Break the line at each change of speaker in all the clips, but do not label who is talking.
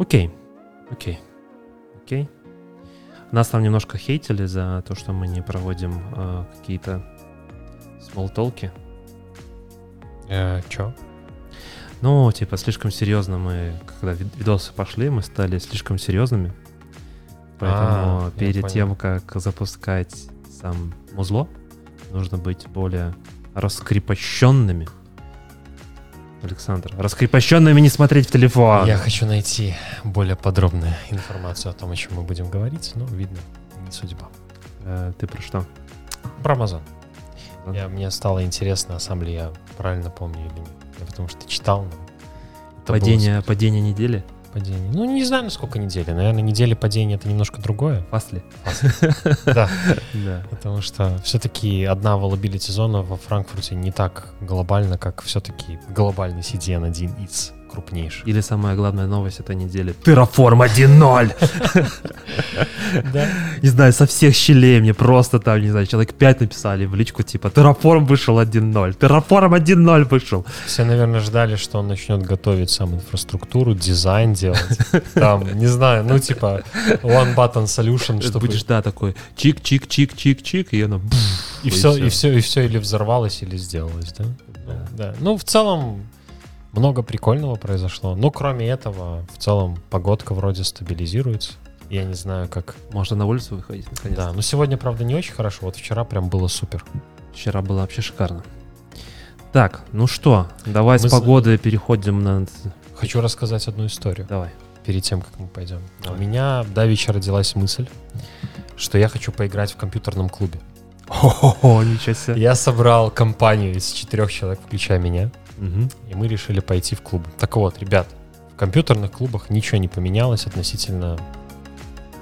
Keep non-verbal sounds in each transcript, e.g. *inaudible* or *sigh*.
Окей, окей, окей. Нас там немножко хейтили за то, что мы не проводим э, какие-то смолтолки.
Э, чё?
Ну, типа, слишком серьезно мы, когда вид- видосы пошли, мы стали слишком серьезными. Поэтому
А,
перед тем, как запускать сам музло, нужно быть более раскрепощенными. Александр, раскрепощенными не смотреть в телефон.
Я хочу найти более подробную информацию о том, о чем мы будем говорить, но, видно, не судьба.
Э, ты про что?
Про Amazon.
Да.
Я, мне стало интересно, на самом ли я правильно помню или нет. Я потому что читал. но это было
Падение, падение недели?
Падение. Ну, не знаю, на сколько недели. Наверное, недели падения это немножко другое.
Фасли? *laughs*
Да. Потому что все-таки одна волабилити зона во Франкфурте не так глобальна, как все-таки глобальный CDN один из крупнейших.
Или самая главная новость этой недели. Terraform 1.0! *laughs*
Да.
Не знаю, со всех щелей мне просто там, не знаю, человек 5 написали в личку, типа, Terraform вышел 1.0, Terraform 1.0 вышел.
Все, наверное, ждали, что он начнет готовить сам инфраструктуру, дизайн делать. Там, не знаю, ну типа One Button Solution, чтобы...
будешь, да, такой чик-чик-чик-чик-чик, и оно...
И все, и все, и все или взорвалось, или сделалось, да? Да. Ну, в целом, много прикольного произошло. Ну, кроме этого, в целом, погодка вроде стабилизируется. Я не знаю, как...
Можно на улицу выходить, наконец.
Да, но сегодня, правда, не очень хорошо. Вот вчера прям было супер.
Вчера было вообще шикарно. Так, ну что, давай
Мы
с
с-
погоды переходим на...
Хочу рассказать одну историю.
Давай.
перед тем, как мы пойдем.
Давай.
У меня давеча родилась мысль, что я хочу поиграть в компьютерном клубе.
О, ничего себе.
Я собрал компанию из четырех человек, включая меня,
Мгм.
и мы решили пойти в клуб. Так вот, ребят, в компьютерных клубах ничего не поменялось относительно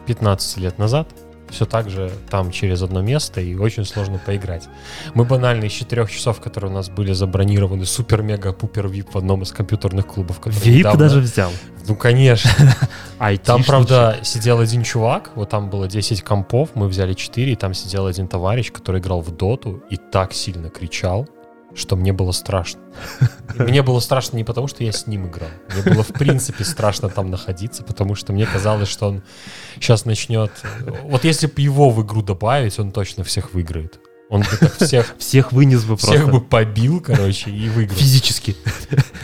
15 лет назад. Все так же там через одно место и очень сложно поиграть. Мы банально из четырех часов, которые у нас были забронированы супер-мега-пупер-вип в одном из компьютерных клубов.
Вип
недавно-
даже взял.
Ну, конечно. *laughs* Там, правда, сидел один чувак, вот там было 10 компов, мы взяли 4, и там сидел один товарищ, который играл в доту и так сильно кричал, что мне было страшно. И мне было страшно не потому, что я с ним играл. Мне было, в принципе, страшно там находиться, потому что мне казалось, что он сейчас начнет... Вот если бы его в игру добавить, он точно всех выиграет. Он бы так всех,
Всех вынес бы просто.
всех бы побил, короче, и выиграл.
Физически.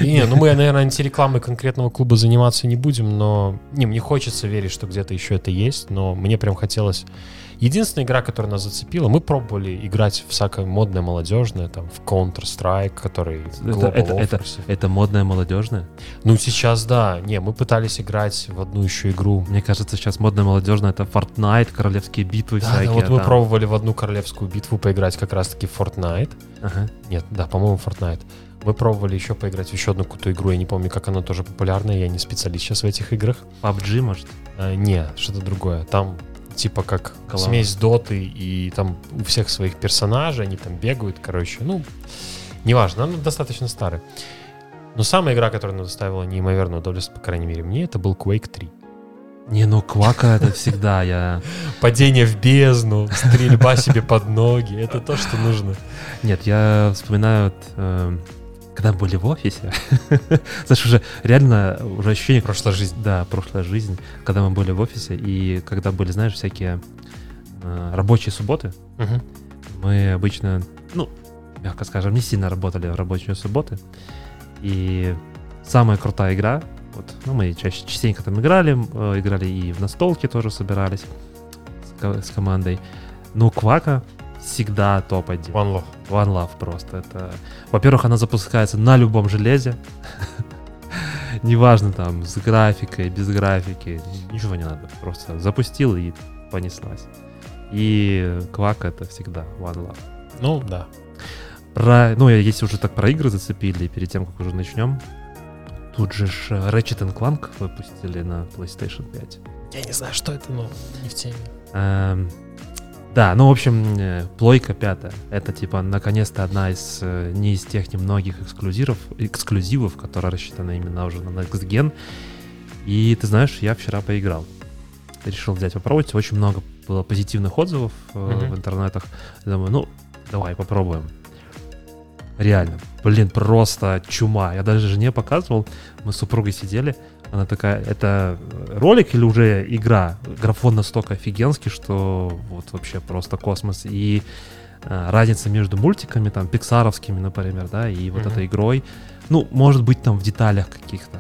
Не, ну мы, наверное, антирекламой конкретного клуба заниматься не будем, но... Не, мне хочется верить, что где-то еще это есть, но мне прям хотелось... Единственная игра, которая нас зацепила, мы пробовали играть всякое модное, молодежное, там, в Counter-Strike, который
это- это-
Offensive.
Это модное молодежное.
Ну, сейчас, да. Не, мы пытались играть в одну еще игру.
Мне кажется, сейчас модное молодежное это Fortnite, королевские битвы
Да,
всякие.
да, вот мы
там.
пробовали в одну королевскую битву поиграть как раз-таки в Fortnite.
Ага.
Нет, да, по-моему, Fortnite. Мы пробовали еще поиграть в еще одну крутую игру, я не помню, как она тоже популярная, я не специалист сейчас в этих играх.
PUBG, может?
А, не, что-то другое. Там типа как
Класс.
смесь доты, и там у всех своих персонажей, они там бегают, короче. Ну, неважно, она достаточно старая. Но самая игра, которая нам доставила неимоверное удовольствие, по крайней мере, мне, это был Quake 3.
Не, ну Квака это всегда я... *laughs*
Падение в бездну, стрельба себе под ноги, это то, что нужно.
Нет, я вспоминаю, эм, когда были в офисе, *laughs* знаешь, уже реально уже ощущение...
Прошлая жизнь.
Да, прошлая жизнь, когда мы были в офисе, и когда были, знаешь, всякие э, рабочие субботы,
Мгм.
мы обычно, ну, мягко скажем, не сильно работали в рабочие субботы. И самая крутая игра, вот, ну, мы чаще, частенько там играли, э, играли и в настолке тоже собирались с, с командой. Ну, Квака всегда топ-1.
One Love.
One Love просто. Это, во-первых, она запускается на любом железе. *laughs* Неважно там с графикой, без графики, ничего не надо. Просто запустил и понеслась. И Квак это всегда One Love.
Ну, да.
Про, ну, если уже так про игры зацепили, перед тем, как уже начнем, тут же ж э, Ratchet Clank выпустили на PlayStation 5.
Я не знаю, что это, но не в теме.
Эм, да, ну, в общем, э, плойка пятая. Это, типа, наконец-то одна из, э, не из тех немногих эксклюзивов, эксклюзивов, которая рассчитана именно уже на Next Gen. И, ты знаешь, я вчера поиграл. Решил взять попробовать. Очень много было позитивных отзывов
Мгм.
в интернетах. Я думаю, ну, давай попробуем. Реально, блин, просто чума. Я даже жене показывал, мы с супругой сидели, Она такая, это ролик или уже игра? Графон настолько офигенский, что вот вообще просто космос. И э, разница между мультиками, там, пиксаровскими, например, да, и вот
Мгм.
этой игрой, ну, может быть, там в деталях каких-то.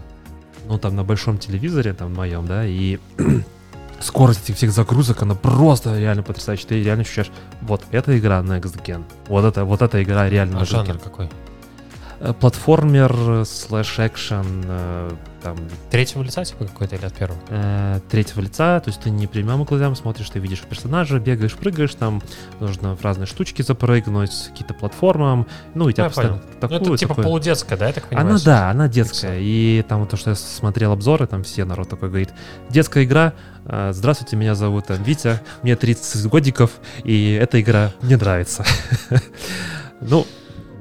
Ну, там на большом телевизоре, там, моем, да, и *clears throat* скорость этих всех загрузок, она просто реально потрясающая. Ты реально ощущаешь, вот эта игра Next Gen, вот это, вот эта игра реально
А
Next Gen.
жанр какой?
Э, Платформер, слэш экшен, э, там,
Третьего лица типа какой-то или от первого?
э, третьего лица, то есть ты не прямым глазами смотришь, ты видишь персонажа, бегаешь, прыгаешь, там нужно в разные штучки запрыгнуть, какие-то платформам, ну и тебя
понял.
постоянно
Ну, это
такую-
типа
такую-
полудетская, да, я так понимаю?
Она, да, она детская. И там то, что я смотрел обзоры, там все народ такой говорит, детская игра, э, здравствуйте, меня зовут там, Витя, мне 30 годиков, и эта игра мне нравится. *laughs* Ну,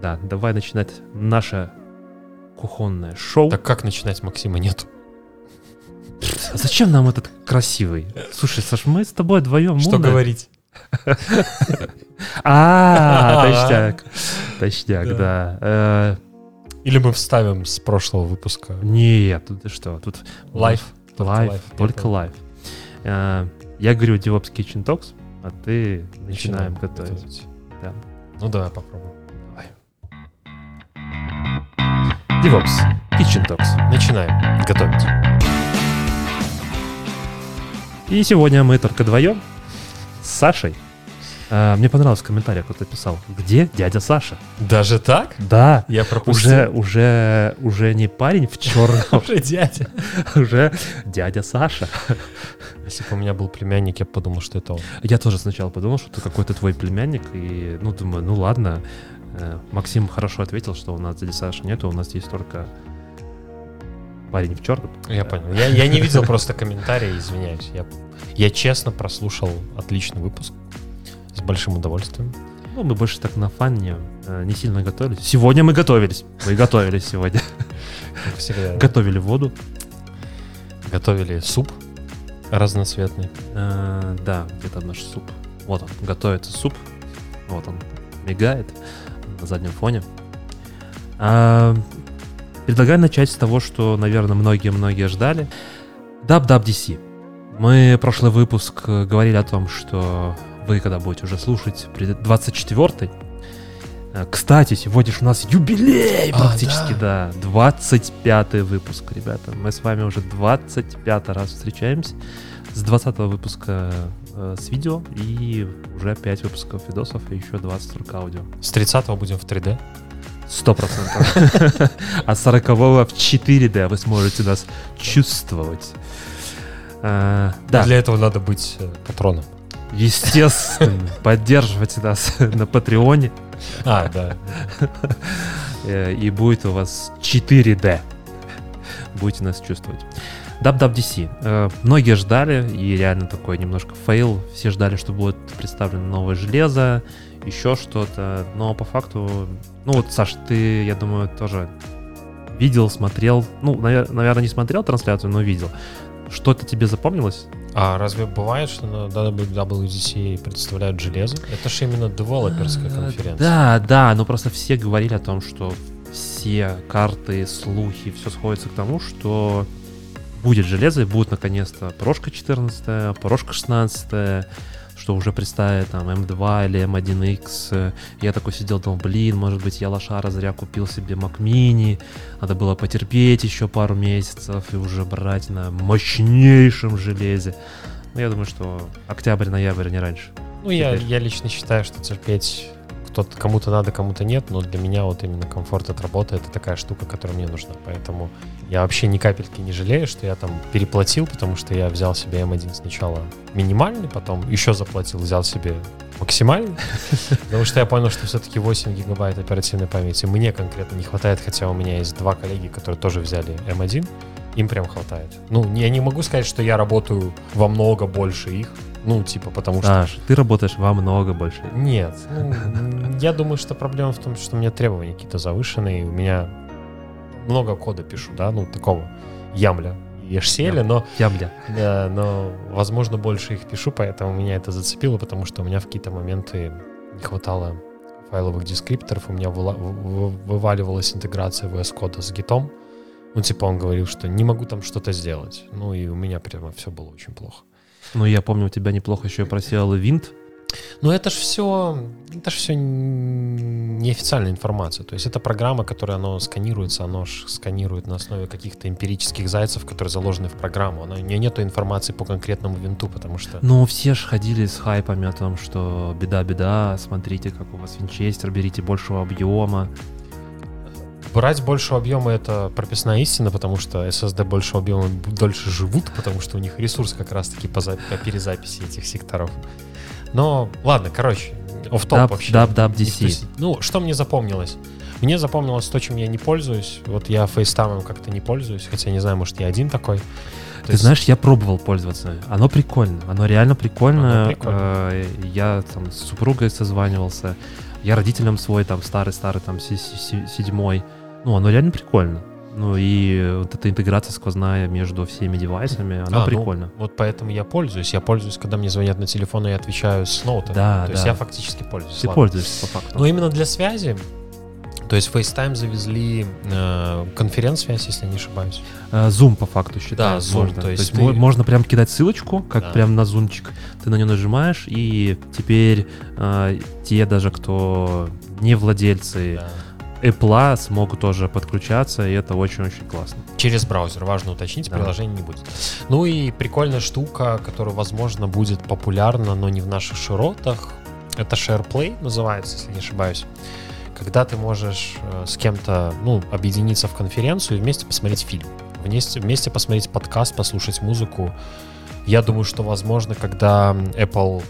да, давай начинать наше кухонное шоу.
Так как начинать Максима нет?
А Зачем нам этот красивый? Слушай, Саш, мы с тобой вдвоем.
Что
умные.
говорить?
А, *laughs* точняк. Точняк,
Да.
Э,
Или мы вставим с прошлого выпуска
Нет, тут ты что? Тут
live, я
только live. Э, Я говорю DevOps Kitchen Talks, а ты начинаем готовить.
Ну давай попробуем.
DevOps Kitchen Talks.
Начинаем готовить.
И сегодня мы только вдвоем с Сашей. Э, Мне понравился комментарий, кто-то писал. Где дядя Саша?
Даже так?
Да,
Я
уже,
пропустил.
уже, уже не парень в черном, *laughs*
уже дядя.
уже дядя Саша.
Если бы у меня был племянник, я бы подумал, что это он.
Я тоже сначала подумал, что это какой-то твой племянник, и, ну, думаю, ну ладно. Э, Максим хорошо ответил, что у нас дяди Саши нету, у нас есть только парень в черном.
Я понял. Я, я не видел просто комментарии, извиняюсь. Я, я честно прослушал отличный выпуск. С большим удовольствием.
Ну, мы больше так на фане э, не сильно готовились. Сегодня мы готовились. Мы готовились сегодня.
Как всегда.
Готовили воду.
Готовили суп разноцветный.
Э, Да, там наш суп? Вот он, готовится суп. Вот он, мигает на заднем фоне. А, Предлагаю начать с того, что, наверное, многие-многие ждали. DubDubDC. Мы прошлый выпуск э, говорили о том, что вы, когда будете уже слушать, придет 24-й. Э, Кстати, сегодня же у нас юбилей
А,
практически, да. 25-й выпуск, ребята. Мы с вами уже 25 раз встречаемся. С 20 выпуска э, с видео и уже 5 выпусков видосов и еще 20 рук аудио.
С 30 будем в 3D.
Сто процентов. *laughs* А 40 в 4D вы сможете нас чувствовать. А, Да,
Для этого надо быть э, патроном.
естественно, *laughs* поддерживайте нас *laughs* на Patreon е,
А, да.
э, и будет у вас 4D. Будете нас чувствовать. DubDubDC. Э, Многие ждали, и реально такой немножко fail. Все ждали, что будет представлено новое железо, еще что-то. Но по факту, ну вот, Саш, ты, я думаю, тоже видел, смотрел. Ну, наверное, не смотрел трансляцию, но видел. Что-то тебе запомнилось?
А разве бывает, что на WWDC представляют железо? Это же именно девелоперская
А,
конференция.
Да, да, но просто все говорили о том, что все карты, слухи, все сходится к тому, что будет железо и будет наконец-то Порошка 14, Порошка 16, что уже представит там М2 или М1X. Я такой сидел, думал, блин, может быть, я лошара зря купил себе Mac Mini, надо было потерпеть еще пару месяцев и уже брать на мощнейшем железе. Ну, я думаю, что октябрь-ноябрь, не раньше.
Ну, я, я лично считаю, что терпеть кто-то, кому-то надо, кому-то нет, но для меня вот именно комфорт от работы это такая штука, которая мне нужна. Поэтому я вообще ни капельки не жалею, что я там переплатил, потому что я взял себе M1 сначала минимальный, потом еще заплатил, взял себе максимальный, *laughs* потому что я понял, что все-таки 8 гигабайт оперативной памяти мне конкретно не хватает, хотя у меня есть два коллеги, которые тоже взяли M1, им прям хватает. Ну, я не могу сказать, что я работаю во много больше их, ну, типа, потому что
Саш, ты работаешь во много больше.
нет. ну, я думаю, что проблема в том, что у меня требования какие-то завышенные. У меня много кода пишу, да, ну, такого ямля и HCL, но,
Ямля.
да, но, возможно, больше их пишу, поэтому меня это зацепило, потому что у меня в какие-то моменты не хватало файловых дескрипторов, у меня выла- вываливалась интеграция VS Code с гитом, Ну, типа он говорил, что не могу там что-то сделать. Ну, и у меня прямо все было очень плохо.
Ну, я помню, у тебя неплохо еще просел винт.
Но это же все, это же все неофициальная информация. То есть это программа, которая оно сканируется, оно ж сканирует на основе каких-то эмпирических зайцев, которые заложены в программу. Оно, у нее нету информации по конкретному винту, потому что...
Ну, все же ходили с хайпами о том, что беда-беда, смотрите, как у вас винчестер, берите большего объема.
Брать большего объема — это прописная истина, потому что SSD большего объема дольше живут, потому что у них ресурс как раз-таки по, за... по перезаписи этих секторов. Но ладно, короче, офтоп вообще.
Dub, dub, DC.
Ну, что мне запомнилось? Мне запомнилось то, чем я не пользуюсь. Вот я FaceTime ом как-то не пользуюсь, хотя не знаю, может, я один такой. То
Ты есть... знаешь, я пробовал пользоваться. Оно прикольно. Оно реально прикольно. Оно прикольно. Э, я там с супругой созванивался. Я родителям свой там старый-старый там седьмой. Ну, оно реально прикольно. Ну и вот эта интеграция сквозная между всеми девайсами, она а, прикольна.
Ну, вот поэтому я пользуюсь. Я пользуюсь, когда мне звонят на телефон, и я отвечаю с ноута.
Да,
То
да.
есть я фактически пользуюсь.
Ты ладно. пользуешься по факту.
Но именно для связи, то есть FaceTime завезли э, конференц-связь, если не ошибаюсь.
Э, Zoom по факту считаю.
Да, Zoom. Можно.
То есть, то есть ты... можно прям кидать ссылочку, как да. прям на зумчик. Ты на нее нажимаешь, и теперь э, те даже, кто не владельцы да Apple смогут тоже подключаться, и это очень-очень классно.
Через браузер, важно уточнить, да. приложения не будет. Ну и прикольная штука, которая, возможно, будет популярна, но не в наших широтах, это SharePlay называется, если не ошибаюсь. Когда ты можешь э, с кем-то, ну, объединиться в конференцию и вместе посмотреть фильм, вместе, вместе посмотреть подкаст, послушать музыку. Я думаю, что, возможно, когда Apple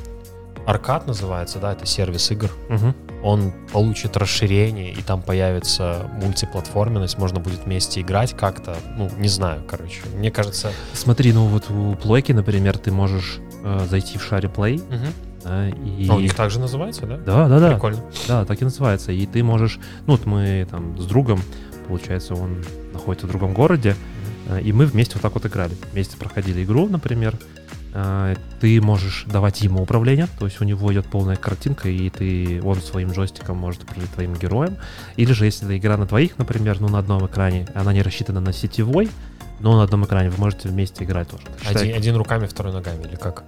Arcade называется, да, это сервис игр,
угу
он получит расширение, и там появится мультиплатформенность, можно будет вместе играть как-то, ну, не знаю, короче. Мне кажется...
Смотри, ну вот у плойки, например, ты можешь э, зайти в шаре Play,
угу.
да, и...
А у них также называется, да?
Да, да, да.
Прикольно.
Да, так и называется. И ты можешь... Ну, вот мы там с другом, получается, он находится в другом городе, угу. и мы вместе вот так вот играли. Вместе проходили игру, например, ты можешь давать ему управление, то есть у него идет полная картинка, и ты, он своим джойстиком может управлять твоим героем. Или же, если это игра на двоих, например, ну, на одном экране, она не рассчитана на сетевой, но на одном экране вы можете вместе играть тоже.
Один, один руками, второй ногами, или как?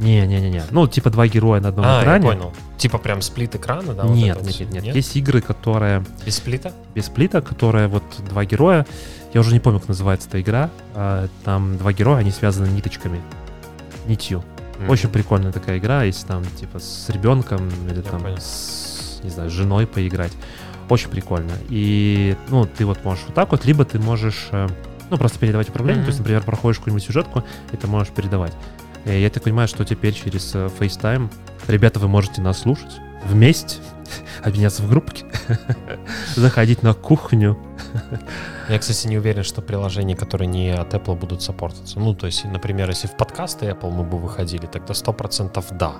Не-не-не-не. Ну, типа два героя на одном
а,
экране.
Я понял. Типа прям сплит экрана, да?
Нет, вот нет, нет, нет, нет. Есть игры, которые.
Без сплита?
Без сплита, которые вот два героя. Я уже не помню, как называется эта игра. А, там два героя, они связаны ниточками нитью. Mm-hmm. Очень прикольная такая игра, если там типа с ребенком или Я там понял. с, не знаю, с женой поиграть. Очень прикольно. И, ну, ты вот можешь вот так вот, либо ты можешь, э, ну, просто передавать управление. Mm-hmm. То есть, например, проходишь какую-нибудь сюжетку, и ты можешь передавать. И я так понимаю, что теперь через э, FaceTime, ребята, вы можете нас слушать вместе, объединяться в группки, *laughs* заходить на кухню,
я, кстати, не уверен, что приложения, которые не от Apple, будут саппортиться. Ну, то есть, например, если в подкасты Apple мы бы выходили, тогда 100% да.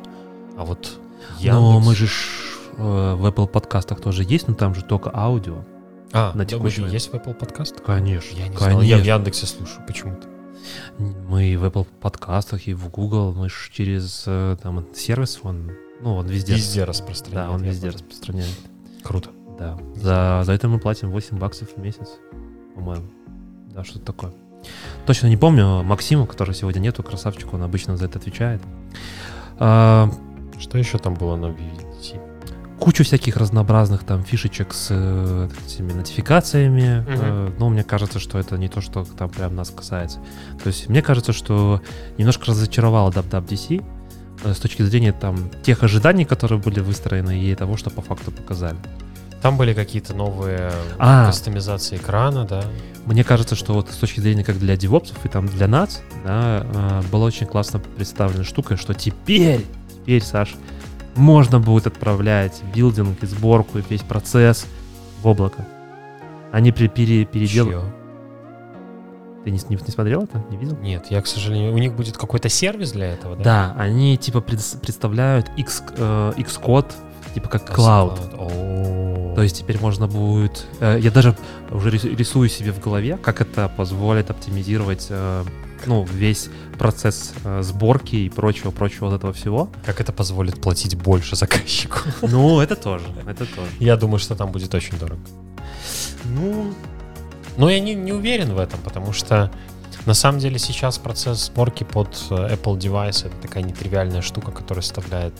А вот
Яндекс... Но мы же э, в Apple подкастах тоже есть, но там же только аудио.
А, на текущий есть в Apple подкастах?
Конечно.
Я не
конечно. знал.
Я в Яндексе слушаю почему-то.
Мы в Apple подкастах и в Google, мы же через э, там сервис, он, ну, он везде.
Везде распространяет.
Да, он везде распространяет.
Круто.
Да. За, за это мы платим 8 баксов в месяц, по-моему. Да, что-то такое. Точно не помню. Максима, который сегодня нету, красавчик, он обычно за это отвечает. А,
что еще там было на VVT?
Кучу всяких разнообразных там фишечек с э, этими нотификациями.
Угу. Э,
но мне кажется, что это не то, что там прям нас касается. То есть мне кажется, что немножко разочаровало WWDC с точки зрения там тех ожиданий, которые были выстроены, и того, что по факту показали.
Там были какие-то новые а, кастомизации экрана, да.
Мне кажется, что вот с точки зрения как для девопсов и там для нас, да, а, была очень классно представлена штука, что теперь, теперь, Саш, можно будет отправлять билдинг и сборку и весь процесс в облако. Они при, пере, переделали... Ты не, не, не смотрел это? Не видел?
Нет, я, к сожалению, у них будет какой-то сервис для этого, да?
Да, они типа пред, представляют X, э, Xcode типа как клауд. То есть теперь можно будет... Э, я даже уже рисую себе в голове, как это позволит оптимизировать э, ну, весь процесс э, сборки и прочего-прочего вот этого всего.
Как это позволит платить больше заказчику?
Ну, это тоже, это тоже.
Я думаю, что там будет очень дорого.
Ну,
Но я не, не уверен в этом, потому что на самом деле сейчас процесс сборки под э, Apple девайс это такая нетривиальная штука, которая составляет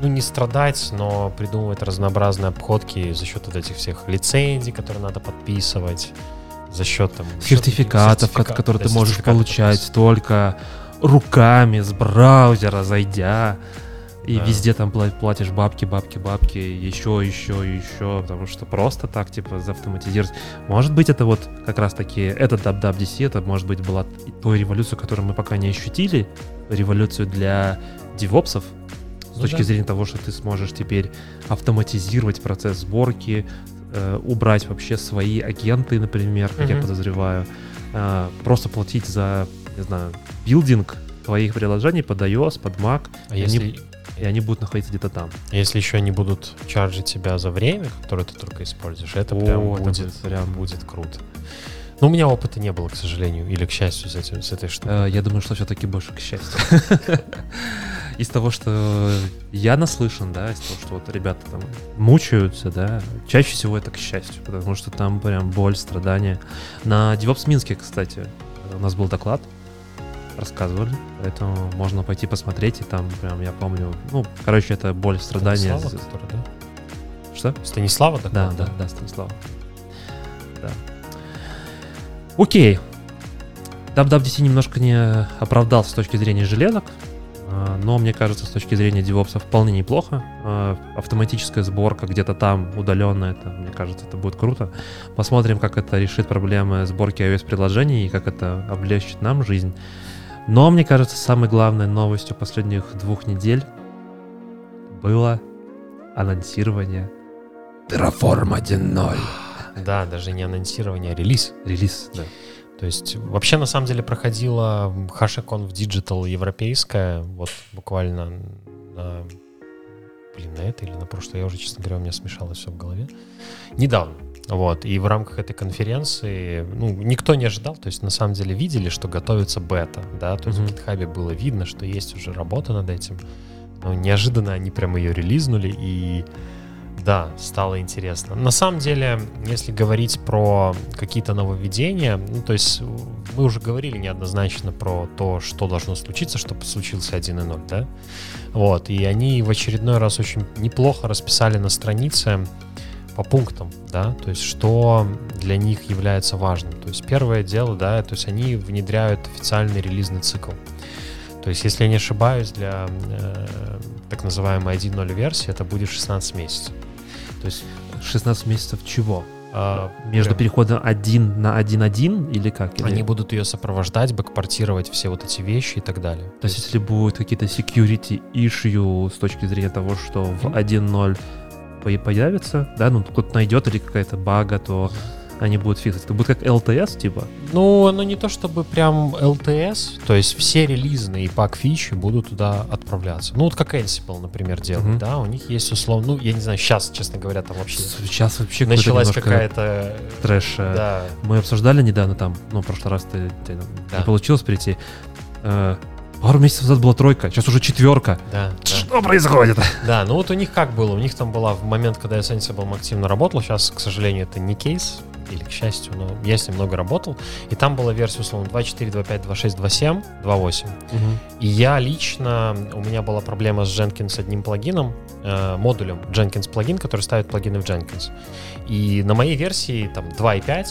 ну, не страдать, но придумывать разнообразные обходки за счет вот этих всех лицензий, которые надо подписывать, за счет там...
Сертификатов, сертификат, которые да, ты можешь получать только руками с браузера, зайдя. И да. везде там платишь бабки, бабки, бабки, еще, еще, еще, потому что просто так, типа, заавтоматизировать. Может быть, это вот как раз-таки, этот WWDC, это, может быть, была той революция, которую мы пока не ощутили, революцию для девопсов, с ну, точки да. зрения того, что ты сможешь теперь автоматизировать процесс сборки, э, убрать вообще свои агенты, например, как угу. я подозреваю, э, просто платить за, не знаю, билдинг твоих приложений под iOS, под Mac.
А если... Они
и они будут находиться где-то там.
Если еще они будут чаржить тебя за время, которое ты только используешь, это О, прям это будет, прям будет круто. Но у меня опыта не было, к сожалению, или к счастью с, этим, с этой штукой.
Э, я думаю, что все-таки больше к счастью. *laughs* Из того, что я наслышан, да, из того, что вот ребята там мучаются, да, чаще всего это к счастью, потому что там прям боль, страдания. На DevOps Минске, кстати, у нас был доклад, рассказывали, поэтому можно пойти посмотреть, и там прям, я помню, ну, короче, это боль, страдания.
Станислава, который, да?
Что?
Станислава такой?
Да, да, да, Станислава. Да. Окей. WWDC немножко не оправдался с точки зрения железок, а, но мне кажется, с точки зрения девопса вполне неплохо. А, автоматическая сборка где-то там удаленно, это, мне кажется, это будет круто. Посмотрим, как это решит проблемы сборки iOS-приложений и как это облегчит нам жизнь. Но, мне кажется, самой главной новостью последних двух недель было анонсирование Terraform 1.0.
Да, даже не анонсирование, а релиз.
Релиз, да.
То есть вообще на самом деле проходила HashiConf Digital европейская, вот буквально на, блин, на это или на прошлое, я уже, честно говоря, у меня смешалось все в голове. Недавно. Вот, и в рамках этой конференции, ну, никто не ожидал, то есть на самом деле видели, что готовится бета, да, то есть mm-hmm. в GitHub было видно, что есть уже работа над этим, но неожиданно они прямо ее релизнули, и да, стало интересно. На самом деле, если говорить про какие-то нововведения, ну, то есть мы уже говорили неоднозначно про то, что должно случиться, чтобы случился 1.0, да, вот, и они в очередной раз очень неплохо расписали на странице, по пунктам, да, то есть что для них является важным. То есть первое дело, да, то есть они внедряют официальный релизный цикл. То есть, если я не ошибаюсь, для э, так называемой 1.0 версии это будет 16 месяцев.
То есть 16 месяцев чего? А, между переходом 1 на 1.1 или как? Или...
Они будут ее сопровождать, бэкпортировать все вот эти вещи и так далее.
То есть, если будут какие-то security issue с точки зрения того, что в 1.0 появится, да, ну кто-то найдет или какая-то бага, то они будут фиксить. Это будет как LTS, типа?
Ну, ну не то чтобы прям LTS, то есть все релизные и пак фичи будут туда отправляться. Ну, вот как Ansible, например, делает, uh-huh. да, у них есть условно, ну, я не знаю, сейчас, честно говоря, там вообще...
Сейчас вообще
началась какая-то...
Трэш. Э, да. Мы обсуждали недавно там, ну, в прошлый раз ты, ты да. не получилось прийти. Э, Пару месяцев назад была тройка, сейчас уже четверка.
Да,
Что происходит?
Да, ну вот у них как было? У них там была в момент, когда я с Ansible активно работал, сейчас, к сожалению, это не кейс, или к счастью, но я с ним много работал, и там была версия, условно, 2.4, 2.5, 2.6, 2.7, 2.8. Угу. И я лично, у меня была проблема с Jenkins одним плагином, э, модулем Jenkins плагин, который ставит плагины в Jenkins. И на моей версии там 2.5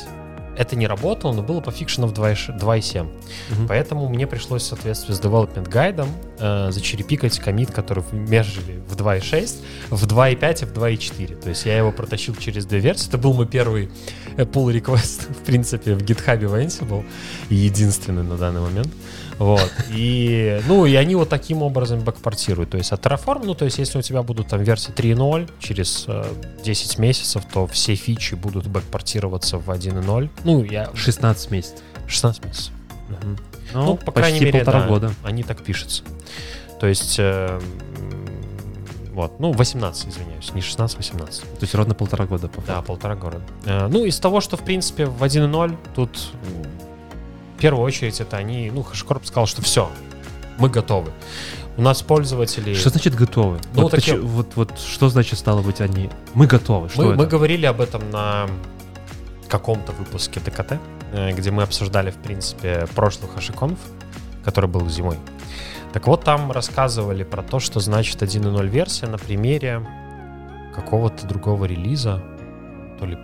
это не работало, но было по фикшенов 2.7. Угу. Поэтому мне пришлось в соответствии с development гайдом э, зачерепикать комит, который мержили в 2.6, в 2.5 и в 2.4. То есть я его протащил через две версии. Это был мой первый pull request, *laughs* в принципе, в GitHub в Ansible. И единственный на данный момент. Вот. И, ну, и они вот таким образом бэкпортируют. То есть от Terraform, ну, то есть если у тебя будут там версии 3.0 через э, 10 месяцев, то все фичи будут бэкпортироваться в 1.0. Ну, я...
16 месяцев.
16 месяцев. Угу.
Ну, ну, по крайней мере, полтора
да,
года.
они так пишутся. То есть... Э, вот, ну, 18, извиняюсь, не 16, 18. То
есть ровно полтора года, по.
Да, полтора года. Э, ну, из того, что, в принципе, в 1.0 тут в первую очередь это они, ну, HashiCorp сказал, что все, мы готовы. У нас пользователи...
Что значит готовы? Ну, вот, таки... вот, вот что значит стало быть они? Мы готовы. Что
мы,
это?
мы говорили об этом на каком-то выпуске ДКТ, э, где мы обсуждали, в принципе, прошлый HashiConf, который был зимой. Так вот, там рассказывали про то, что значит 1.0 версия на примере какого-то другого релиза, то ли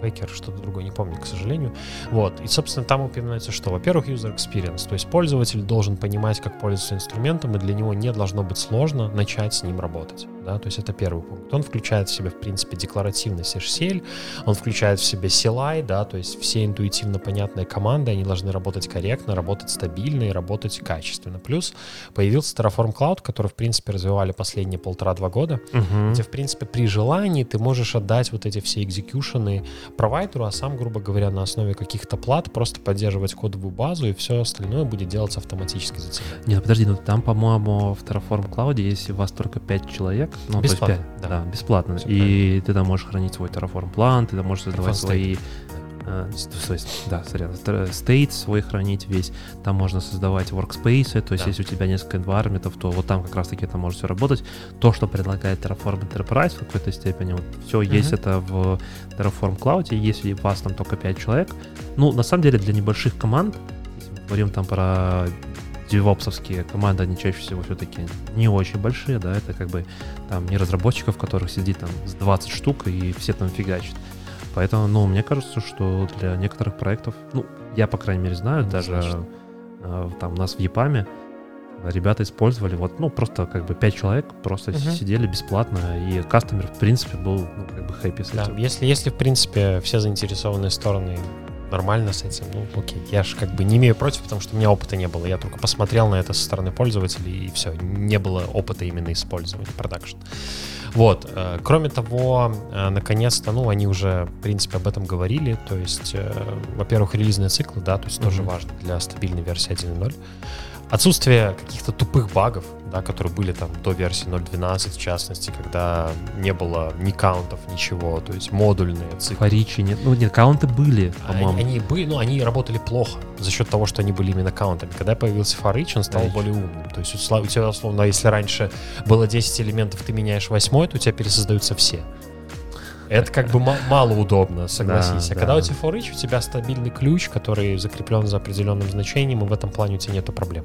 Packer, что-то другое, не помню, к сожалению. Вот. И, собственно, там упоминается, что, во-первых, user experience, то есть пользователь должен понимать, как пользоваться инструментом, и для него не должно быть сложно начать с ним работать. Да? То есть это первый пункт. Он включает в себя, в принципе, декларативность HCL, он включает в себя CLI, да, то есть все интуитивно понятные команды, они должны работать корректно, работать стабильно и работать качественно. Плюс появился Terraform Cloud, который, в принципе, развивали последние полтора-два года,
Мгм.
где, в принципе, при желании ты можешь отдать вот эти все экзекьюшены провайдеру, а сам, грубо говоря, на основе каких-то плат просто поддерживать кодовую базу, и все остальное будет делаться автоматически за тебя.
Нет, подожди, ну там, по-моему, в Terraform Cloud, если у вас только 5 человек, ну,
Бесплатно,
то есть пять-
да.
да. бесплатно.
Всё
и ты там можешь хранить свой Terraform план, ты там можешь создавать свои э, да, сорян, стейт свой хранить весь, там можно создавать workspace, то есть
Да.
если у тебя несколько environment, то вот там как раз-таки это может все работать. То, что предлагает Terraform Enterprise в какой-то степени, вот все есть это в Terraform Cloud, если у вас там только 5 человек, ну, на самом деле для небольших команд, если мы говорим там про девопсовские команды, они чаще всего все-таки не очень большие, да, это как бы там не разработчиков, которых сидит там с 20 штук и все там фигачат. Поэтому, ну, мне кажется, что для некоторых проектов, ну, я, по крайней мере, знаю, даже
Однозначно.
э, там у нас в ЕПАМе ребята использовали вот, ну, просто как бы 5 человек просто
Мгм.
сидели бесплатно, и кастомер, в принципе, был, ну, как бы хэппи с
Да,
этим.
если, если, в принципе, все заинтересованные стороны нормально с этим, ну, окей. Я же как бы не имею против, потому что у меня опыта не было. Я только посмотрел на это со стороны пользователей, и все. Не было опыта именно использования, продакшн. Вот. э, Кроме того, э, наконец-то, ну, они уже, в принципе, об этом говорили. То есть, э, во-первых, релизные циклы, да, то есть тоже
Мгм.
важно для стабильной версии 1.0. Отсутствие каких-то тупых багов, да, которые были там до версии 0.12, в частности, когда не было ни каунтов, ничего, то есть модульные циклы.
Фаричи нет, ну, нет, каунты были, по-моему.
Они, они были, ну, они работали плохо за счет того, что они были именно каунтами. Когда появился Фарич, он стал
Фарич.
более умным. То есть у тебя, условно, если раньше было 10 элементов, ты меняешь восьмой, то у тебя пересоздаются все. Это как бы ма- мало удобно, согласись.
Да,
а когда
да.
у тебя for each, у тебя стабильный ключ, который закреплен за определенным значением, и в этом плане у тебя нету проблем.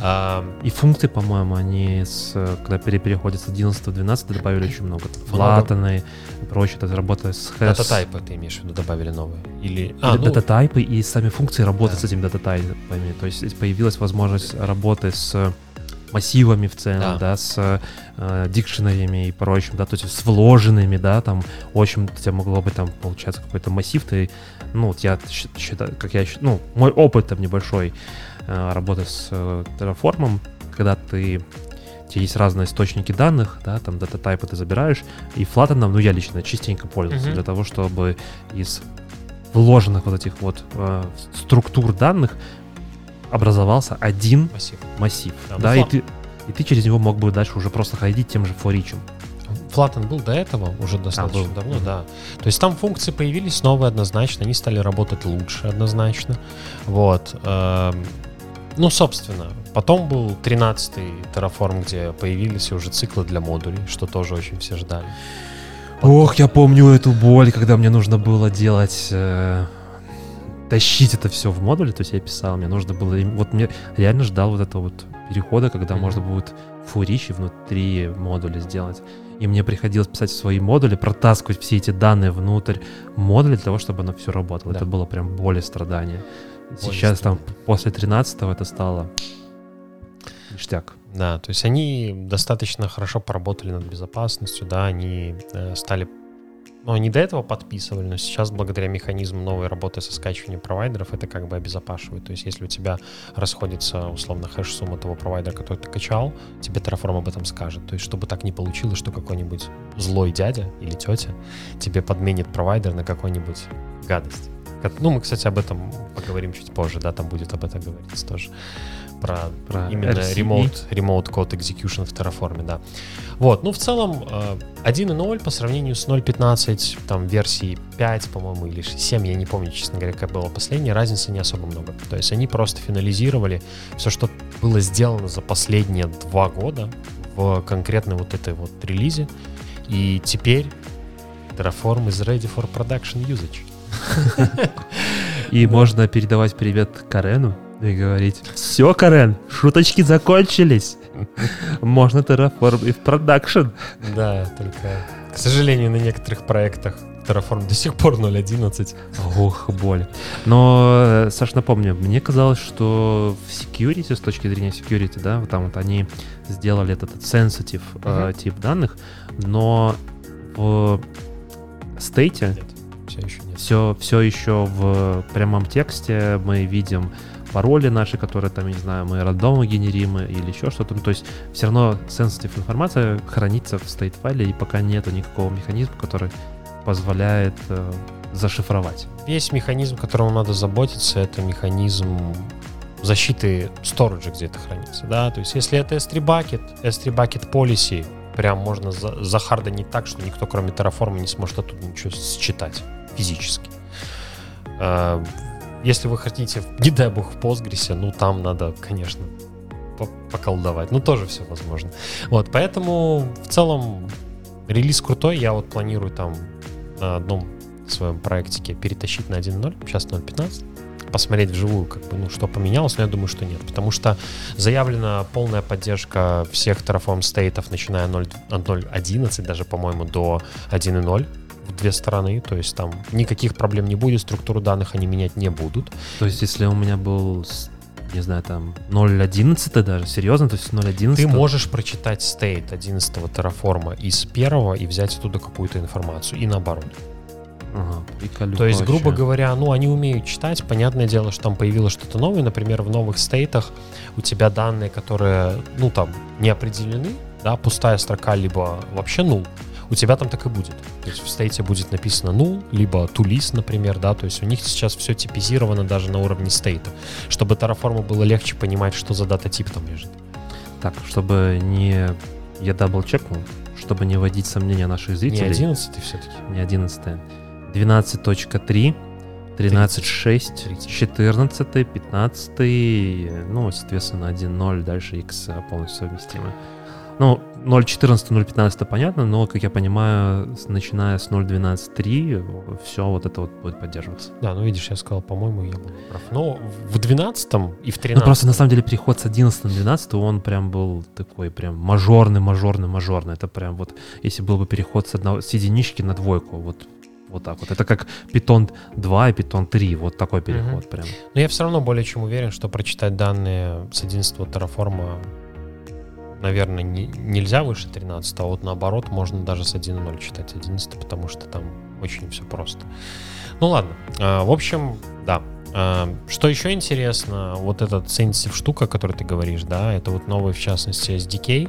А,
И функции, по-моему, они с, э, когда пере- переходят с 11 в 12, добавили очень много. Флатаны и прочее, это работа с хэс.
Дата-тайпы ты имеешь в виду добавили новые? Или... А, ну,
дата-тайпы и сами функции работают
Да.
с этими дата-тайпами. То есть появилась возможность работы с массивами в целом,
Да.
да, с э, дикшенериями и прочим, да, то есть с вложенными, да, там, очень, у тебя могло быть там, получается, какой-то массив, ты, ну, вот я считаю, как я, щ- ну, мой опыт там небольшой э, работы с э, Terraform, когда ты у тебя есть разные источники данных, да, там дата-тайпы ты забираешь, и Flutter, ну, я лично частенько пользуюсь
Мгм.
для того, чтобы из вложенных вот этих вот э, структур данных образовался один
массив.
массив,
Да,
да,
ну,
и
Fla-
ты и ты через него мог бы дальше уже просто ходить тем же форичем.
Flatten был до этого, уже достаточно
был.
давно,
Мгм.
да. То есть там функции появились новые однозначно, они стали работать лучше однозначно. Вот. эм, Ну, собственно, потом был 13-й Terraform, где появились уже циклы для модулей, что тоже очень все ждали.
Ох, я помню эту боль, когда мне нужно было делать, э, тащить это все в модуле, то есть я писал, мне нужно было, вот мне реально ждал вот этого вот перехода, когда
Мгм.
можно будет фуричи внутри модуля сделать. И мне приходилось писать в свои модули, протаскивать все эти данные внутрь модуля для того, чтобы оно все работало.
Да.
Это было прям страдание.
Боль и
Сейчас там
страдание.
после 13 это стало ништяк.
Да, то есть они достаточно хорошо поработали над безопасностью, да, они э, стали ну, они до этого подписывали, но сейчас благодаря механизму новой работы со скачиванием провайдеров это как бы обезопашивает. То есть если у тебя расходится условно хэш-сумма того провайдера, который ты качал, тебе Terraform об этом скажет. То есть чтобы так не получилось, что какой-нибудь злой дядя или тетя тебе подменит провайдер на какой-нибудь гадость. Ну, мы, кстати, об этом поговорим чуть позже, да, там будет об этом говориться тоже. Про,
Про
именно remote, remote code execution в Terraform, да. Вот, ну, в целом, э, 1.0 по сравнению с 0.15, там, версии 5, по-моему, или 7, я не помню, честно говоря, как было последняя, разницы не особо много. То есть они просто финализировали все, что было сделано за последние два года в конкретной вот этой вот релизе, и теперь Terraform is ready for production usage. *laughs*
И можно передавать привет Карену и говорить, все, Карен, шуточки закончились. Можно Terraform и в продакшн.
Да, только, к сожалению, на некоторых проектах Terraform до сих пор 0.11.
Ох, боль. Но, э, Саш, напомню, мне казалось, что в security, с точки зрения security, да, там вот они сделали этот sensitive э, тип данных, но в стейте
Нет, все еще нет.
все, все еще в прямом тексте мы видим пароли наши, которые там, я не знаю, мы рандомно генерим или еще что-то. Ну, то есть все равно sensitive информация хранится в state файле, и пока нету никакого механизма, который позволяет э, зашифровать.
Весь механизм, которому надо заботиться, это механизм защиты сториджа, где это хранится. Да? То есть если это S3 bucket, S3 bucket policy, прям можно за- так, что никто, кроме Terraform, не сможет оттуда ничего считать физически. Если вы хотите, не дай бог, в Postgres, ну там надо, конечно, по- поколдовать. Ну тоже все возможно. Вот, поэтому в целом релиз крутой. Я вот планирую там на одном своем проектике перетащить на 1.0, сейчас 0.15, посмотреть вживую, как бы, ну, что поменялось, но я думаю, что нет, потому что заявлена полная поддержка всех Terraform стейтов, начиная от 0 от 0.11 даже, по-моему, до 1.0 в две стороны, то есть там никаких проблем не будет, структуру данных они менять не будут.
То есть если у меня был, не знаю, там 0.11 даже, серьезно, то есть 0.11?
Ты можешь прочитать стейт 11 Terraform из первого и взять оттуда какую-то информацию, и наоборот.
Ага,
То есть, грубо говоря, ну, они умеют читать. Понятное дело, что там появилось что-то новое. Например, в новых стейтах у тебя данные, которые, ну, там, не определены, да, пустая строка, либо вообще null, у тебя там так и будет. То есть в state е будет написано null, либо to list, например, да, то есть у них сейчас все типизировано даже на уровне стейта, чтобы Terraform было легче понимать, что за data type там лежит.
Так, чтобы не... Я double check нул, чтобы не вводить сомнения наших
Не
зрителей.
11 все-таки.
Не 11. 12.3, 13.6, 14, 15, ну, соответственно, 1.0, дальше X полностью совместимы. Ну, 0.14, 0.15 понятно, но, как я понимаю, с- начиная с 0.12.3 все вот это вот будет поддерживаться.
Да, ну видишь, я сказал, по-моему, я был прав. Но в 12 и в 13
Ну, просто на самом деле переход с 11 на 12, он прям был такой прям мажорный, мажорный, мажорный. Это прям вот, если был бы переход с, одного, с единички на двойку, вот, вот так вот. Это как Python 2 и Python 3, вот такой переход прям.
Но я все равно более чем уверен, что прочитать данные с 11 Terraform, наверное, не- нельзя выше 13, а вот наоборот, можно даже с 1.0 читать 11, потому что там очень все просто. Ну ладно, А, в общем, да. А, Что еще интересно, вот этот sensitive штука, о которой ты говоришь, да, это вот новый, в частности, SDK,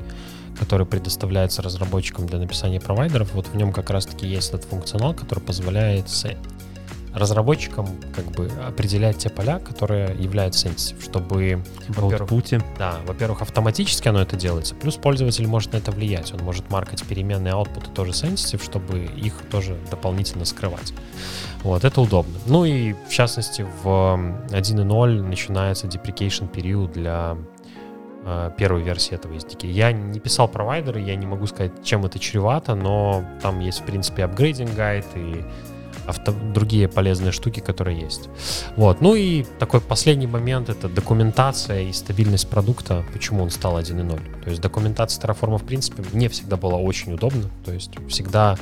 который предоставляется разработчикам для написания провайдеров. Вот в нем как раз-таки есть этот функционал, который позволяет разработчикам как бы определять те поля, которые являются sensitive, чтобы,
В аутпуте.
да, во-первых, автоматически оно это делается, плюс пользователь может на это влиять. Он может маркать переменные output тоже sensitive, чтобы их тоже дополнительно скрывать. Вот, это удобно. Ну и, в частности, в 1.0 начинается deprecation период для э, первой версии этого SDK. Я не писал провайдеры, я не могу сказать, чем это чревато, но там есть, в принципе, апгрейдинг гайд и авто- другие полезные штуки, которые есть. Вот. Ну и такой последний момент — это документация и стабильность продукта, почему он стал 1.0. То есть документация Terraform, в принципе, мне всегда была очень удобна. То есть всегда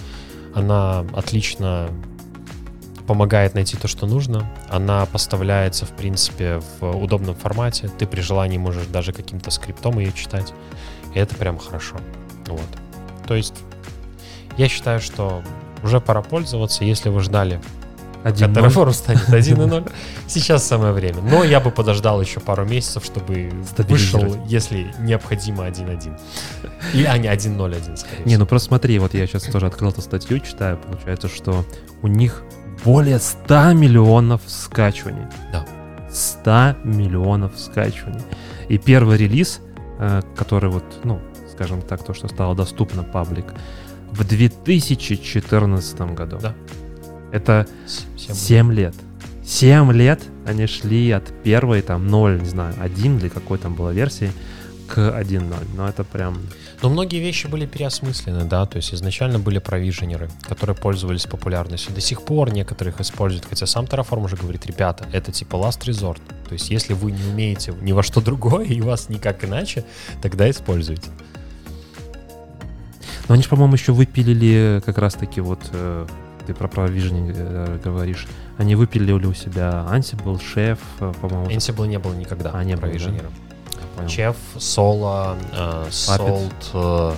она отлично помогает найти то, что нужно. Она поставляется, в принципе, в удобном формате. Ты при желании можешь даже каким-то скриптом ее читать. И это прям хорошо. Вот. То есть я считаю, что уже пора пользоваться, если вы ждали
Один
когда Terraform станет 1.0, сейчас самое время. Но я бы подождал еще пару месяцев, чтобы вышел, если необходимо 1.1. Или, а, не 1.0.1, скорее
Не, ну просто смотри, вот я сейчас тоже открыл эту статью, читаю, получается, что у них более 100 миллионов скачиваний.
Да.
100 миллионов скачиваний. И первый релиз, э, который вот, ну, скажем так, то, что стало доступно паблик, в 2014 году.
Да.
Это
Всем
7 лет. 7 лет они шли от первой, там, 0, не знаю, 1 или какой там была версии, к 1.0. Но это прям...
Но многие вещи были переосмыслены, да, то есть изначально были провиженеры, которые пользовались популярностью. До сих пор некоторых используют, хотя сам Terraform уже говорит, ребята, это типа last resort. То есть если вы не умеете ни во что другое и у вас никак иначе, тогда используйте.
Но они же, по-моему, еще выпилили как раз-таки вот э, ты про провижение э, говоришь. Они выпилили у себя Ansible, Chef, э, по-моему.
Ansible не было никогда
а, не
провиженером. Да? Chef, Solo, э, Salt, э,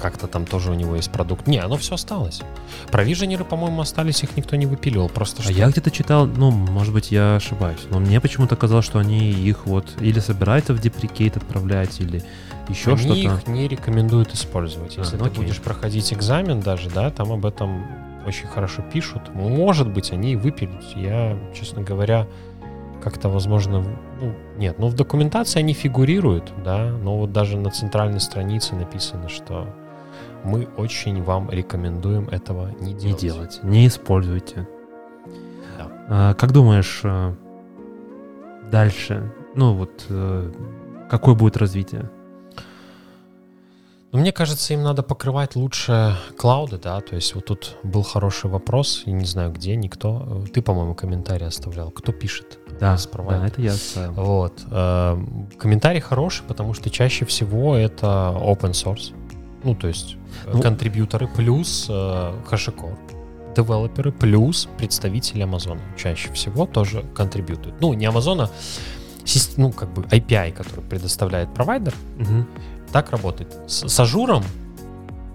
как-то там тоже у него есть продукт. Не, оно все осталось. Провиженеры, по-моему, остались, их никто не выпиливал. Просто
а
что...
я где-то читал, ну, может быть, я ошибаюсь, но мне почему-то казалось, что они их вот или собираются в деприкейт отправлять, или еще что-то.
их не рекомендуют использовать. Если
А,
ты
ну окей.
будешь проходить экзамен даже, да, там об этом очень хорошо пишут. Может быть, они и выпилят. Я, честно говоря, как-то, возможно, ну, нет, ну в документации они фигурируют, да, но вот даже на центральной странице написано, что мы очень вам рекомендуем этого не делать.
Не делать, не используйте.
Да.
А, как думаешь, э, дальше, ну вот, э, какое будет развитие?
Ну, мне кажется, им надо покрывать лучше клауды, да, то есть вот тут был хороший вопрос, и не знаю где, никто, ты, по-моему, комментарий оставлял, кто пишет?
Да, да, это я оставил.
Вот. э, Комментарий хороший, потому что чаще всего это open source. Ну, то есть э,
Ну-
контрибьюторы плюс э, HashiCorp. Девелоперы плюс представители Амазона. Чаще всего тоже контрибьютуют. Ну, не Амазона, ну, как бы API, который предоставляет провайдер,
Мгм.
так работает. С, с Azure ом,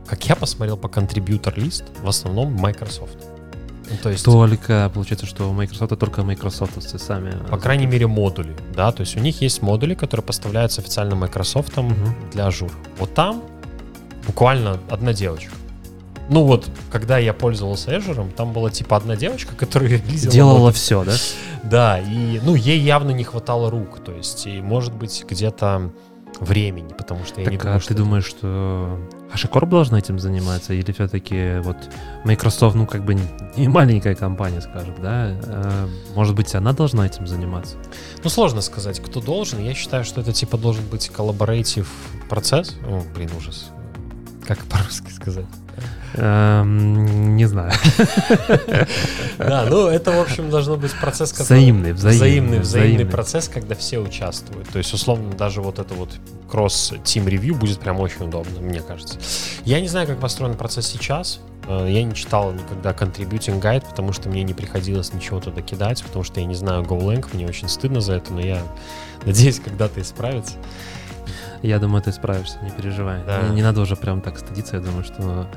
как я посмотрел по contributor list, в основном Microsoft. Ну, то есть,
Только, получается, что у Microsoft только майкрософтовцы сами.
по крайней мере, модули, да, то есть у них есть модули, которые поставляются официально Microsoft
Мгм.
для Azure. Вот там буквально одна девочка. Ну вот, когда я пользовался Azure, там была типа одна девочка, *laughs* которая релизила
Делала
модуль.
все, да?
Да, и ну ей явно не хватало рук, то есть и может быть где-то времени, потому что я не
Так,
думаю,
а
что
ты
это-
думаешь, что HashiCorp должна этим заниматься? Или все-таки вот Microsoft, ну, как бы не маленькая компания, скажем, да? Э, Может быть, она должна этим заниматься?
Ну, сложно сказать, кто должен. Я считаю, что это типа должен быть коллаборейтив процесс. О, блин, ужас. Как по-русски сказать?
Эм, Не знаю. *laughs*
Да, ну это, в общем, должно быть процесс, который...
Взаимный, взаимный,
взаимный, взаимный процесс, когда все участвуют. То есть, условно, даже вот это вот кросс-тим ревью будет прям очень удобно, мне кажется. Я не знаю, как построен процесс сейчас. Э, Я не читал никогда contributing guide, потому что мне не приходилось ничего туда кидать, потому что я не знаю GoLang, мне очень стыдно за это, но я надеюсь, когда-то исправится.
Я думаю, ты справишься, не переживай.
Да.
Не, не надо уже прям так стыдиться, я думаю, что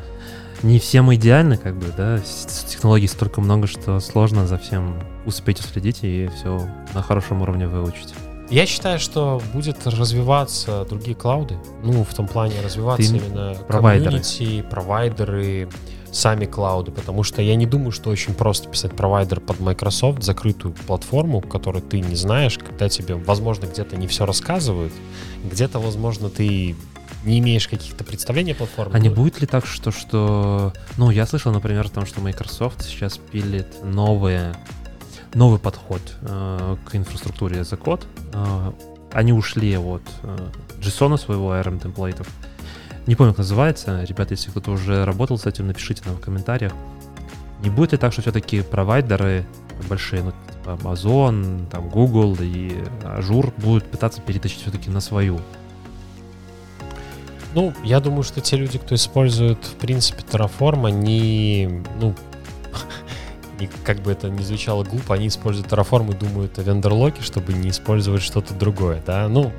не всем идеально, как бы, да, технологий столько много, что сложно за всем успеть уследить и все на хорошем уровне выучить.
Я считаю, что будет развиваться другие клауды. Ну, в том плане развиваться
Ты-
именно
провайдеры.
комьюнити, провайдеры, сами клауды. Потому что я не думаю, что очень просто писать провайдер под Microsoft, закрытую платформу, которую ты не знаешь, когда тебе, возможно, где-то не все рассказывают, где-то, возможно, ты не имеешь каких-то представлений о платформе.
А не будет ли так, что, что... Ну, я слышал, например, о том, что Microsoft сейчас пилит новые, новый подход э, к инфраструктуре за код. Э, они ушли от э, JSON своего ARM темплейтов. Не помню, как называется. Ребята, если кто-то уже работал с этим, напишите нам в комментариях. Не будет ли так, что все-таки провайдеры большие, ну, типа Amazon, там, Google и Azure будут пытаться перетащить все-таки на свою?
Ну, я думаю, что те люди, кто использует, в принципе, Terraform, они, ну, *laughs* и как бы это ни звучало глупо, они используют Terraform и думают о вендорлоке, чтобы не использовать что-то другое, да, ну...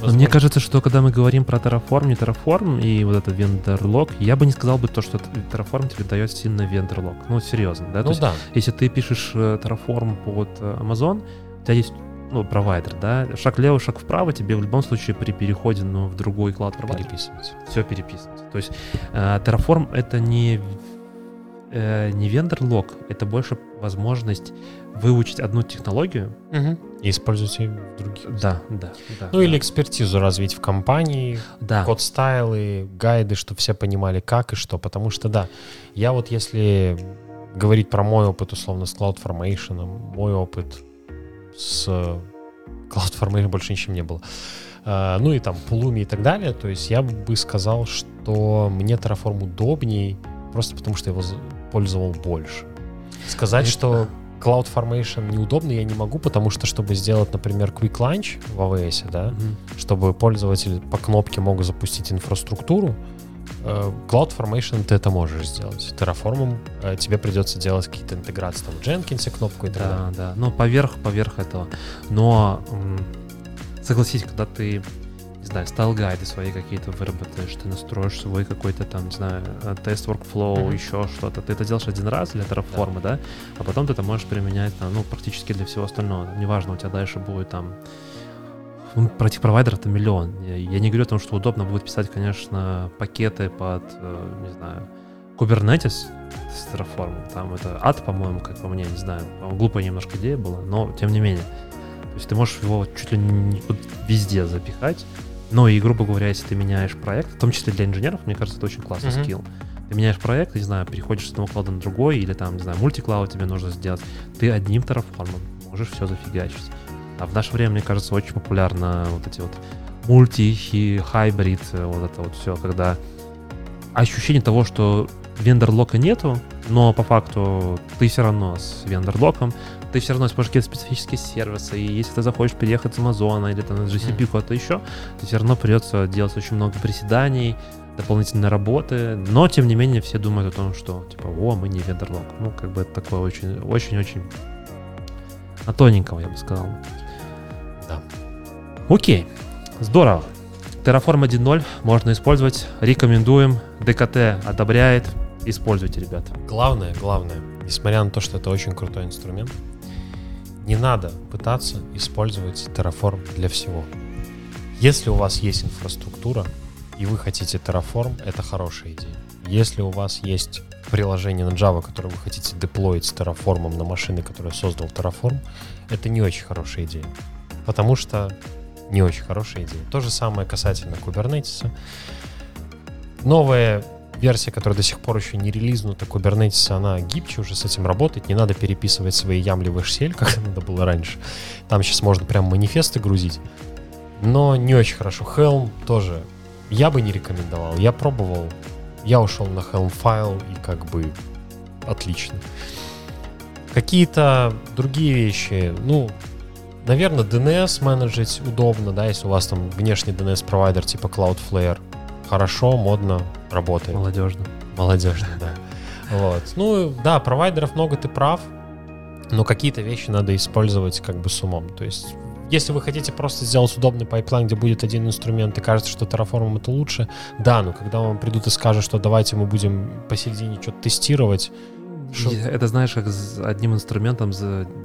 Но мне
возможно-
кажется, что когда мы говорим про Terraform, не Terraform и вот этот вендорлог, я бы не сказал бы то, что Terraform тебе дает сильно вендорлог. Ну, серьезно, да? То
Ну
есть,
да,
если ты пишешь э, Terraform под э, Amazon, у тебя есть ну, провайдер, да, шаг влево, шаг вправо, тебе в любом случае при переходе ну, в другой клад провайдер
переписывать.
все переписывать. То есть э, Terraform это не, э, не вендор-лог, это больше возможность выучить одну технологию.
И использовать ее в других.
Да, да, да.
Ну
да.
или экспертизу развить в компании,
да.
код стайлы, гайды, чтобы все понимали, как и что. Потому что, да, я вот если говорить про мой опыт, условно, с CloudFormation, мой опыт с CloudFormation больше ничем не было. А, ну и там Pulumi и так далее. То есть я бы сказал, что мне Terraform удобней, просто потому что я его пользовал больше. Сказать, Это... что CloudFormation неудобно я не могу, потому что, чтобы сделать, например, Quick Launch в AWS, да, mm-hmm. чтобы пользователь по кнопке мог запустить инфраструктуру, э, CloudFormation ты это можешь сделать. Terraform э, тебе придется делать какие-то интеграции там в Jenkins кнопку и так
да, далее. Да, ну поверх, поверх этого. Но согласись, когда ты не знаю, style guide ы свои какие-то выработаешь, ты настроишь свой какой-то там, не знаю, э, test workflow, mm-hmm. еще что-то. Ты это делаешь один раз для Terraform, да. да, а потом ты это можешь применять, там, ну, практически для всего остального. Неважно, у тебя дальше будет там ну, про этих провайдеров это миллион. Я, я не говорю о том, что удобно будет писать, конечно, пакеты под, э, не знаю, Kubernetes с Terraform. Там это ад, по-моему, как по мне, не знаю. Глупая немножко идея была, но тем не менее. То есть ты можешь его чуть ли не везде запихать, но и, грубо говоря, если ты меняешь проект, в том числе для инженеров, мне кажется, это очень классный mm-hmm. скилл. Ты меняешь проект, не знаю, переходишь с одного клада на другой, или там, не знаю, мультиклауд тебе нужно сделать, ты одним терраформом можешь все зафигачить. А в наше время, мне кажется, очень популярно вот эти вот мульти хайбрид, вот это вот все, когда ощущение того, что вендор-лока нету, но по факту ты все равно с вендор-локом, ты все равно используешь какие-то специфические сервисы, и если ты захочешь переехать с Амазона или там на GCP mm. куда-то еще, то все равно придется делать очень много приседаний, дополнительной работы, но тем не менее все думают о том, что типа, о, мы не вендорлог. Ну, как бы это такое очень, очень-очень на тоненького, я бы сказал.
Да.
Окей, здорово. Terraform 1.0 можно использовать, рекомендуем, DKT одобряет, используйте, ребят.
Главное, главное, несмотря на то, что это очень крутой инструмент, не надо пытаться использовать Terraform для всего. Если у вас есть инфраструктура, и вы хотите Terraform, это хорошая идея. Если у вас есть приложение на Java, которое вы хотите деплоить с Terraform на машины, которые создал Terraform, это не очень хорошая идея. Потому что не очень хорошая идея. То же самое касательно Kubernetes. Новая версия, которая до сих пор еще не релизнута, Kubernetes, она гибче уже с этим работает. Не надо переписывать свои ямли в HCL, как надо было раньше. Там сейчас можно прям манифесты грузить. Но не очень хорошо. Helm тоже я бы не рекомендовал. Я пробовал. Я ушел на Helm файл и как бы отлично. Какие-то другие вещи, ну, наверное, DNS менеджить удобно, да, если у вас там внешний DNS-провайдер типа Cloudflare. Хорошо, модно, работает.
Молодежно.
Молодежно, да. Вот. Ну, да, провайдеров много, ты прав, но какие-то вещи надо использовать как бы с умом. То есть, если вы хотите просто сделать удобный pipeline, где будет один инструмент, и кажется, что Terraform это лучше, да, но когда вам придут и скажут, что давайте мы будем посередине что-то тестировать,
Шо? Это знаешь, как с одним инструментом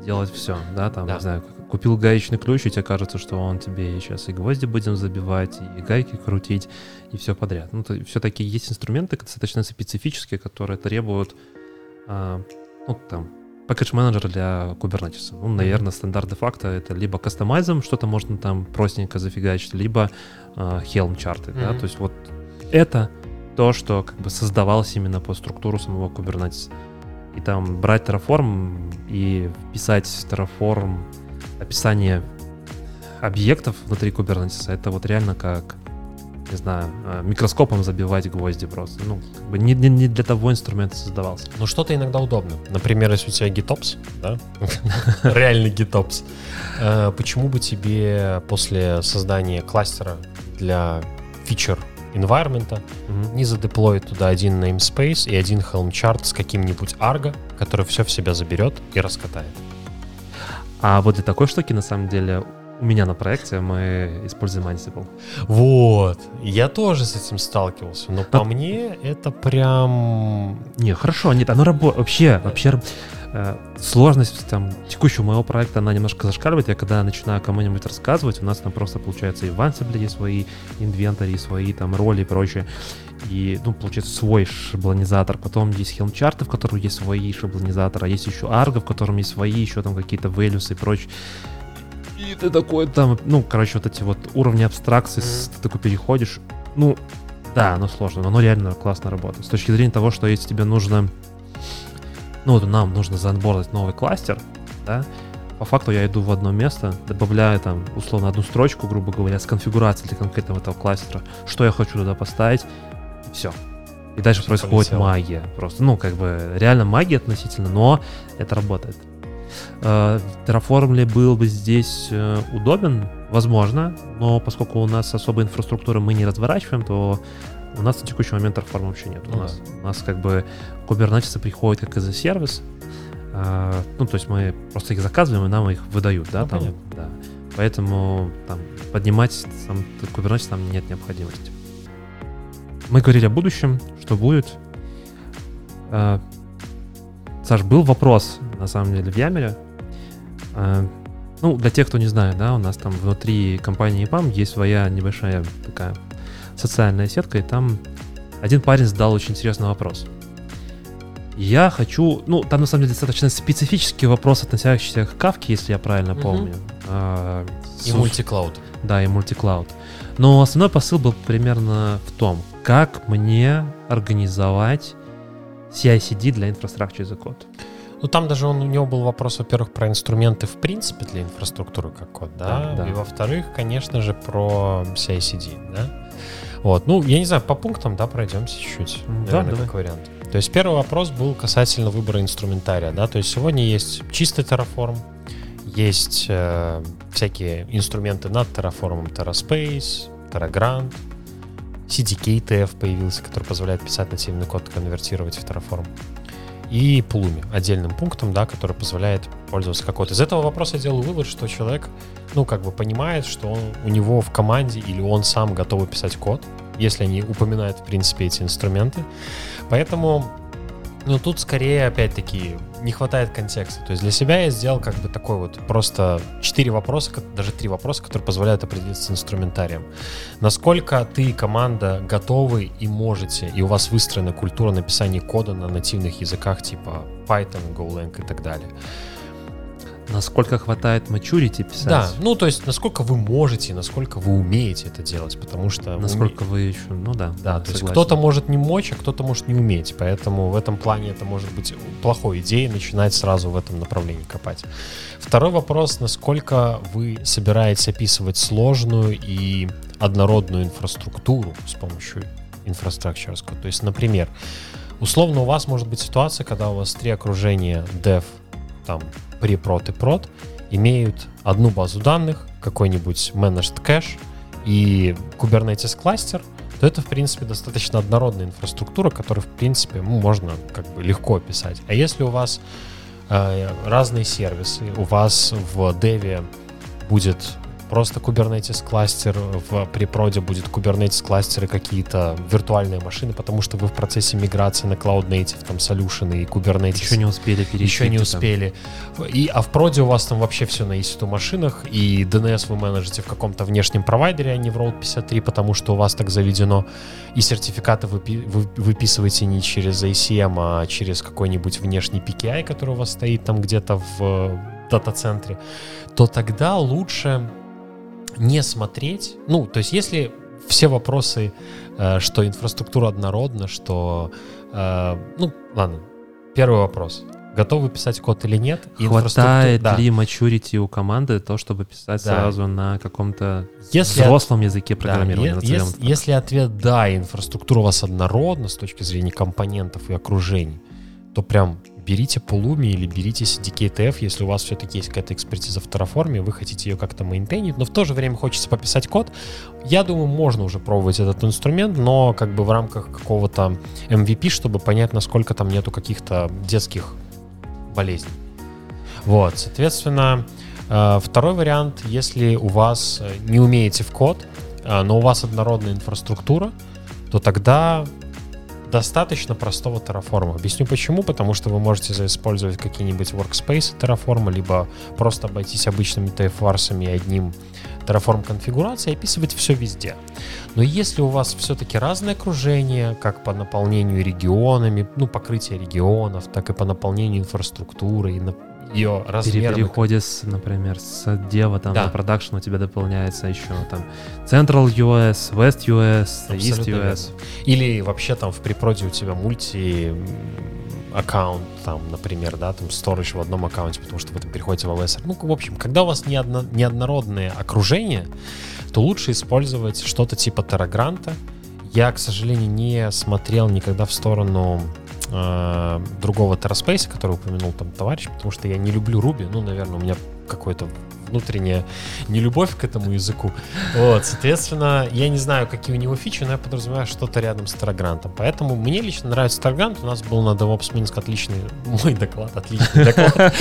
делать все, да, там, да. не знаю, купил гаечный ключ, и тебе кажется, что он тебе сейчас и гвозди будем забивать, и гайки крутить, и все подряд. Ну, то, все-таки есть инструменты достаточно специфические, которые требуют, а, ну, там, package менеджер для Kubernetes. Ну, наверное, стандарт де-факто это либо кастомайзом, что-то можно там простенько зафигачить, либо а, Helm чарты, mm-hmm. да, то есть вот это то, что как бы создавалось именно по структуру самого Kubernetes и там брать Terraform и писать Terraform описание объектов внутри Kubernetes, это вот реально как, не знаю, э, микроскопом забивать гвозди просто. Ну, как бы не, не, не для того инструмент создавался.
Ну, что-то иногда удобно. Например, если у тебя GitOps, да? *laughs* Реальный GitOps. Э, почему бы тебе после создания кластера для фичер environment, mm-hmm. не задеплоить туда один namespace и один Helm chart с каким-нибудь Argo, который все в себя заберет и раскатает.
А вот для такой штуки, на самом деле, у меня на проекте мы используем Ansible.
Вот. Я тоже с этим сталкивался, но, но... по мне это прям...
Не, хорошо, нет, оно работает. Вообще, вообще Э, сложность там текущего моего проекта, она немножко зашкаливает. Я когда начинаю кому-нибудь рассказывать, у нас там просто получается и в Ansible есть свои инвентари, свои там роли и прочее. И, ну, получается, свой шаблонизатор. Потом есть Helm-чарты, в которых есть свои шаблонизаторы. А есть еще Argo, в котором есть свои еще там какие-то values и прочее. И ты такой там, ну, короче, вот эти вот уровни абстракции, mm-hmm. ты такой переходишь. Ну, да, оно сложно, но оно реально классно работает. С точки зрения того, что если тебе нужно ну вот нам нужно заонбордить новый кластер, да, по факту я иду в одно место, добавляю там условно одну строчку, грубо говоря, с конфигурацией для конкретного этого кластера, что я хочу туда поставить, все. И дальше
Всё
происходит
полетело.
магия. Просто, ну, как бы, реально магия относительно, но это работает. Э, Terraform ли был бы здесь э, удобен? Возможно, но поскольку у нас особой инфраструктуры мы не разворачиваем, то у нас на текущий момент Terraform вообще нет.
Ну
у, нас, у нас как бы Kubernetes приходит как из сервис. э, ну, то есть мы просто их заказываем, и нам их выдают, да,
Ну,
там,
понятно.
да. Поэтому там поднимать сам Kubernetes там нет необходимости. Мы говорили о будущем, что будет. Э, Саш, был вопрос, на самом деле, в Ямере. Э, Ну, для тех, кто не знает, да, у нас там внутри компании EPAM есть своя небольшая такая социальная сетка, и там один парень задал очень интересный вопрос. Я хочу, ну, там на самом деле достаточно специфический вопрос, относящийся к Кавке, если я правильно
Мгм.
помню. А,
И мультиклауд.
Да, и мультиклауд. Но основной посыл был примерно в том, как мне организовать CI-CD для as a Code.
Ну, там даже он, у него был вопрос, во-первых, про инструменты в принципе для инфраструктуры как код, да?
Да, да.
И во-вторых, конечно же, про CI-CD, да? Вот, ну, я не знаю, по пунктам, да, пройдемся чуть-чуть,
да,
наверное,
давай.
как вариант. То есть первый вопрос был касательно выбора инструментария, да, то есть сегодня есть чистый Terraform, есть э, всякие инструменты над Terraform, TerraSpace, TerraGrant, CDK-TF появился, который позволяет писать нативный код, конвертировать в Terraform. И Pulumi отдельным пунктом, да, который позволяет пользоваться как код. Из этого вопроса я делаю вывод, что человек, ну, как бы понимает, что он, у него в команде или он сам готов писать код, если они упоминают, в принципе, эти инструменты. Поэтому, ну, тут скорее, опять-таки, не хватает контекста. То есть для себя я сделал как бы такой вот просто четыре вопроса, даже три вопроса, которые позволяют определиться инструментарием. Насколько ты и команда готовы и можете, и у вас выстроена культура написания кода на нативных языках типа Python, Golang и так далее.
Насколько хватает maturity писать?
Да, ну то есть насколько вы можете, насколько вы умеете это делать, потому что... уме-
Насколько вы еще, ну да.
Да, то есть кто-то может не мочь, а кто-то может не уметь. Поэтому в этом плане это может быть плохой идеей начинать сразу в этом направлении копать. Второй вопрос, насколько вы собираетесь описывать сложную и однородную инфраструктуру с помощью Code. То есть, например, условно у вас может быть ситуация, когда у вас три окружения dev, там, pre-prod и prod, имеют одну базу данных, какой-нибудь managed кэш и Kubernetes кластер, то это, в принципе, достаточно однородная инфраструктура, которую, в принципе, ну, можно как бы легко описать. А если у вас э, разные сервисы, у вас в деве будет просто Kubernetes кластер, в препроде будет Kubernetes кластеры какие-то виртуальные машины, потому что вы в процессе миграции на Cloud Native, там, Solution и Kubernetes
Еще не успели перейти.
еще не успели. И, а в проде у вас там вообще все на EC2 машинах, и DNS вы менеджите в каком-то внешнем провайдере, а не в Road 53, потому что у вас так заведено. И сертификаты вы, вы выписываете не через ACM, а через какой-нибудь внешний PKI, который у вас стоит там где-то в э, дата-центре, то тогда лучше не смотреть. Ну, то есть если все вопросы, э, что инфраструктура однородна, что... э, ну, ладно, первый вопрос. Готовы писать код или нет?
Хватает
инфраструкту- да.
ли maturity у команды то, чтобы писать
Да.
сразу на каком-то
Если от-
взрослом языке
Да,
программирования?
е-
назовем
ес-
это так.
если ответ да, инфраструктура у вас однородна с точки зрения компонентов и окружений, то прям берите Pulumi или берите CDK-TF, если у вас все-таки есть какая-то экспертиза в Terraform, вы хотите ее как-то мейнтейнить, но в то же время хочется пописать код. Я думаю, можно уже пробовать этот инструмент, но как бы в рамках какого-то MVP, чтобы понять, насколько там нету каких-то детских болезней. Вот, соответственно, э, второй вариант, если у вас э, не умеете в код, э, но у вас однородная инфраструктура, то тогда достаточно простого Terraform. Объясню почему. Потому что вы можете использовать какие-нибудь workspace Terraform, либо просто обойтись обычными TFVARS и одним Terraform конфигурацией описывать все везде. Но если у вас все-таки разное окружение, как по наполнению регионами, ну, покрытие регионов, так и по наполнению инфраструктуры и, на- ее размером.
переходе, с, например, с дева там
Да.
на продакшн у тебя дополняется еще там Central US, West US, East
Абсолютно
US.
Или вообще там в препроде у тебя мульти аккаунт, там, например, да, там storage в одном аккаунте, потому что вы там переходите в OSR. Ну, в общем, когда у вас не одно- неоднородные окружения, то лучше использовать что-то типа Terragranта. Я, к сожалению, не смотрел никогда в сторону э, другого TerraSpace, который упомянул там товарищ, потому что я не люблю Ruby. Ну, наверное, у меня какое-то внутренняя нелюбовь к этому языку. Вот, соответственно, я не знаю, какие у него фичи, но я подразумеваю что-то рядом с Террагрантом. Поэтому мне лично нравится Террагрант. У нас был на DevOps Минск отличный, мой доклад, отличный доклад.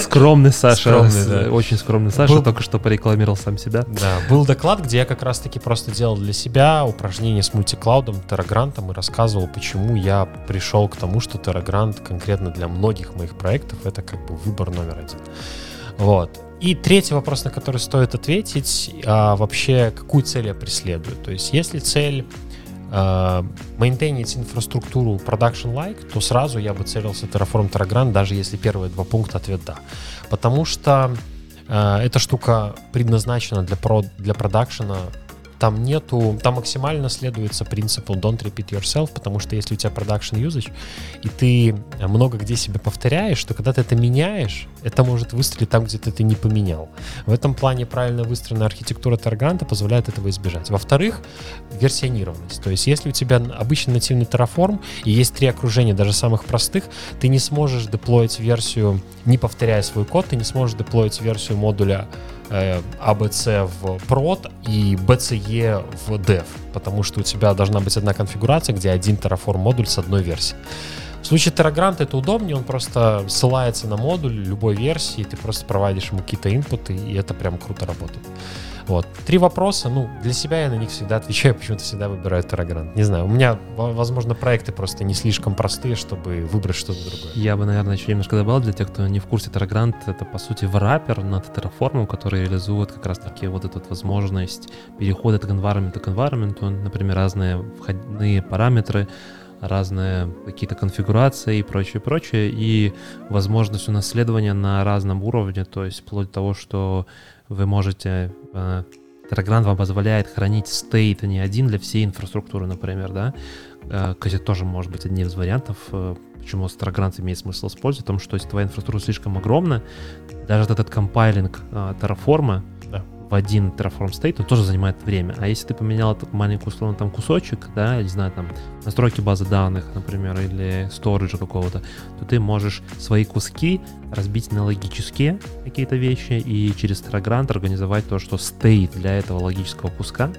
Скромный Саша,
Скромный, да.
очень скромный Саша,
Был-
только что порекламировал сам себя.
Да, был доклад, где я как раз-таки просто делал для себя упражнения с мультиклаудом, Террагрантом и рассказывал, почему я пришел к тому, что Террагрант конкретно для многих моих проектов это как бы выбор номер один. Вот. И третий вопрос, на который стоит ответить, а вообще какую цель я преследую? То есть если цель мейнтейнить инфраструктуру production-like, то сразу я бы целился Terraform Terragrant, даже если первые два пункта ответ да. Потому что э, эта штука предназначена для, про, для продакшена. Там нету, там максимально следуется принципу don't repeat yourself, потому что если у тебя production usage, и ты много где себе повторяешь, то когда ты это меняешь, это может выстрелить там, где ты это не поменял. В этом плане правильно выстроенная архитектура Тарганта позволяет этого избежать. Во-вторых, версионированность. То есть если у тебя обычно нативный Terraform и есть три окружения, даже самых простых, ты не сможешь деплоить версию, не повторяя свой код, ты не сможешь деплоить версию модуля ABC в prod и BCE в dev, потому что у тебя должна быть одна конфигурация, где один Terraform модуль с одной версией. В случае Terragrant это удобнее, он просто ссылается на модуль любой версии, ты просто проводишь ему какие-то инпуты, и это прям круто работает. Вот. Три вопроса, ну, для себя я на них всегда отвечаю, *laughs* почему-то всегда выбираю Terragrant. Не знаю, у меня, во- возможно, проекты просто не слишком простые, чтобы выбрать что-то другое.
Я бы, наверное, еще немножко добавил для тех, кто не в курсе, Terragrant — это, по сути, враппер над Terraform, который реализует как раз-таки вот эту возможность перехода от environment к environment, например, разные входные параметры, разные какие-то конфигурации и прочее, прочее, и возможность унаследования на разном уровне, то есть вплоть до того, что вы можете... э, Terragrant вам позволяет хранить стейт не один для всей инфраструктуры, например, да, Э, Кстати, тоже может быть одним из вариантов, э, почему Terragrant имеет смысл использовать, потому что если твоя инфраструктура слишком огромна, даже этот компайлинг Terraform. В один Terraform State, он тоже занимает время. А если ты поменял этот маленький, условно, там кусочек, да, не знаю, там, настройки базы данных, например, или сториджа какого-то, то ты можешь свои куски разбить на логические какие-то вещи и через Terragrant организовать то, что state для этого логического куска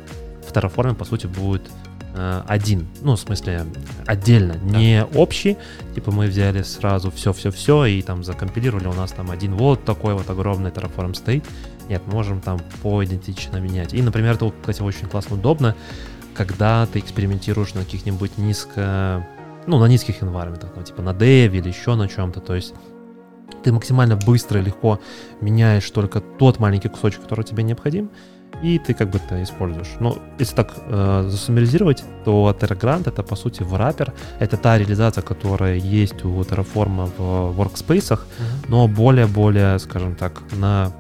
в Terraform, по сути, будет один, ну, в смысле, отдельно, не общий, типа мы взяли сразу все-все-все и там закомпилировали, у нас там один вот такой вот огромный Terraform State. Нет, можем там поидентично менять. И, например, это, кстати, очень классно удобно, когда ты экспериментируешь на каких-нибудь низко, ну, на низких environment, там, типа на dev или еще на чем-то, то есть ты максимально быстро и легко меняешь только тот маленький кусочек, который тебе необходим, и ты как бы это используешь. Ну, если так э, засуммаризировать, то Terragrant это по сути враппер, это та реализация, которая есть у Terraform в workspace, но более-более, скажем так, на,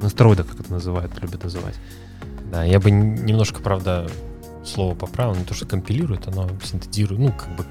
на стероидах, как это называют, любят называть.
Да, я бы немножко, правда, слово поправил, не то, что компилирует, оно синтезирует, ну, как бы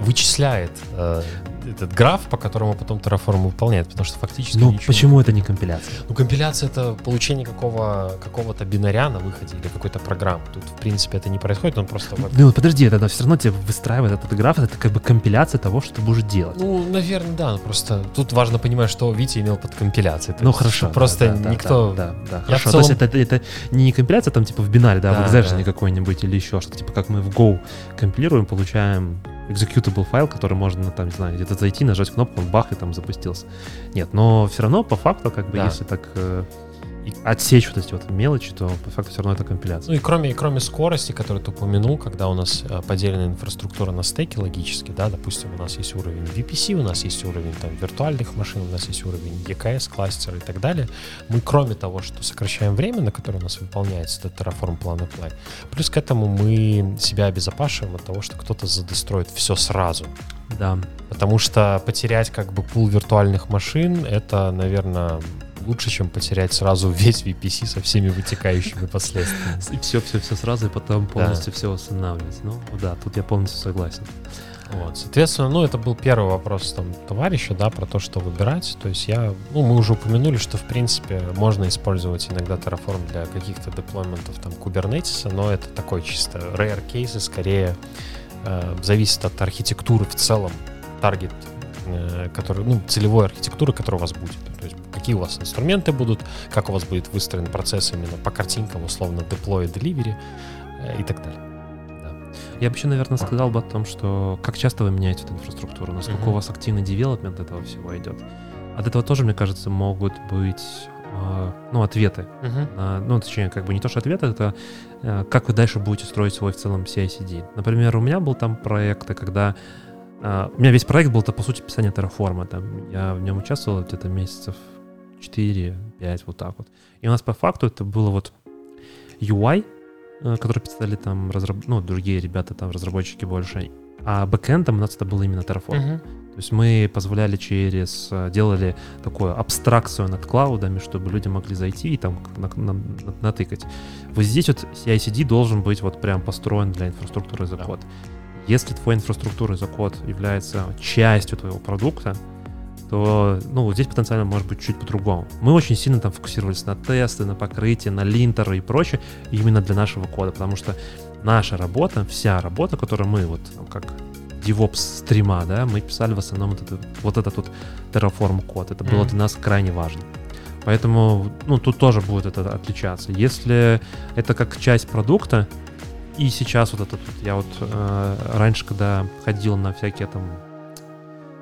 вычисляет э, этот граф, по которому потом Terraform выполняет, потому что фактически
Ну,
ничего-
почему это не компиляция?
Ну, компиляция — это получение какого, какого-то бинаря на выходе или какой-то программы. Тут, в принципе, это не происходит, он просто...
Ну, подожди, это все равно тебе выстраивает этот граф, это как бы компиляция того, что ты будешь делать.
Ну, наверное, да, просто тут важно понимать, что Витя имел под компиляцией.
Ну хорошо. да,
Просто
да, да,
никто...
Да, да, да,
Я
хорошо.
в
То есть
целом-
это, это не компиляция там типа в бинаре, да,
Да,
в экзешене
да.
какой-нибудь или еще что-то. Типа как мы в Go компилируем, получаем executable файл, который можно ну, там, не знаю, где-то зайти, нажать кнопку, он бах и там запустился. Нет, но все равно по факту, как бы,
Да.
если так... отсечь вот эти вот мелочи, то по факту все равно это компиляция.
Ну и кроме, и кроме скорости, которую ты упомянул, когда у нас э, поделена инфраструктура на стеке логически, да, допустим, у нас есть уровень VPC, у нас есть уровень там виртуальных машин, у нас есть уровень EKS, кластера и так далее, мы кроме того, что сокращаем время, на которое у нас выполняется этот Terraform Plan Apply, плюс к этому мы себя обезопашиваем от того, что кто-то задестроит все сразу.
Да.
Потому что потерять как бы пул виртуальных машин, это, наверное, лучше, чем потерять сразу весь VPC со всеми вытекающими последствиями.
И все, все, все сразу, и потом полностью все восстанавливать. Ну да, тут я полностью согласен.
Вот, соответственно, ну, это был первый вопрос там товарища, да, про то, что выбирать. То есть я, ну, мы уже упомянули, что, в принципе, можно использовать иногда Terraform для каких-то деплойментов там Kubernetes, но это такой чисто rare кейсы, скорее э, зависит от архитектуры в целом, таргет, э, который, ну, целевой архитектуры, которая у вас будет. То есть какие у вас инструменты будут, как у вас будет выстроен процесс именно по картинкам, условно, deploy, delivery э, и так далее.
Я бы еще, наверное, сказал бы о том, что как часто вы меняете эту инфраструктуру, насколько uh-huh. у вас активный девелопмент этого всего идет. От этого тоже, мне кажется, могут быть э, ну, ответы. Uh-huh. Ну, точнее, как бы не то, что ответы, это э, как вы дальше будете строить свой в целом CI-CD. Например, у меня был там проект, когда у меня весь проект был, это, по сути, писание Terraform. Там, я в нем участвовал где-то месяцев 4-5, вот так вот. И у нас по факту это было вот UI, Э, которые писали там разраб... ну, другие ребята, там разработчики больше. А бэкэндом у нас это было именно Terraform. Uh-huh. То есть мы позволяли через, э, делали такую абстракцию над клаудами, чтобы люди могли зайти и там на, на, на, натыкать. Вот здесь вот CI-CD должен быть вот прям построен для инфраструктуры за код. Если твоя инфраструктура за код является частью твоего продукта, то ну, здесь потенциально может быть чуть по-другому. Мы очень сильно там фокусировались на тесты, на покрытие, на линтеры и прочее, именно для нашего кода, потому что наша работа, вся работа, которую мы вот как DevOps стрима, да, мы писали в основном вот этот вот, этот вот Terraform код. Это было для нас крайне важно. Поэтому, ну, тут тоже будет это отличаться. Если это как часть продукта, и сейчас вот этот, я вот э, раньше, когда ходил на всякие там,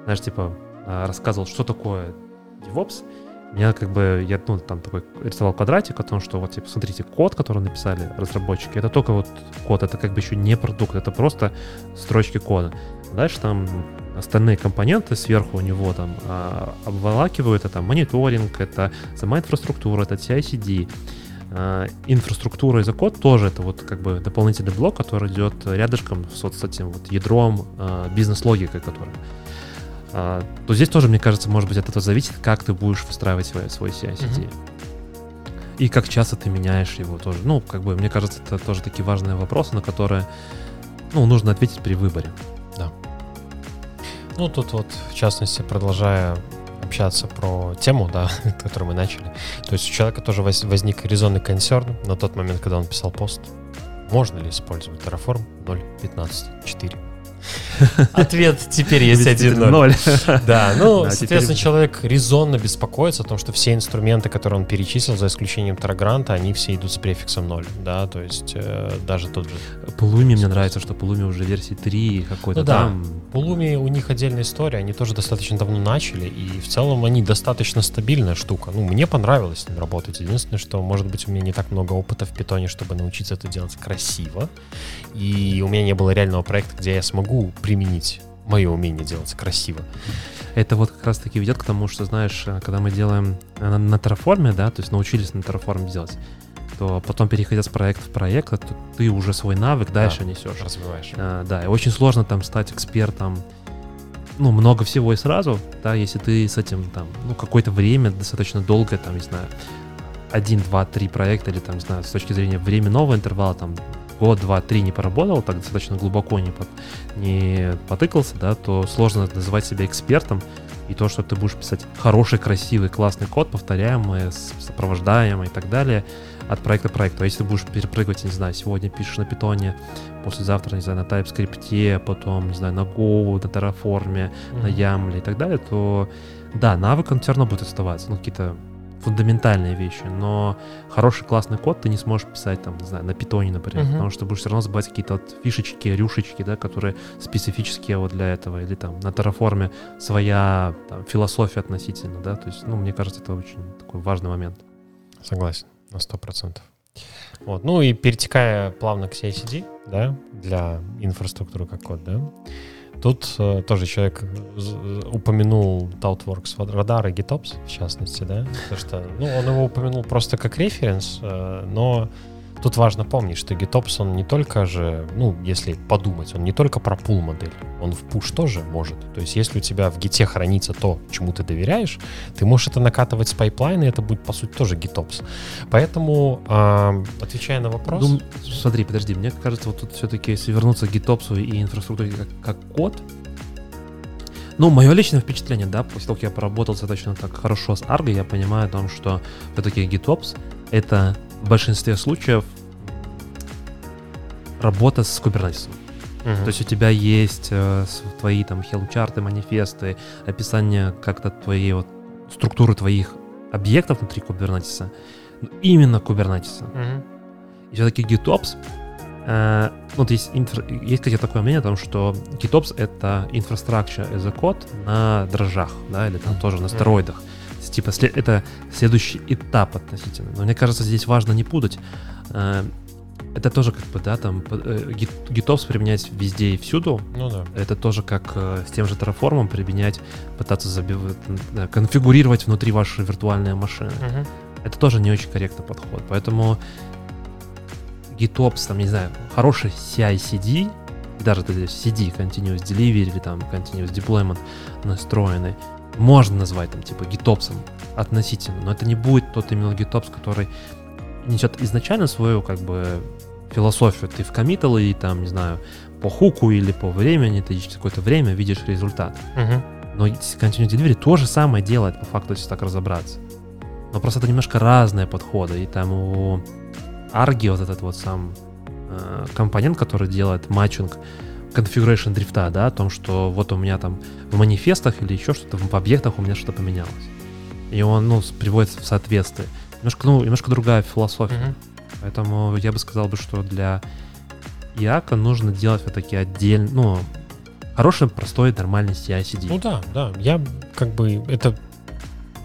знаешь, типа рассказывал, что такое DevOps, меня как бы, я ну, там такой рисовал квадратик о том, что вот, типа, смотрите, код, который написали разработчики, это только вот код, это как бы еще не продукт, это просто строчки кода. Дальше там остальные компоненты сверху у него там а, обволакивают, это мониторинг, это сама инфраструктура, это CI-CD, а, инфраструктура и за код тоже это вот как бы дополнительный блок, который идет рядышком с, вот, с этим вот ядром а, бизнес-логикой, которая а, то здесь тоже, мне кажется, может быть, от этого зависит, как ты будешь выстраивать свой, свой CI-CD. Mm-hmm. И как часто ты меняешь его тоже. Ну, как бы, мне кажется, это тоже такие важные вопросы, на которые, ну, нужно ответить при выборе.
Да. Ну, тут вот, в частности, продолжая общаться про тему, да, *laughs* которую мы начали. То есть у человека тоже возник резонный консерн на тот момент, когда он писал пост. Можно ли использовать Terraform 0.15.4? Ответ теперь есть 1-0. Да, ну, да, соответственно, теперь... человек резонно беспокоится о том, что все инструменты, которые он перечислил, за исключением Тарагранта, они все идут с префиксом 0, да, то есть э, даже тот же...
Пулуми мне нравится, что Пулуми уже версии 3 какой-то ну, там. Да,
Пулуми, у них отдельная история, они тоже достаточно давно начали, и в целом они достаточно стабильная штука. Ну, мне понравилось с ним работать. Единственное, что, может быть, у меня не так много опыта в питоне, чтобы научиться это делать красиво, и у меня не было реального проекта, где я смогу применить мое умение делать красиво.
Это вот как раз таки ведет к тому, что, знаешь, э, когда мы делаем э, на, на Terraform, да, то есть научились на Terraform делать, то потом, переходя с проекта в проект, то ты уже свой навык дальше да, несешь.
Развиваешь.
А, да, и очень сложно там стать экспертом, ну, много всего и сразу, да, если ты с этим там, ну, какое-то время достаточно долго, там, не знаю, один, два, три проекта или там, не знаю, с точки зрения временного интервала, там, год, два, три не поработал, так достаточно глубоко не, под, не потыкался, да, то сложно называть себя экспертом. И то, что ты будешь писать хороший, красивый, классный код, повторяемый, сопровождаемый и так далее, от проекта к проекту. А если ты будешь перепрыгивать, не знаю, сегодня пишешь на питоне, послезавтра, не знаю, на TypeScript, потом, не знаю, на Go, на Terraform, mm-hmm. на YAML и так далее, то да, навык он все равно будет оставаться. Ну, какие-то фундаментальные вещи, но хороший классный код ты не сможешь писать там, не знаю, на питоне, например, uh-huh. потому что будешь все равно забывать какие-то вот фишечки, рюшечки, да, которые специфические вот для этого, или там на Terraform своя там, философия относительно, да, то есть, ну, мне кажется, это очень такой важный момент.
Согласен, на 100%. Вот. Ну и перетекая плавно к CICD, да, для инфраструктуры как код, да, тут э, тоже человек упомянул ThoughtWorks Radar и GitOps, в частности, да, потому что, ну, он его упомянул просто как референс, э, но Тут важно помнить, что GitOps, он не только же, ну, если подумать, он не только про pull модель, он в push тоже может. То есть, если у тебя в Git е хранится то, чему ты доверяешь, ты можешь это накатывать с pipeline а, и это будет, по сути, тоже GitOps. Поэтому, э, отвечая на вопрос...
Ну, смотри, подожди, мне кажется, вот тут все-таки, если вернуться к GitOps и инфраструктуре как, как код, ну, мое личное впечатление, да, после того, как я поработал достаточно так хорошо с Argo, я понимаю о том, что все-таки GitOps — это в большинстве случаев работа с Kubernetes. Uh-huh. То есть у тебя есть э, твои там хелм-чарты, манифесты, описание как-то твоей вот структуры твоих объектов внутри Kubernetes, именно Kubernetes. Uh-huh. И все-таки GitOps, э, ну, вот есть, инфра, есть, кстати, такое мнение о том, что GitOps — это infrastructure as a code на дрожжах, да, или там uh-huh. тоже на стероидах. Uh-huh типа это следующий этап относительно. Но мне кажется, здесь важно не путать. Э, это тоже как бы, да, там GitOps э, применять везде и всюду.
Ну да.
Это тоже как э, с тем же Terraform применять, пытаться забивать, конфигурировать внутри вашей виртуальной машины. Угу. Это тоже не очень корректный подход. Поэтому GitOps, там, не знаю, хороший CI-CD, даже CD, Continuous Delivery или там Continuous Deployment настроенный, можно назвать там типа гитопсом относительно, но это не будет тот именно гитопс, который несет изначально свою как бы философию. Ты вкоммитал и там, не знаю, по хуку или по времени, ты ищешь какое-то время, видишь результат.
Uh-huh.
Но Continuous Delivery то же самое делает по факту, если так разобраться. Но просто это немножко разные подходы. И там у Argi вот этот вот сам э, компонент, который делает матчинг, configuration дрифта, да, о том, что вот у меня там в манифестах или еще что-то, в объектах у меня что-то поменялось. И он, ну, приводится в соответствие. Немножко, ну, немножко другая философия. Mm-hmm. Поэтому я бы сказал бы, что для Яка нужно делать все-таки отдельно, ну, хороший, простой, нормальный CI-CD.
Ну да, да, я как бы, это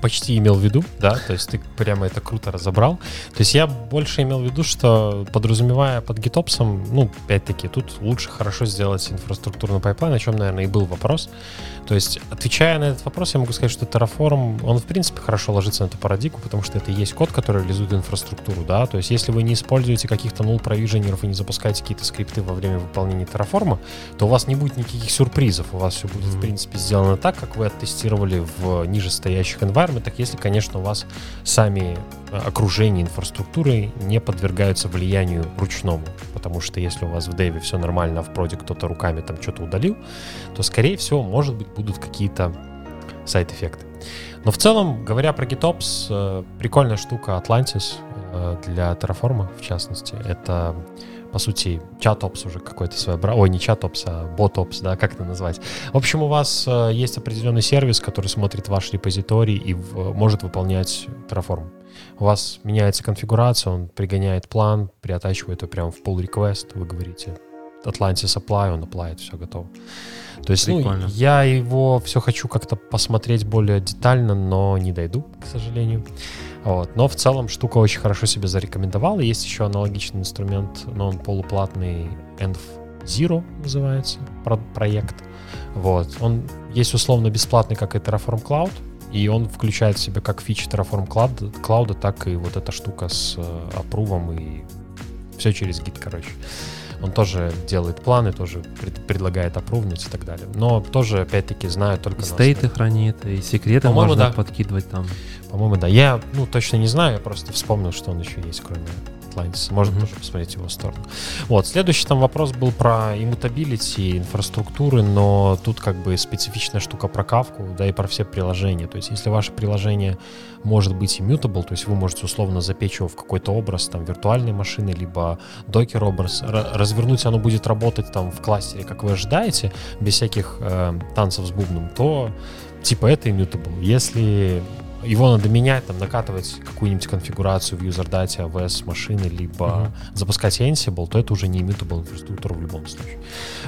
почти имел в виду, да, то есть ты прямо это круто разобрал. То есть я больше имел в виду, что подразумевая под GitOps, ну, опять-таки, тут лучше хорошо сделать инфраструктурный пайплайн, о чем, наверное, и был вопрос. То есть, отвечая на этот вопрос, я могу сказать, что Terraform, он, в принципе, хорошо ложится на эту парадигму, потому что это и есть код, который реализует инфраструктуру, да, то есть, если вы не используете каких-то null provisioner ов и не запускаете какие-то скрипты во время выполнения Terraform, то у вас не будет никаких сюрпризов, у вас все будет, mm-hmm. в принципе, сделано так, как вы оттестировали в нижестоящих environment, если, конечно, у вас сами э, окружение инфраструктуры не подвергаются влиянию ручному, потому что если у вас в Дэве все нормально, а в проде кто-то руками там что-то удалил, то, скорее всего, может быть, будут какие-то сайт-эффекты. Но в целом, говоря про GitOps, э, прикольная штука Atlantis э, для Terraform, в частности, это по сути, чат-опс уже какой-то своеобразный, ой, не чат-опс, а бот-опс, да, как это назвать. В общем, у вас э, есть определенный сервис, который смотрит ваш репозиторий и в, может выполнять Terraform. У вас меняется конфигурация, он пригоняет план, приотачивает его прямо в pull request, вы говорите Atlantis apply, он apply, все готово. То есть ну, я его все хочу как-то посмотреть более детально, но не дойду, к сожалению. Вот. Но в целом штука очень хорошо себя зарекомендовала. Есть еще аналогичный инструмент, но он полуплатный, Env Zero называется, про проект. Вот. Он есть условно бесплатный, как и Terraform Cloud, и он включает в себя как фичи Terraform Cloud, Cloud так и вот эта штука с апрувом и все через гид, короче. Он тоже делает планы, тоже пред, предлагает опровнуть и так далее. Но тоже, опять-таки, знаю только... И
стейты хранит, и секреты можно да. подкидывать там.
По-моему, да. Я, ну, точно не знаю, я просто вспомнил, что он еще есть, кроме Atlantis. Можно mm-hmm. тоже посмотреть его сторону. Вот, следующий там вопрос был про immutability инфраструктуры, но тут как бы специфичная штука про кавку, да и про все приложения. То есть если ваше приложение может быть immutable, то есть вы можете условно запечь его в какой-то образ там виртуальной машины, либо докер образ, развернуть оно будет работать там в кластере, как вы ожидаете, без всяких э, танцев с бубном, то типа это immutable. Если его надо менять, там, накатывать какую-нибудь конфигурацию в юзердате AWS машины, либо uh-huh. запускать Ansible, то это уже не immutable инфраструктура в любом случае.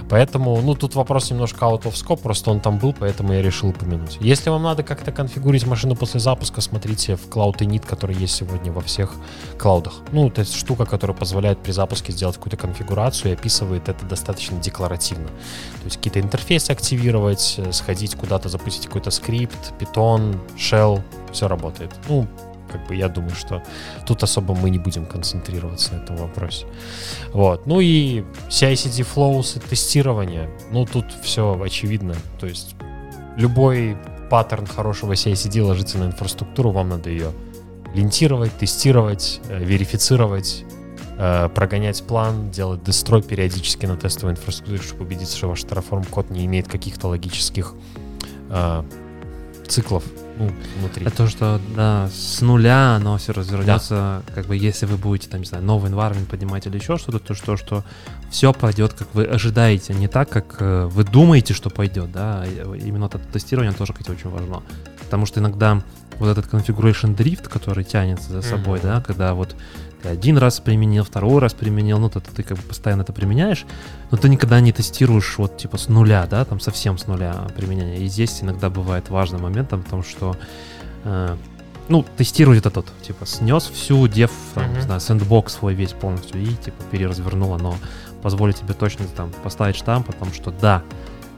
Поэтому, ну, тут вопрос немножко out of scope, просто он там был, поэтому я решил упомянуть. Если вам надо как-то конфигурить машину после запуска, смотрите в Cloud Init, который есть сегодня во всех клаудах. Ну, это штука, которая позволяет при запуске сделать какую-то конфигурацию и описывает это достаточно декларативно. То есть какие-то интерфейсы активировать, э, сходить куда-то, запустить какой-то скрипт, Python, Shell, все работает. Ну, как бы я думаю, что тут особо мы не будем концентрироваться на этом вопросе. Вот. Ну и CI-CD flows и тестирование. Ну, тут все очевидно. То есть любой паттерн хорошего CI-CD ложится на инфраструктуру, вам надо ее лентировать, тестировать, э, верифицировать, э, прогонять план, делать дестрой периодически на тестовой инфраструктуре, чтобы убедиться, что ваш Terraform код не имеет каких-то логических э, циклов ну, внутри.
Это то, что да, с нуля оно все развернется, да. как бы если вы будете, там, не знаю, новый environment поднимать или еще что-то, то что, что все пойдет, как вы ожидаете, не так, как э, вы думаете, что пойдет, да, именно это тестирование тоже, кстати, очень важно. Потому что иногда вот этот configuration drift, который тянется за собой, mm-hmm. да, когда вот ты один раз применил, второй раз применил, ну, то ты, ты как бы постоянно это применяешь, но ты никогда не тестируешь вот типа с нуля, да, там совсем с нуля применения. И здесь иногда бывает важным моментом, потому что э, ну, тестировать это тот, типа, снес всю дев, там, mm-hmm. не знаю, сэндбокс свой весь полностью и, типа, переразвернул, оно позволит тебе точно там поставить штамп о том, что да,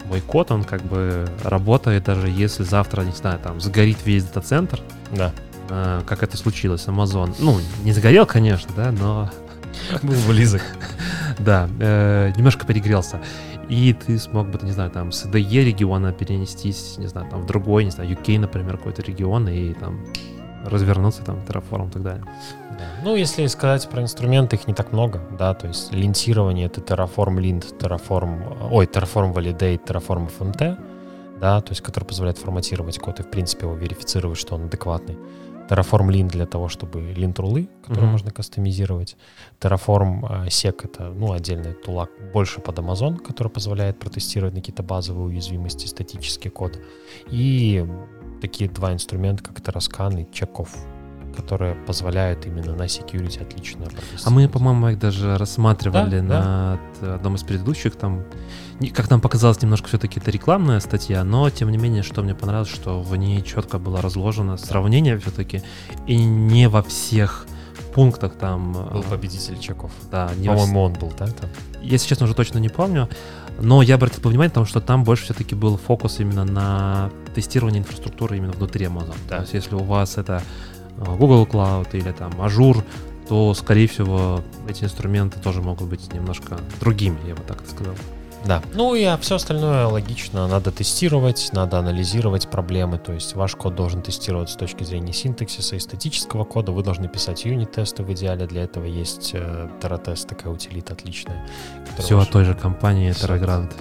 мой код, он как бы работает, даже если завтра, не знаю, там, сгорит весь дата-центр,
да.
Э, как это случилось, Amazon. Ну, не сгорел, конечно, да, но... *laughs*
Был близок. *laughs*
Да, э, немножко перегрелся. И ты смог бы, не знаю, там, с DE региона перенестись, не знаю, там, в другой, не знаю, UK, например, какой-то регион, и там развернуться там Terraform и так далее.
Да. Ну, если сказать про инструменты, их не так много, да, то есть линтирование — это Terraform Lint, Terraform, ой, Terraform Validate, Terraform FMT, да, то есть который позволяет форматировать код и, в принципе, его верифицировать, что он адекватный. Terraform Lint для того, чтобы lint рулы, которые mm-hmm. можно кастомизировать. Terraform uh, Sec — это, ну, отдельный тулак больше под Amazon, который позволяет протестировать на какие-то базовые уязвимости, статический код. И такие два инструмента, как Terrascan и Checkov, которые позволяют именно на security отлично
А мы, по-моему, их даже рассматривали да, на да. одном из предыдущих. Там, как нам показалось, немножко все-таки это рекламная статья, но тем не менее, что мне понравилось, что в ней четко было разложено сравнение все-таки, и не во всех пунктах там...
Был а, победитель Чеков.
Да.
По-моему, он был, да? Там?
Я сейчас уже точно не помню. Но я обратил внимание, потому что там больше все-таки был фокус именно на тестирование инфраструктуры именно внутри Amazon. Да. То есть если у вас это э, Google Cloud или там Azure, то, скорее всего, эти инструменты тоже могут быть немножко другими, я бы так сказал.
Да. Ну и а все остальное логично. Надо тестировать, надо анализировать проблемы. То есть ваш код должен тестироваться с точки зрения синтаксиса и статического кода. Вы должны писать юнит-тесты в идеале. Для этого есть э, Terrateст, такая утилита отличная.
Все от той же компании TerraGrant.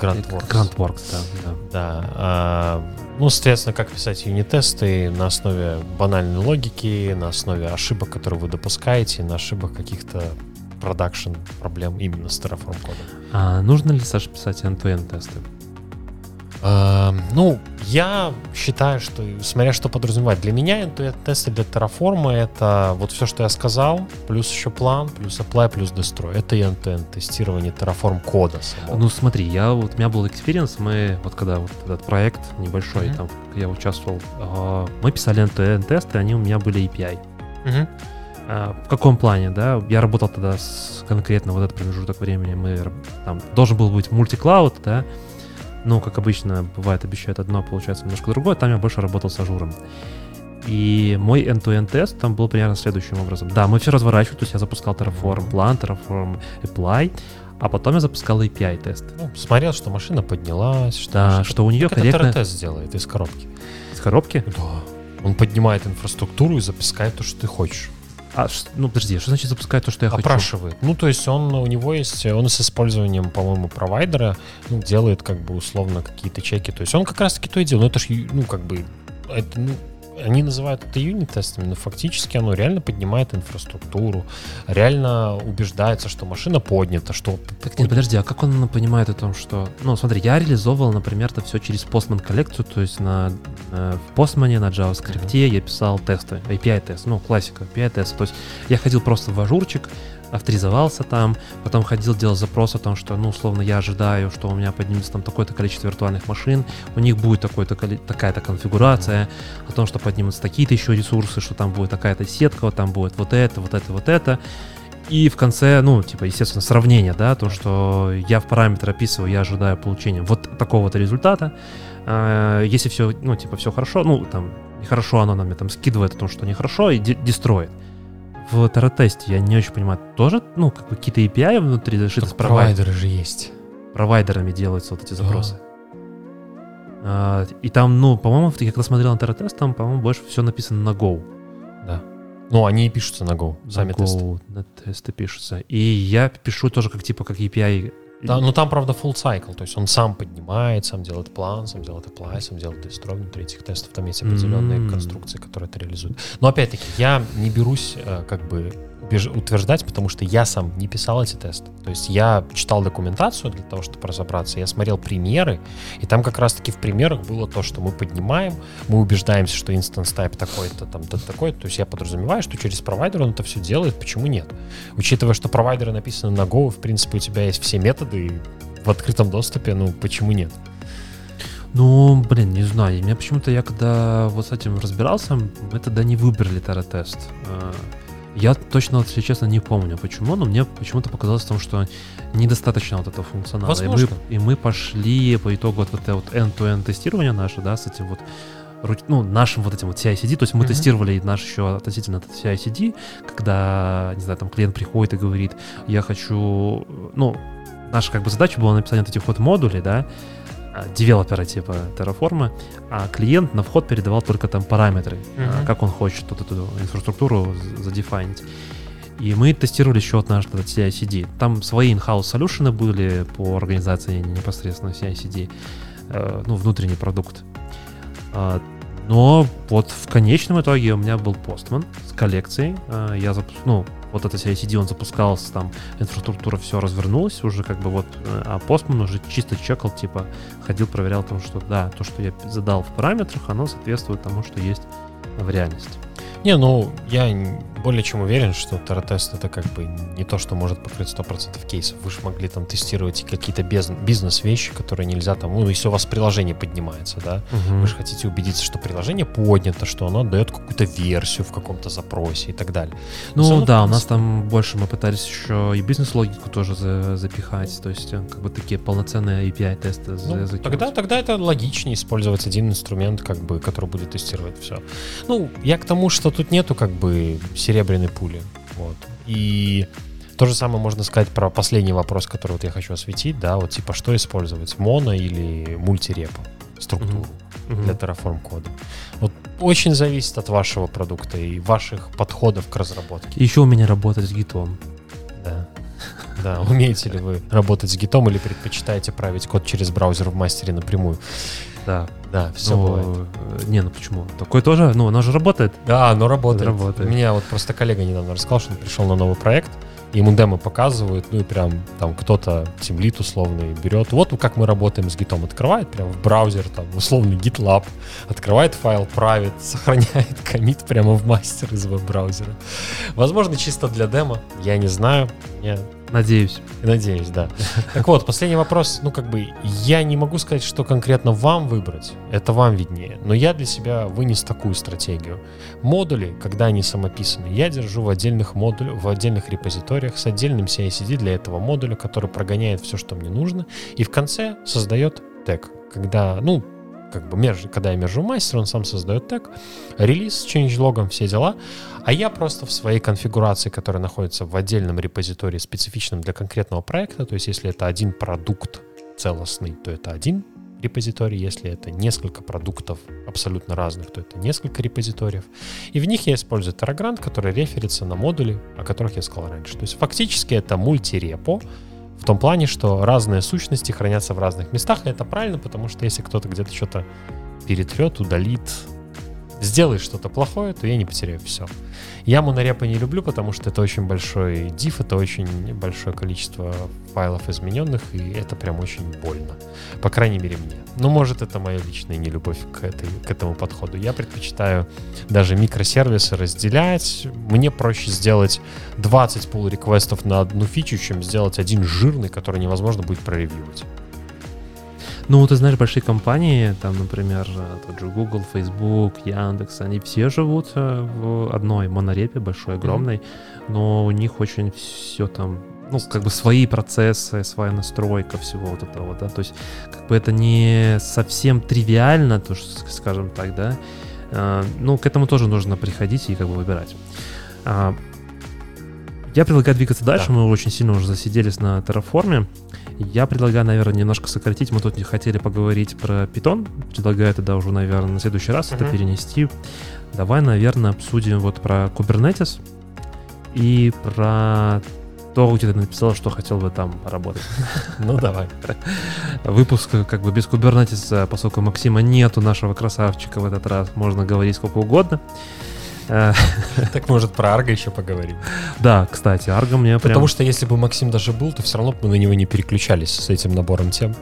GrantWorks.
GrantWorks, да.
Да. да. А, ну, соответственно, как писать юнит-тесты на основе банальной логики, на основе ошибок, которые вы допускаете, на ошибок каких-то продакшн проблем именно с Terraform кодом.
А нужно ли, Саша, писать end-to-end тесты?
Uh, ну, я считаю, что, смотря что подразумевать, для меня end тесты для Terraform это вот все, что я сказал, плюс еще план, плюс apply, плюс destroy. Это end-to-end тестирование Terraform кода самого.
Ну, смотри, я вот, у меня был experience, мы вот когда вот этот проект небольшой, mm-hmm. там, я участвовал, uh, мы писали end-to-end тесты, они у меня были API. Mm-hmm. А, в каком плане, да? Я работал тогда с конкретно вот этот промежуток времени. Мы там должен был быть multi-cloud, да. Ну, как обычно, бывает, обещают одно, получается немножко другое. Там я больше работал с Azure ом. И мой end-to-end тест там был примерно следующим образом. Да, мы все разворачивали, то есть я запускал Terraform Plan, Terraform Apply, а потом я запускал API тест.
Ну, смотрел, что машина поднялась,
что, да, что у нее как корректно...
Это тест делает из коробки.
Из коробки?
Да. Он поднимает инфраструктуру и запускает то, что ты хочешь.
А, ну, подожди, что значит запускает то, что я
Опрашивает.
хочу?
Ну, то есть он, у него есть, он с использованием, по-моему, провайдера ну, делает как бы условно какие-то чеки. То есть он как раз-таки то и делает. Ну, это ж, ну, как бы, это, ну, они называют это юнит-тестами, но фактически оно реально поднимает инфраструктуру, реально убеждается, что машина поднята, что...
Так нет, подожди, а как он понимает о том, что... Ну, смотри, я реализовывал, например, это все через Postman коллекцию, то есть на, на в Postman, на JavaScript uh-huh. я писал тесты, API-тест, ну, классика, API-тест. То есть я ходил просто в ажурчик, авторизовался там, потом ходил, делал запрос о том, что, ну, условно, я ожидаю, что у меня поднимется там такое-то количество виртуальных машин, у них будет такое-то, такая-то конфигурация, о том, что поднимутся такие-то еще ресурсы, что там будет такая-то сетка, вот там будет вот это, вот это, вот это. И в конце, ну, типа, естественно, сравнение, да, то, что я в параметр описываю, я ожидаю получения вот такого-то результата. А, если все, ну, типа, все хорошо, ну, там, нехорошо, оно нам там скидывает о том, что нехорошо, и дестроит в Таратесте, я не очень понимаю, тоже, ну, какие-то API внутри зашиты
с провайдеры же есть.
Провайдерами делаются вот эти запросы. А, и там, ну, по-моему, я когда смотрел на Таратест, там, по-моему, больше все написано на Go.
Да. Ну, они и пишутся на Go,
сами на Go, тесты. На тесты пишутся. И я пишу тоже как типа как API
да, ну там, правда, full cycle, то есть он сам поднимает, сам делает план, сам делает apply, сам делает дестрой внутри этих тестов, там есть определенные mm-hmm. конструкции, которые это реализуют. Но опять-таки, я не берусь э, как бы утверждать, потому что я сам не писал эти тесты. То есть я читал документацию для того, чтобы разобраться, я смотрел примеры, и там как раз-таки в примерах было то, что мы поднимаем, мы убеждаемся, что instance type такой-то, там, такой то есть я подразумеваю, что через провайдер он это все делает, почему нет? Учитывая, что провайдеры написаны на Go, в принципе, у тебя есть все методы в открытом доступе, ну, почему нет?
Ну, блин, не знаю. Меня почему-то я когда вот с этим разбирался, мы тогда не выбрали Тара-тест. Я точно, если честно, не помню, почему, но мне почему-то показалось в том, что недостаточно вот этого функционала. И мы, и мы пошли по итогу вот, это вот end-to-end тестирования наше, да, с этим вот ну, нашим вот этим вот CI-CD, то есть мы mm-hmm. тестировали наш еще относительно CI-CD, когда, не знаю, там клиент приходит и говорит, я хочу, ну, наша как бы задача была написать вот этих вот модулей, да, девелопера типа Terraform, а клиент на вход передавал только там параметры, mm-hmm. как он хочет вот эту инфраструктуру задефайнить. И мы тестировали еще от нашего CI-CD. Там свои in-house solutions были по организации непосредственно CI-CD, э, ну, внутренний продукт. А, но вот в конечном итоге у меня был Postman с коллекцией. А, я ну, вот это CI-CD, он запускался, там инфраструктура все развернулась уже как бы вот, э, а Postman уже чисто чекал, типа, ходил, проверял том, что да, то, что я задал в параметрах, оно соответствует тому, что есть в реальности.
Не, ну, я более чем уверен, что Таратест это как бы не то, что может покрыть 100% кейсов. Вы же могли там тестировать какие-то бизнес-вещи, которые нельзя там, ну, если у вас приложение поднимается, да, угу. вы же хотите убедиться, что приложение поднято, что оно дает какую-то версию в каком-то запросе и так далее.
Ну, равно, да, у нас там больше мы пытались еще и бизнес-логику тоже за, запихать, то есть э, как бы такие полноценные API-тесты
ну, тогда, тогда это логичнее использовать один инструмент, как бы, который будет тестировать все. Ну, я к тому, что тут нету как бы серебряной пули. Вот. И то же самое можно сказать про последний вопрос, который вот я хочу осветить, да, вот типа что использовать, моно или мультирепо структуру mm-hmm. для Terraform кода. Вот очень зависит от вашего продукта и ваших подходов к разработке.
Еще у меня работать с гитом.
Да. Да, умеете ли вы работать с гитом или предпочитаете править код через браузер в мастере напрямую?
Да. Да, все ну, бывает. Э, не, ну почему? Такое тоже, ну, оно же работает.
Да, оно работает. работает. У меня вот просто коллега недавно рассказал, что он пришел на новый проект, ему демо показывают, ну и прям там кто-то, тимлит условный, берет. Вот как мы работаем с гитом. Открывает прям в браузер, там, условный GitLab, открывает файл, правит, сохраняет *laughs* комит прямо в мастер из веб-браузера. Возможно, чисто для демо, я не знаю. Мне
Надеюсь.
Надеюсь, да. *laughs* Так вот, последний вопрос. Ну, как бы, я не могу сказать, что конкретно вам выбрать. Это вам виднее. Но я для себя вынес такую стратегию. Модули, когда они самописаны, я держу в отдельных модулях, в отдельных репозиториях с отдельным CI-CD для этого модуля, который прогоняет все, что мне нужно, и в конце создает тег. Когда, ну, как бы, меж, когда я мержу мастер, он сам создает тег, релиз с changelogом, все дела, а я просто в своей конфигурации, которая находится в отдельном репозитории, специфичном для конкретного проекта, то есть если это один продукт целостный, то это один репозиторий, если это несколько продуктов абсолютно разных, то это несколько репозиториев. И в них я использую Terragrant, который реферится на модули, о которых я сказал раньше. То есть фактически это мультирепо, в том плане, что разные сущности хранятся в разных местах, и это правильно, потому что если кто-то где-то что-то перетрет, удалит, сделаешь что-то плохое, то я не потеряю все. Я монорепы не люблю, потому что это очень большой diff, это очень большое количество файлов измененных, и это прям очень больно. По крайней мере, мне. Ну, может, это моя личная нелюбовь к, этой, к этому подходу. Я предпочитаю даже микросервисы разделять. Мне проще сделать 20 pull реквестов на одну фичу, чем сделать один жирный, который невозможно будет проревьювать.
Ну, ты знаешь, большие компании, там, например, тот же Google, Facebook, Яндекс, они все живут э, в одной монорепе, большой, огромной, mm-hmm. но у них очень все там, ну, как бы свои процессы, своя настройка всего вот этого, да, то есть, как бы это не совсем тривиально, то, что, скажем так, да, а, ну, к этому тоже нужно приходить и как бы выбирать. А, я предлагаю двигаться дальше, да. мы очень сильно уже засиделись на Terraform. Я предлагаю, наверное, немножко сократить. Мы тут не хотели поговорить про Python. Предлагаю тогда уже, наверное, на следующий раз uh-huh. это перенести. Давай, наверное, обсудим вот про Kubernetes и про то, где ты написал, что хотел бы там поработать. *laughs*
Ну, давай.
Выпуск как бы без Kubernetes, поскольку Максима нету нашего красавчика в этот раз, можно говорить сколько угодно.
Э, *laughs* так может про Арго еще поговорим.
Да, кстати, Арго мне
прям... Потому что если бы Максим даже был, то все равно бы мы на него не переключались с этим набором тем.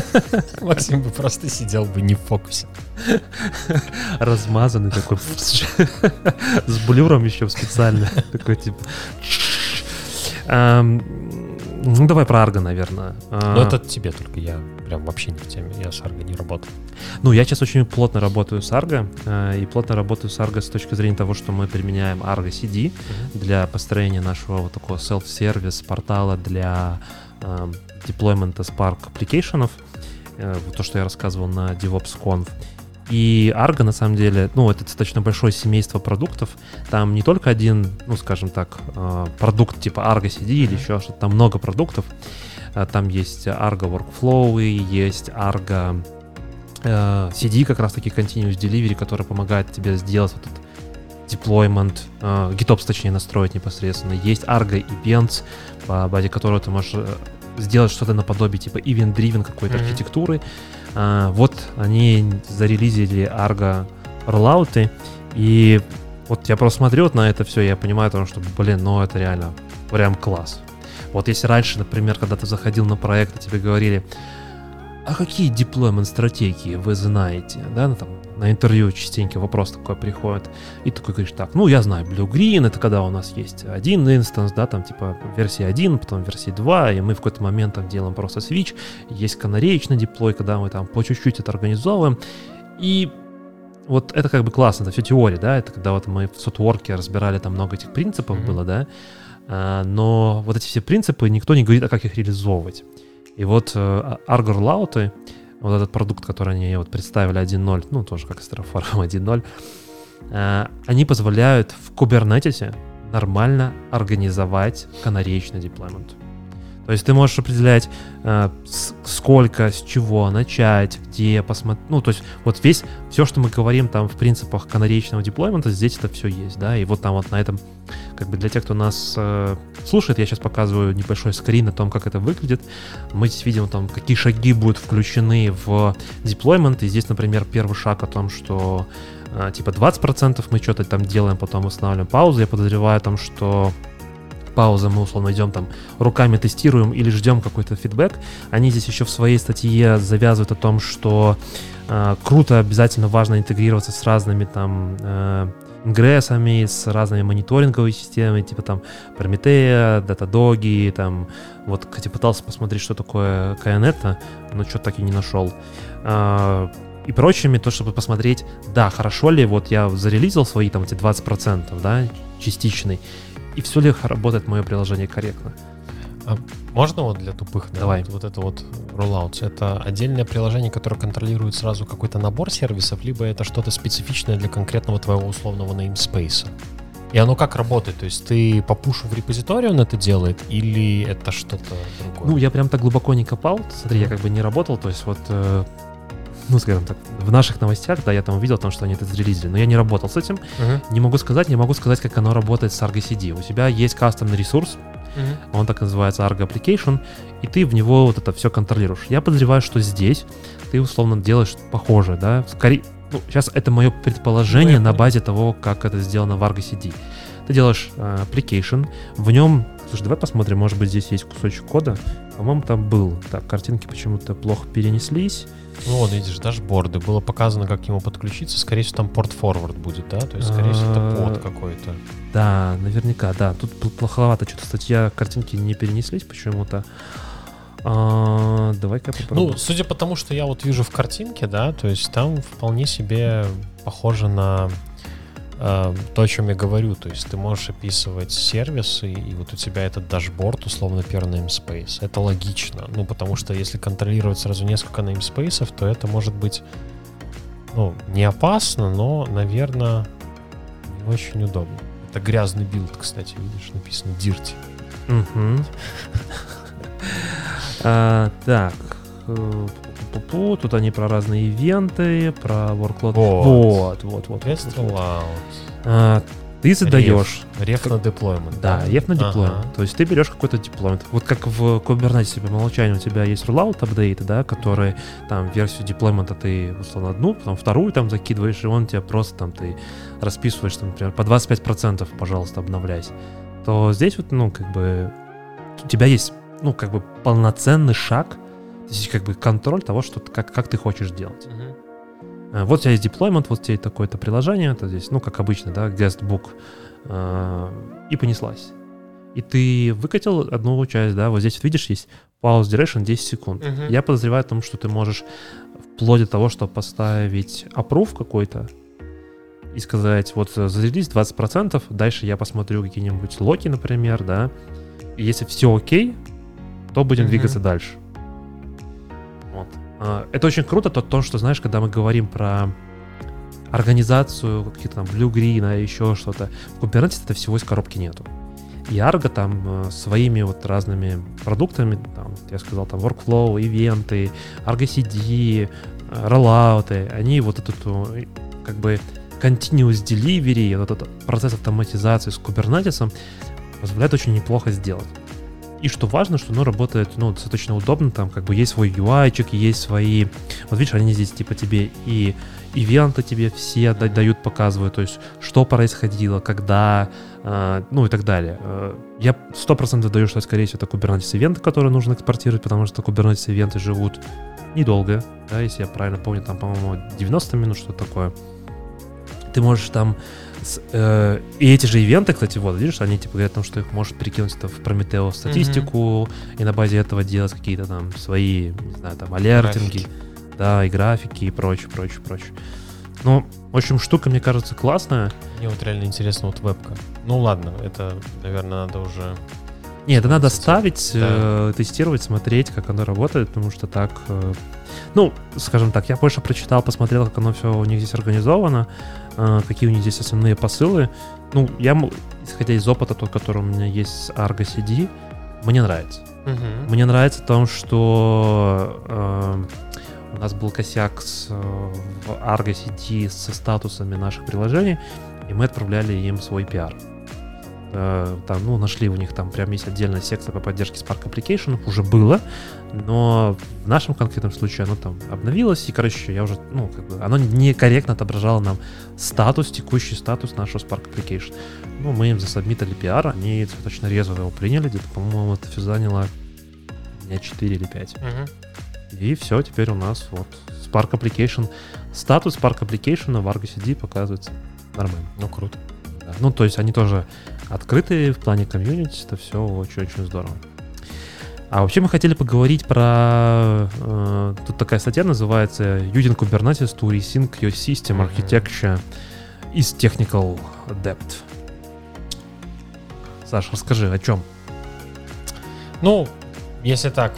*laughs* Максим бы просто сидел бы не в фокусе.
Размазанный такой. С блюром еще специально. Такой типа... Ну, давай про Арго, наверное.
Ну, это тебе только, я прям вообще не в теме, я с Арго не работаю.
Ну, я сейчас очень плотно работаю с Argo, э, и плотно работаю с Argo с точки зрения того, что мы применяем Argo CD для построения нашего вот такого self-сервис портала для э, деплоймента Spark application, э, то, что я рассказывал на DevOps.conf. И Argo, на самом деле, ну, это достаточно большое семейство продуктов. Там не только один, ну, скажем так, э, продукт типа Argo CD или еще что-то, там много продуктов. Э, там есть Argo Workflow, есть Argo э, CD, как раз-таки Continuous Delivery, который помогает тебе сделать вот этот deployment, э, GitOps, точнее, настроить непосредственно. Есть Argo и Events, по базе которого ты можешь э, сделать что-то наподобие типа event-driven какой-то mm-hmm. архитектуры. Вот они зарелизили Argo роллауты, и вот я просто смотрю вот на это все, и я понимаю, потому что, блин, ну это реально прям класс. Вот если раньше, например, когда ты заходил на проект, тебе говорили, а какие деплоймент стратегии вы знаете? Да, ну, там, на интервью частенько вопрос такой приходит. И такой говоришь, так, ну я знаю, Blue Green, это когда у нас есть один инстанс, да, там типа версия 1, потом версия 2, и мы в какой-то момент там делаем просто switch, есть канареечный деплой, когда мы там по чуть-чуть это организовываем. И вот это как бы классно, это все теория, да, это когда вот мы в сотворке разбирали там много этих принципов mm-hmm. было, да, но вот эти все принципы никто не говорит, а как их реализовывать. И вот э, Argor Lauты, вот этот продукт, который они вот представили 1.0, ну, тоже как Terraform 1.0, э, они позволяют в Kubernetes нормально организовать канареечный деплоймент. То есть ты можешь определять, э, сколько, с чего начать, где посмотреть. Ну, то есть вот весь, все, что мы говорим там в принципах канареечного деплоймента, здесь это все есть, да, и вот там вот на этом, как бы для тех, кто нас э, слушает, я сейчас показываю небольшой скрин о том, как это выглядит. Мы здесь видим там, какие шаги будут включены в деплоймент, и здесь, например, первый шаг о том, что э, типа 20% мы что-то там делаем, потом устанавливаем паузу. Я подозреваю там, что пауза, мы условно идем там руками тестируем или ждем какой-то фидбэк. Они здесь еще в своей статье завязывают о том, что э, круто, обязательно важно интегрироваться с разными там э, ингрессами, с разными мониторинговыми системами, типа там Prometheus, Datadog, там, вот, кстати, пытался посмотреть, что такое Kayonetta, но что-то так и не нашел. Э, и прочими, то, чтобы посмотреть, да, хорошо ли, вот я зарелизил свои там эти 20%, да, частичный, и все ли работает мое приложение корректно.
А можно вот для тупых?
Да, Давай.
Вот, вот это вот rollout. Это отдельное приложение, которое контролирует сразу какой-то набор сервисов, либо это что-то специфичное для конкретного твоего условного namespace? И оно как работает? То есть ты по пушу в репозитории он это делает, или это что-то другое?
Ну, я прям так глубоко не копал. Смотри, я как бы не работал. То есть вот э, ну, скажем так, в наших новостях, да, я там увидел, там, что они это зарелизили, но я не работал с этим. Uh-huh. Не могу сказать, не могу сказать, как оно работает с Argo CD. У тебя есть кастомный ресурс, uh-huh. он так называется Argo Application, и ты в него вот это все контролируешь. Я подозреваю, что здесь ты условно делаешь похожее, да, скорее, ну, сейчас это мое предположение
Ну,
на базе того, как это сделано в Argo CD. Ты делаешь э, application, в нем, слушай, давай посмотрим, может быть здесь есть кусочек кода. По-моему, там был. Так, картинки почему-то плохо перенеслись.
Ну вот, видишь, дашборды. Было показано, как к нему подключиться. Скорее всего, там порт-форвард будет, да? То есть, скорее всего, это
А,
под какой-то.
Да, наверняка, да. Тут пл- плоховато что-то статья, картинки не перенеслись почему-то. А, давай-ка попробуем.
Ну, судя по тому, что я вот вижу в картинке, да, то есть там вполне себе похоже на то, о чем я говорю. То есть ты можешь описывать сервисы, и вот у тебя этот дашборд, условно, первый namespace. Это логично. Ну, потому что если контролировать сразу несколько namespace'ов, то это может быть, ну, не опасно, но, наверное, не очень удобно. Это грязный build, кстати, видишь, написано dirty. *laughs*
А, Так. Пу-пу-пу, Тут они про разные event ы, про workload.
Вот.
Вот, вот, вот.
Test
вот, вот. А, Ты задаешь.
Ref на deployment.
Да, ref на
Ага.
deployment. То есть ты берешь какой-то deployment. Вот как в Kubernetes по умолчанию у тебя есть rollout update ы, да, которые там версию деплоймента ты условно одну, потом вторую там закидываешь, и он тебе просто там ты расписываешь, там, например, по 25%, пожалуйста, обновляйся. То здесь вот, ну, как бы у тебя есть, ну, как бы полноценный шаг, здесь как бы контроль того, что ты- как, как ты хочешь делать. А, Вот у тебя есть deployment, вот у тебя есть такое-то приложение, это здесь, ну, как обычно, да, guestbook, а, и понеслась. И ты выкатил одну часть, да, вот здесь вот видишь, есть pause duration 10 секунд.
Мгм.
Я подозреваю о том, что ты можешь вплоть до того, чтобы поставить approve какой-то и сказать, вот э, зарядись 20%, дальше я посмотрю какие-нибудь локи, например, да, и если все окей, то будем
Мгм.
двигаться дальше. А, Это очень круто, то, то, что, знаешь, когда мы говорим про организацию каких-то там Blue Green, а еще что-то, в Kubernetes это всего из коробки нету. И Argo там э, своими вот разными продуктами, там, я сказал, там workflow, ивенты, Argo CD, э, роллауты, они вот этот э, как бы continuous delivery, вот этот процесс автоматизации с Kubernetes позволяет очень неплохо сделать. И что важно, что оно работает, ну, достаточно удобно, там как бы есть свой UI, есть свои... Вот видишь, они здесь типа тебе и ивенты тебе все да- дают, показывают, то есть что происходило, когда, э, ну и так далее. Э, я сто процентов даю, что, скорее всего, это Kubernetes ивенты, которые нужно экспортировать, потому что Kubernetes ивенты живут недолго, да, если я правильно помню, там, по-моему, 90 минут, что такое. Ты можешь там... с- э, и эти же ивенты, кстати, вот, видишь, они типа говорят о том, что их можешь перекинуть в Prometheus статистику, и на базе этого делать какие-то там свои, не знаю, там, алертинги,
Графики.
да, и графики, и прочее, прочее, прочее. Ну, в общем, штука, мне кажется, классная.
Мне вот реально интересно, вот вебка. Ну ладно, это, наверное, надо уже...
Не, это надо ставить,
да.
э, тестировать, смотреть, как оно работает, потому что так, э, ну, скажем так, я больше прочитал, посмотрел, как оно все у них здесь организовано, э, какие у них здесь основные посылы. Ну, я, исходя из опыта, тот, который у меня есть с Argo CD, мне нравится. Мне нравится в том, что э, у нас был косяк с, в Argo CD со статусами наших приложений, и мы отправляли им свой пиар. Э, Там, ну, нашли у них там прям есть отдельная секция по поддержке Spark Application, уже было, но в нашем конкретном случае оно там обновилось, и, короче, я уже, ну, как бы, оно некорректно отображало нам статус, текущий статус нашего Spark Application. Ну, мы им засобмитили пиар, они достаточно резво его приняли, где-то, по-моему, это все заняло дня 4 или 5. И все, теперь у нас вот Spark Application, статус Spark Application в Argo CD показывается нормально.
Ну, круто.
Да. Ну, то есть они тоже открытые в плане комьюнити, это все очень-очень здорово. А вообще мы хотели поговорить про... э, тут такая статья называется Using Kubernetes to Resync Your System. Architecture is Technical Depth. Саша, расскажи, о чем?
Ну, если так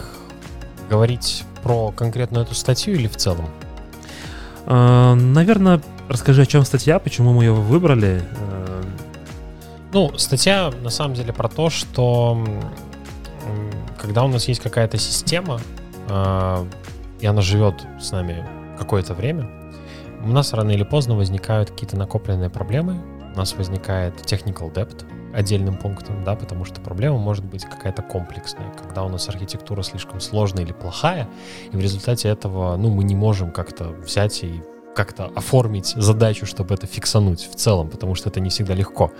говорить про конкретно эту статью или в целом?
Э, наверное, расскажи, о чем статья, почему мы ее выбрали.
Ну, статья на самом деле про то, что когда у нас есть какая-то система, а, и она живет с нами какое-то время, у нас рано или поздно возникают какие-то накопленные проблемы, у нас возникает technical debt отдельным пунктом, да, потому что проблема может быть какая-то комплексная, когда у нас архитектура слишком сложная или плохая, и в результате этого, ну, мы не можем как-то взять и как-то оформить задачу, чтобы это фиксануть в целом, потому что это не всегда легко.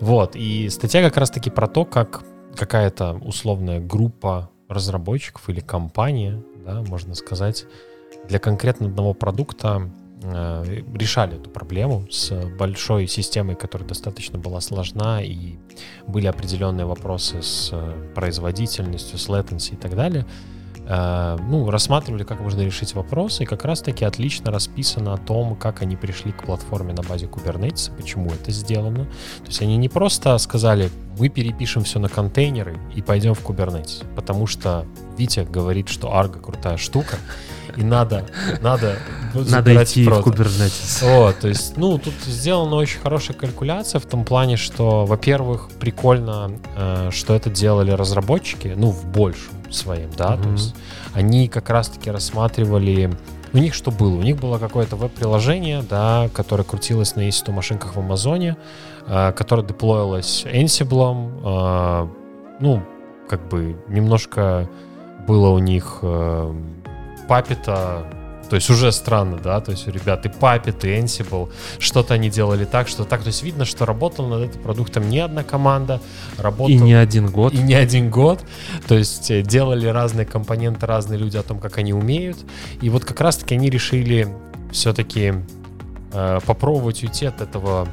Вот, и статья как раз-таки про то, как какая-то условная группа разработчиков или компания, да, можно сказать, для конкретно одного продукта э, решали эту проблему с большой системой, которая достаточно была сложна, и были определенные вопросы с э, производительностью, с latency и так далее. Э, ну, рассматривали, как можно решить вопросы, и как раз-таки отлично расписано о том, как они пришли к платформе на базе Kubernetes, почему это сделано. То есть они не просто сказали, мы перепишем все на контейнеры и пойдем в Kubernetes, потому что Витя говорит, что Argo крутая штука, и надо, надо,
надо идти в Kubernetes.
О, то есть, ну, тут сделана очень хорошая калькуляция в том плане, что, во-первых, прикольно, э, что это делали разработчики, ну, в большем своим, да, mm-hmm. то есть они как раз-таки рассматривали у них что было? У них было какое-то веб-приложение, да, которое крутилось на EC2 машинках в Амазоне, э, которое деплоилось Ansible, э, ну, как бы немножко было у них э, папита то есть уже странно, да, то есть у ребят и Puppet, и Ansible, что-то они делали так, что так, то есть видно, что работала над этим продуктом не одна команда, работала...
И не один год.
И не один год, то есть э, делали разные компоненты, разные люди о том, как они умеют, и вот как раз-таки они решили все-таки э, попробовать уйти от этого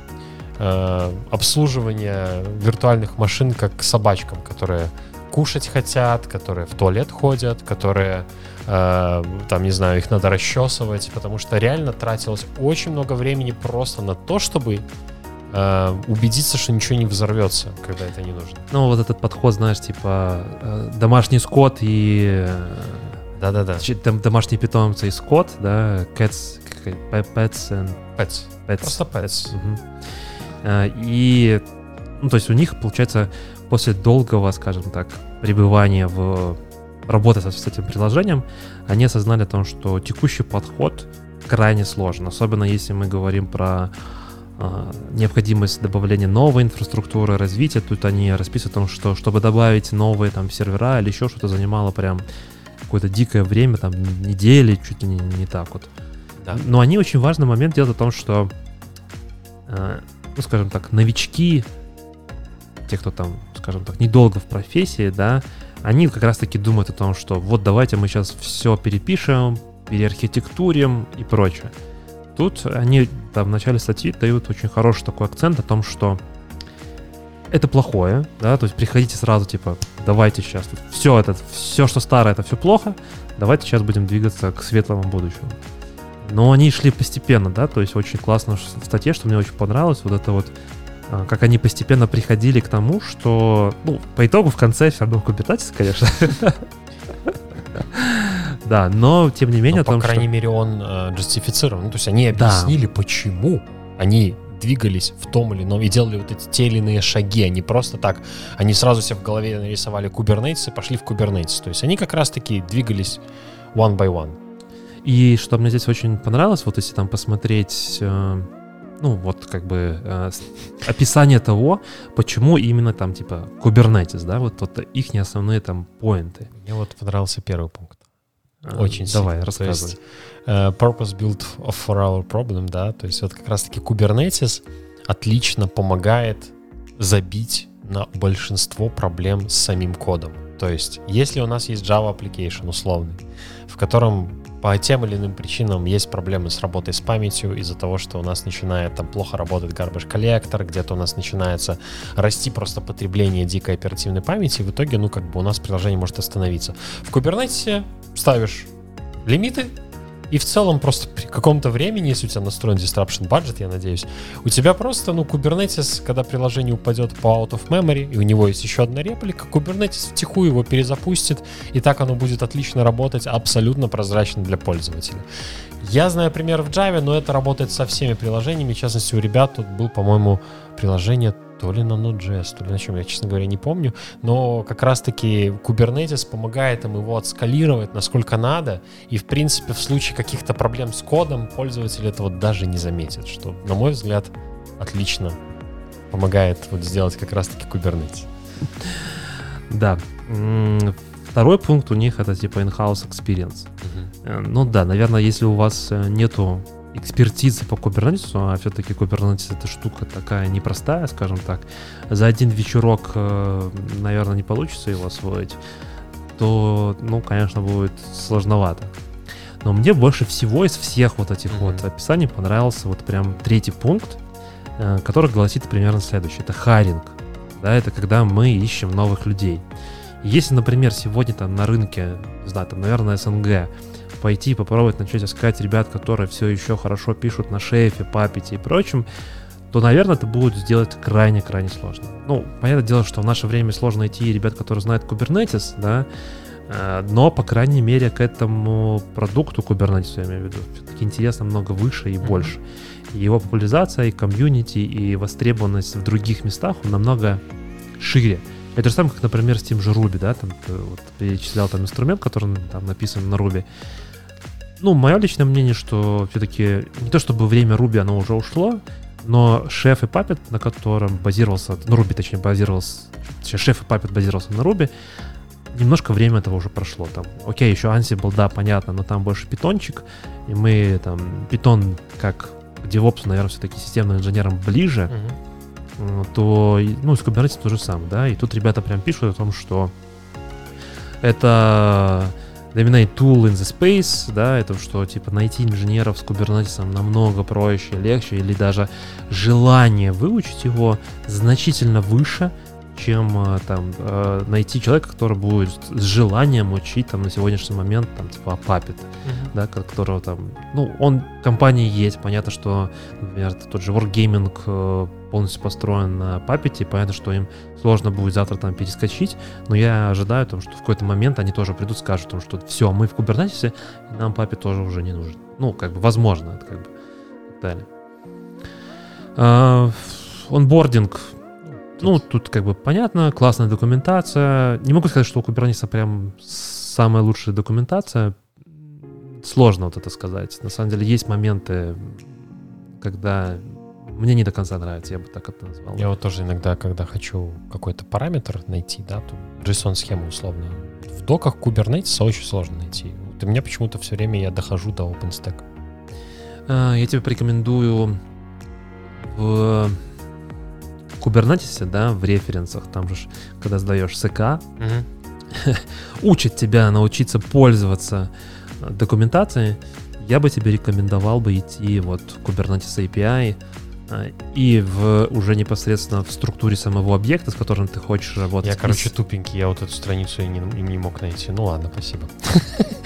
э, обслуживания виртуальных машин как к собачкам, которые кушать хотят, которые в туалет ходят, которые Э, там, не знаю, их надо расчесывать, потому что реально тратилось очень много времени просто на то, чтобы э, убедиться, что ничего не взорвется, когда это не нужно.
Ну, вот этот подход, знаешь, типа э, домашний скот и...
Да-да-да.
Там домашние питомцы и скот, да, cats, pets and...
Pets. pets. Просто pets. Угу.
И, ну, то есть у них, получается, после долгого, скажем так, пребывания в работая с этим приложением, они осознали о том, что текущий подход крайне сложен, особенно если мы говорим про э, необходимость добавления новой инфраструктуры, развития. Тут они расписывают о том, что чтобы добавить новые там сервера или еще что-то занимало прям какое-то дикое время, там недели, чуть ли не, не так вот. Да. Но они очень важный момент делают о том, что, э, ну, скажем так, новички, те, кто там, скажем так, недолго в профессии, да, они как раз-таки думают о том, что вот давайте мы сейчас все перепишем, переархитектурим и прочее. Тут они там, в начале статьи дают очень хороший такой акцент о том, что это плохое, да, то есть приходите сразу, типа, давайте сейчас, все это, все, что старое, это все плохо, давайте сейчас будем двигаться к светлому будущему. Но они шли постепенно, да, то есть очень классно в статье, что мне очень понравилось, вот это вот как они постепенно приходили к тому, что, ну, по итогу в конце все равно Kubernetes, конечно. *laughs* Да, но тем не менее...
Но, по крайней мере, он э, джастифицирован. Ну, то есть они объяснили, почему они двигались в том или ином и делали вот эти те или иные шаги, они просто так, они сразу себе в голове нарисовали Kubernetes и пошли в Kubernetes. То есть они как раз-таки двигались one by one.
И что мне здесь очень понравилось, вот если там посмотреть э, ну, вот как бы э, описание того, почему именно там, типа, Kubernetes, да, вот, вот их не основные там поинты.
Мне вот понравился первый пункт. А, Очень
Давай, сильно. рассказывай. есть,
uh, purpose built for our problem, да, то есть вот как раз-таки Kubernetes отлично помогает забить на большинство проблем с самим кодом. То есть, если у нас есть Java application условный, в котором по тем или иным причинам есть проблемы с работой с памятью из-за того, что у нас начинает там плохо работать garbage коллектор, где-то у нас начинается расти просто потребление дикой оперативной памяти, и в итоге, ну, как бы у нас приложение может остановиться. В Kubernetes ставишь лимиты, и в целом просто при каком-то времени, если у тебя настроен disruption budget, я надеюсь, у тебя просто, ну, Kubernetes, когда приложение упадет по out of memory, и у него есть еще одна реплика, Kubernetes втихую его перезапустит, и так оно будет отлично работать, абсолютно прозрачно для пользователя. Я знаю пример в Java, но это работает со всеми приложениями. В частности, у ребят тут был, по-моему, приложение то ли на Node.js, то ли на чем, я, честно говоря, не помню. Но как раз-таки Kubernetes помогает им его отскалировать насколько надо. И, в принципе, в случае каких-то проблем с кодом пользователь этого даже не заметит, что, на мой взгляд, отлично помогает вот сделать как раз-таки Kubernetes.
Да. Второй пункт у них это типа in-house experience. Uh-huh. Ну да, наверное, если у вас э, нету экспертизы по Kubernetes, а все-таки Kubernetes это штука такая непростая, скажем так, за один вечерок, э, наверное, не получится его освоить, то, ну, конечно, будет сложновато. Но мне больше всего из всех вот этих mm-hmm. вот описаний понравился вот прям третий пункт, э, который гласит примерно следующее. Это харинг. Да, это когда мы ищем новых людей. Если, например, сегодня там на рынке, не знаю, там, наверное, СНГ, пойти попробовать начать искать ребят, которые все еще хорошо пишут на шефе, папете и прочем, то, наверное, это будет сделать крайне-крайне сложно. Ну, понятное дело, что в наше время сложно найти ребят, которые знают Kubernetes, да, э, но, по крайней мере, к этому продукту Kubernetes, я имею в виду, все-таки интересно много выше и больше. И его популяризация, и комьюнити, и востребованность в других местах намного шире. Это же самое, как, например, с тем же Ruby, да, там ты вот, перечислял там инструмент, который там написан на Ruby. Ну, мое личное мнение, что все-таки не то чтобы время Ruby, оно уже ушло, но шеф и Puppet, на котором базировался, ну, Ruby, точнее, базировался, точнее, шеф и Puppet базировался на Ruby, немножко время этого уже прошло. Там, окей, еще Ansible, да, понятно, но там больше питончик, и мы там, питон как DevOps, наверное, все-таки системным инженерам ближе, uh-huh. то, ну, с Kubernetes то же самое, да, и тут ребята прям пишут о том, что это Dominate Tool in the Space, да, это что, типа, найти инженеров с Kubernetes намного проще, легче, или даже желание выучить его значительно выше, чем э, там э, найти человека, который будет с желанием учить там на сегодняшний момент там типа Puppet, uh-huh. да, которого там, ну, он компании есть, понятно, что, например, тот же Wargaming э, полностью построен на Puppet, и понятно, что им сложно будет завтра там перескочить, но я ожидаю, там, что в какой-то момент они тоже придут, скажут, там, что все, мы в и нам Puppet тоже уже не нужен. Ну, как бы, возможно, это как бы далее. Uh, онбординг ну, тут как бы понятно, классная документация. Не могу сказать, что у Kubernetes прям самая лучшая документация. Сложно вот это сказать. На самом деле есть моменты, когда мне не до конца нравится, я бы так это назвал.
Я вот тоже иногда, когда хочу какой-то параметр найти, да, то JSON-схему условно, в доках Kubernetes очень сложно найти. Вот у меня почему-то все время я дохожу до OpenStack.
А, я тебе порекомендую в Kubernetes, да, в референсах, там же, когда сдаешь СК, угу. *laughs* учат тебя научиться пользоваться документацией, я бы тебе рекомендовал бы идти вот Kubernetes API и в уже непосредственно в структуре самого объекта, с которым ты хочешь работать.
Я, короче, тупенький, я вот эту страницу и не, и не мог найти. Ну ладно, спасибо. *laughs*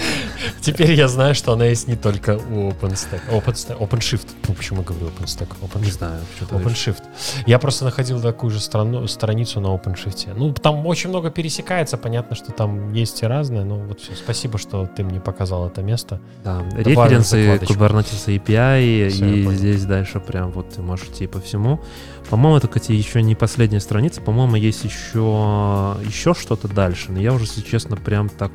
Теперь я знаю, что она есть не только у OpenStack. OpenStack OpenShift. Почему я говорю OpenStack?
Open, не знаю.
OpenShift. Я просто находил такую же страну, страницу на OpenShift. Ну, там очень много пересекается. Понятно, что там есть и разное. Но вот все. Спасибо, что ты мне показал это место.
Да, референсы Kubernetes API. Все, и здесь дальше прям вот ты можешь идти по всему. По-моему, это, кстати, еще не последняя страница. По-моему, есть еще, еще что-то дальше. Но я уже, если честно, прям так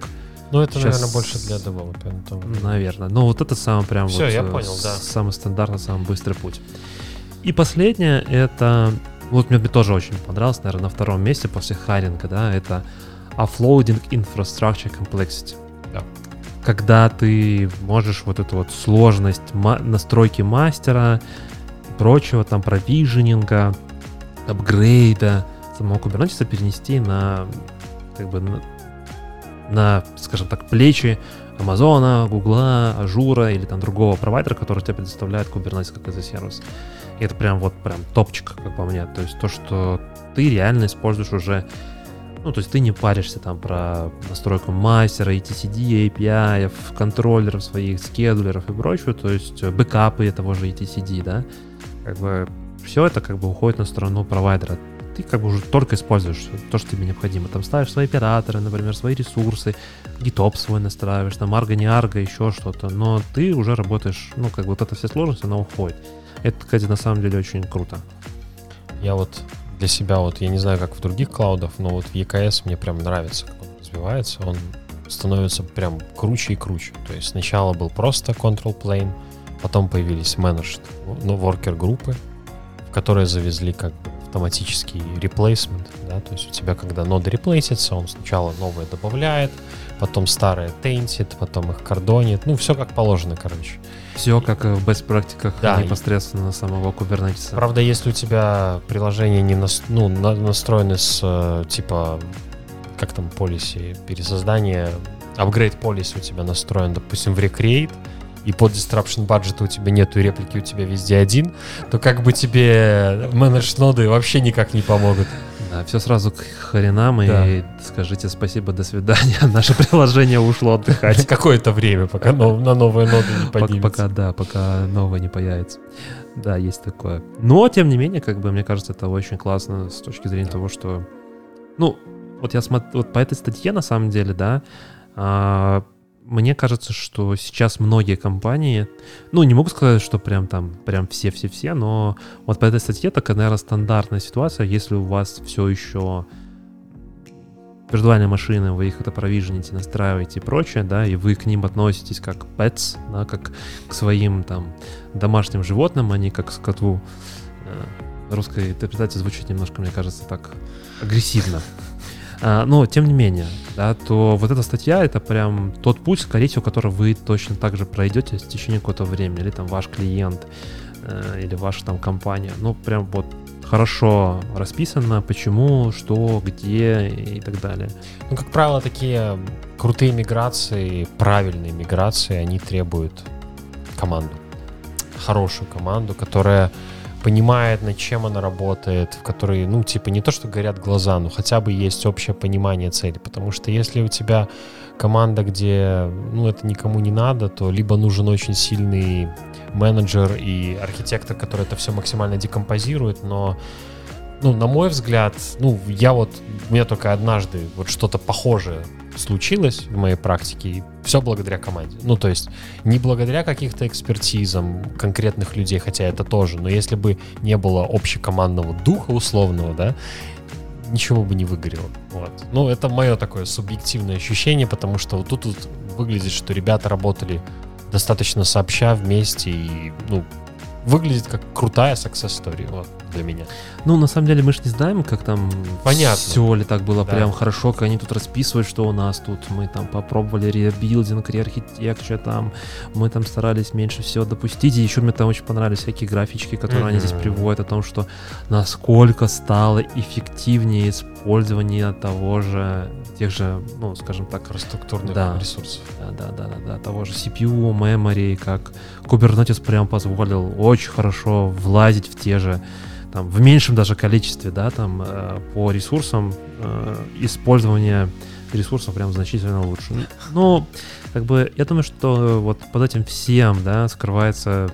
ну, это, Сейчас... наверное, больше для девелопера.
Наверное. Ну, вот это самый прям
Все,
вот,
я э, понял, да.
самый стандартный, самый быстрый путь. И последнее, это... Вот мне тоже очень понравилось, наверное, на втором месте после Харинга, да, это offloading infrastructure complexity. Да. Когда ты можешь вот эту вот сложность настройки мастера и прочего, там, провиженинга, апгрейда самого Kubernetes перенести на как бы на, на, скажем так, плечи Амазона, Гугла, Azure а или там другого провайдера, который тебе предоставляет Kubernetes как as service. И это прям вот прям топчик, как по мне. То есть то, что ты реально используешь уже ну, то есть ты не паришься там про настройку мастера, etcd, API, контроллеров своих, scheduler ов и прочего, то есть бэкапы того же etcd, да, как бы все это как бы уходит на сторону провайдера ты как бы уже только используешь то, что тебе необходимо. Там ставишь свои операторы, например, свои ресурсы, гитоп свой настраиваешь, там арго, не арго, еще что-то. Но ты уже работаешь, ну, как бы вот эта вся сложность, она уходит. Это, кстати, на самом деле очень круто.
Я вот для себя, вот я не знаю, как в других клаудах, но вот в EKS мне прям нравится, как он развивается. Он становится прям круче и круче. То есть сначала был просто control plane, потом появились managed, ну, worker группы, в которые завезли как бы автоматический реплейсмент, да, то есть у тебя, когда нода реплейсится, он сначала новое добавляет, потом старое тейнтит, потом их кордонит, ну, все как положено, короче.
Все как в best практиках
Да, и-
непосредственно самого Kubernetes.
Правда, если у тебя приложение не нас- ну, на- настроены с э, типа, как там, полиси, пересоздание, upgrade policy у тебя настроен, допустим, в Recreate, и под disruption budget у тебя нету, и реплики у тебя везде один, то как бы тебе менедж ноды вообще никак не помогут.
Да, все сразу к хренам и
Да.
скажите спасибо, до свидания. *laughs* Наше приложение ушло отдыхать. *laughs*
Какое-то время, пока на новые ноды не поднимется.
Пока, да, пока новое не появится. Да, есть такое. Но, тем не менее, как бы, мне кажется, это очень классно с точки зрения того, что... Ну, вот я смотрю, вот по этой статье, на самом деле, да, а, мне кажется, что сейчас многие компании, ну, не могу сказать, что прям там, прям все-все-все, но вот по этой статье такая, наверное, стандартная ситуация, если у вас все еще виртуальные машины, вы их это провижените, настраиваете и прочее, да, и вы к ним относитесь как pets, да, как к своим там домашним животным, а не как к коту. Э, Русская интерпретация звучит немножко, мне кажется, так агрессивно. А, но, тем не менее, да, то вот эта статья — это прям тот путь, скорее всего, который вы точно так же пройдете в течение какого-то времени, или там ваш клиент, э, или ваша там компания. Ну, прям вот хорошо расписано, почему, что, где и так далее.
Ну, как правило, такие крутые миграции, правильные миграции, они требуют команду. Хорошую команду, которая понимает, над чем она работает, в которой, ну, типа, не то, что горят глаза, но хотя бы есть общее понимание цели. Потому что если у тебя команда, где, ну, это никому не надо, то либо нужен очень сильный менеджер и архитектор, который это все максимально декомпозирует, но ну, на мой взгляд, ну, я вот, у меня только однажды вот что-то похожее случилось в моей практике, и все благодаря команде. Ну, то есть не благодаря каких-то экспертизам конкретных людей, хотя это тоже, но если бы не было общекомандного духа условного, да, ничего бы не выгорело. Вот. Ну, это мое такое субъективное ощущение, потому что вот тут вот выглядит, что ребята работали достаточно сообща вместе и, ну, выглядит как крутая success story вот, для меня.
Ну, на самом деле, мы же не знаем, как там
Понятно.
все ли так было
Да.
прям хорошо, как они тут расписывают, что у нас тут мы там попробовали реабилдинг, реархитектура, там мы там старались меньше всего допустить. И еще мне там очень понравились всякие графички, которые они здесь приводят о том, что насколько стало эффективнее использование того же, тех же, ну, скажем так,
Инфраструктурных
Да.
ресурсов.
да, да, да, да, да, того же CPU, memory, как Kubernetes прям позволил очень хорошо влазить в те же, там, в меньшем даже количестве, да, там, э, по ресурсам, э, использование ресурсов прям значительно лучше. Ну, как бы, я думаю, что вот под этим всем, да, скрывается,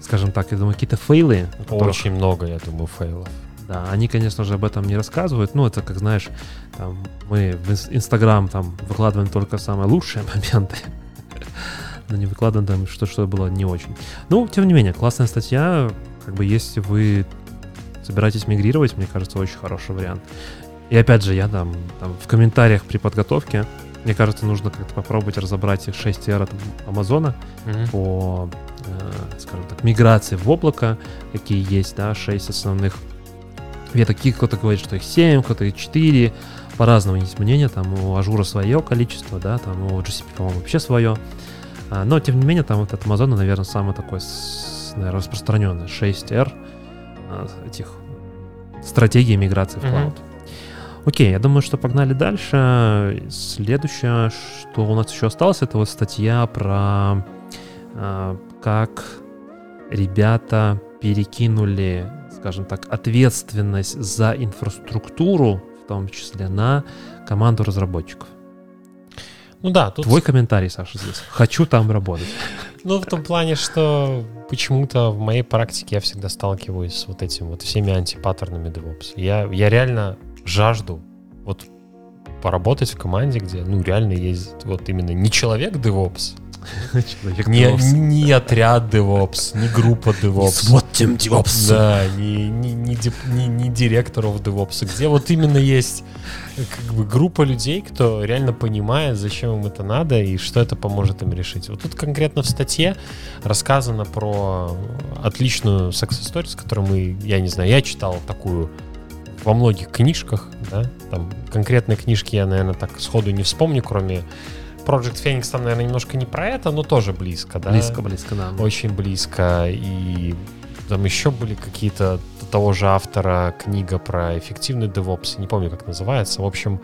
скажем так, я думаю, какие-то фейлы, которых
Очень много, я думаю, фейлов.
да, они, конечно же, об этом не рассказывают. Ну, это, как знаешь, там, мы в инс- Инстаграм там выкладываем только самые лучшие *laughs* моменты. Но не выкладываем там что, что было не очень. Ну, тем не менее, классная статья. Как бы, если вы собираетесь мигрировать, мне кажется, очень хороший вариант. И опять же, я там, там в комментариях при подготовке, мне кажется, нужно как-то попробовать разобрать их 6 R от Амазона по, э, скажем так, миграции в облако, какие есть, да, 6 основных веток. Какие- Кто-то говорит, что их 7, кто-то их 4. По-разному есть мнения. Там у Azure а свое количество, да, там у GCP, по-моему, вообще свое. А, Но, тем не менее, там вот от Амазона, наверное, самый такой, наверное, распространенный 6R а, этих стратегий миграции в клауд. Окей, я думаю, что погнали дальше. Следующее, что у нас еще осталось, это вот статья про а, как ребята перекинули, скажем так, ответственность за инфраструктуру, в том числе на команду разработчиков.
Ну да, тут
Твой комментарий, Саша, здесь. Хочу там работать.
Ну, в том плане, что почему-то в моей практике я всегда сталкиваюсь с вот этим вот всеми антипаттернами DevOps. Я, я реально жажду вот поработать в команде, где, ну, реально есть вот именно не человек DevOps,
Человек
Не,
DevOps.
не отряд DevOps, не группа DevOps.
Вот тем DevOps.
Да, не, не, не, не, не директоров DevOps, где вот именно есть как бы группа людей, кто реально понимает, зачем им это надо и что это поможет им решить. Вот тут конкретно в статье рассказано про отличную story, с которой мы, я не знаю, я читал такую во многих книжках, да, там конкретные книжки я, наверное, так сходу не вспомню, кроме Project Phoenix там, наверное, немножко не про это, но тоже близко, да.
Близко, близко, да.
Очень близко. И там еще были какие-то того же автора книга про эффективный DevOps. Не помню, как называется. В общем,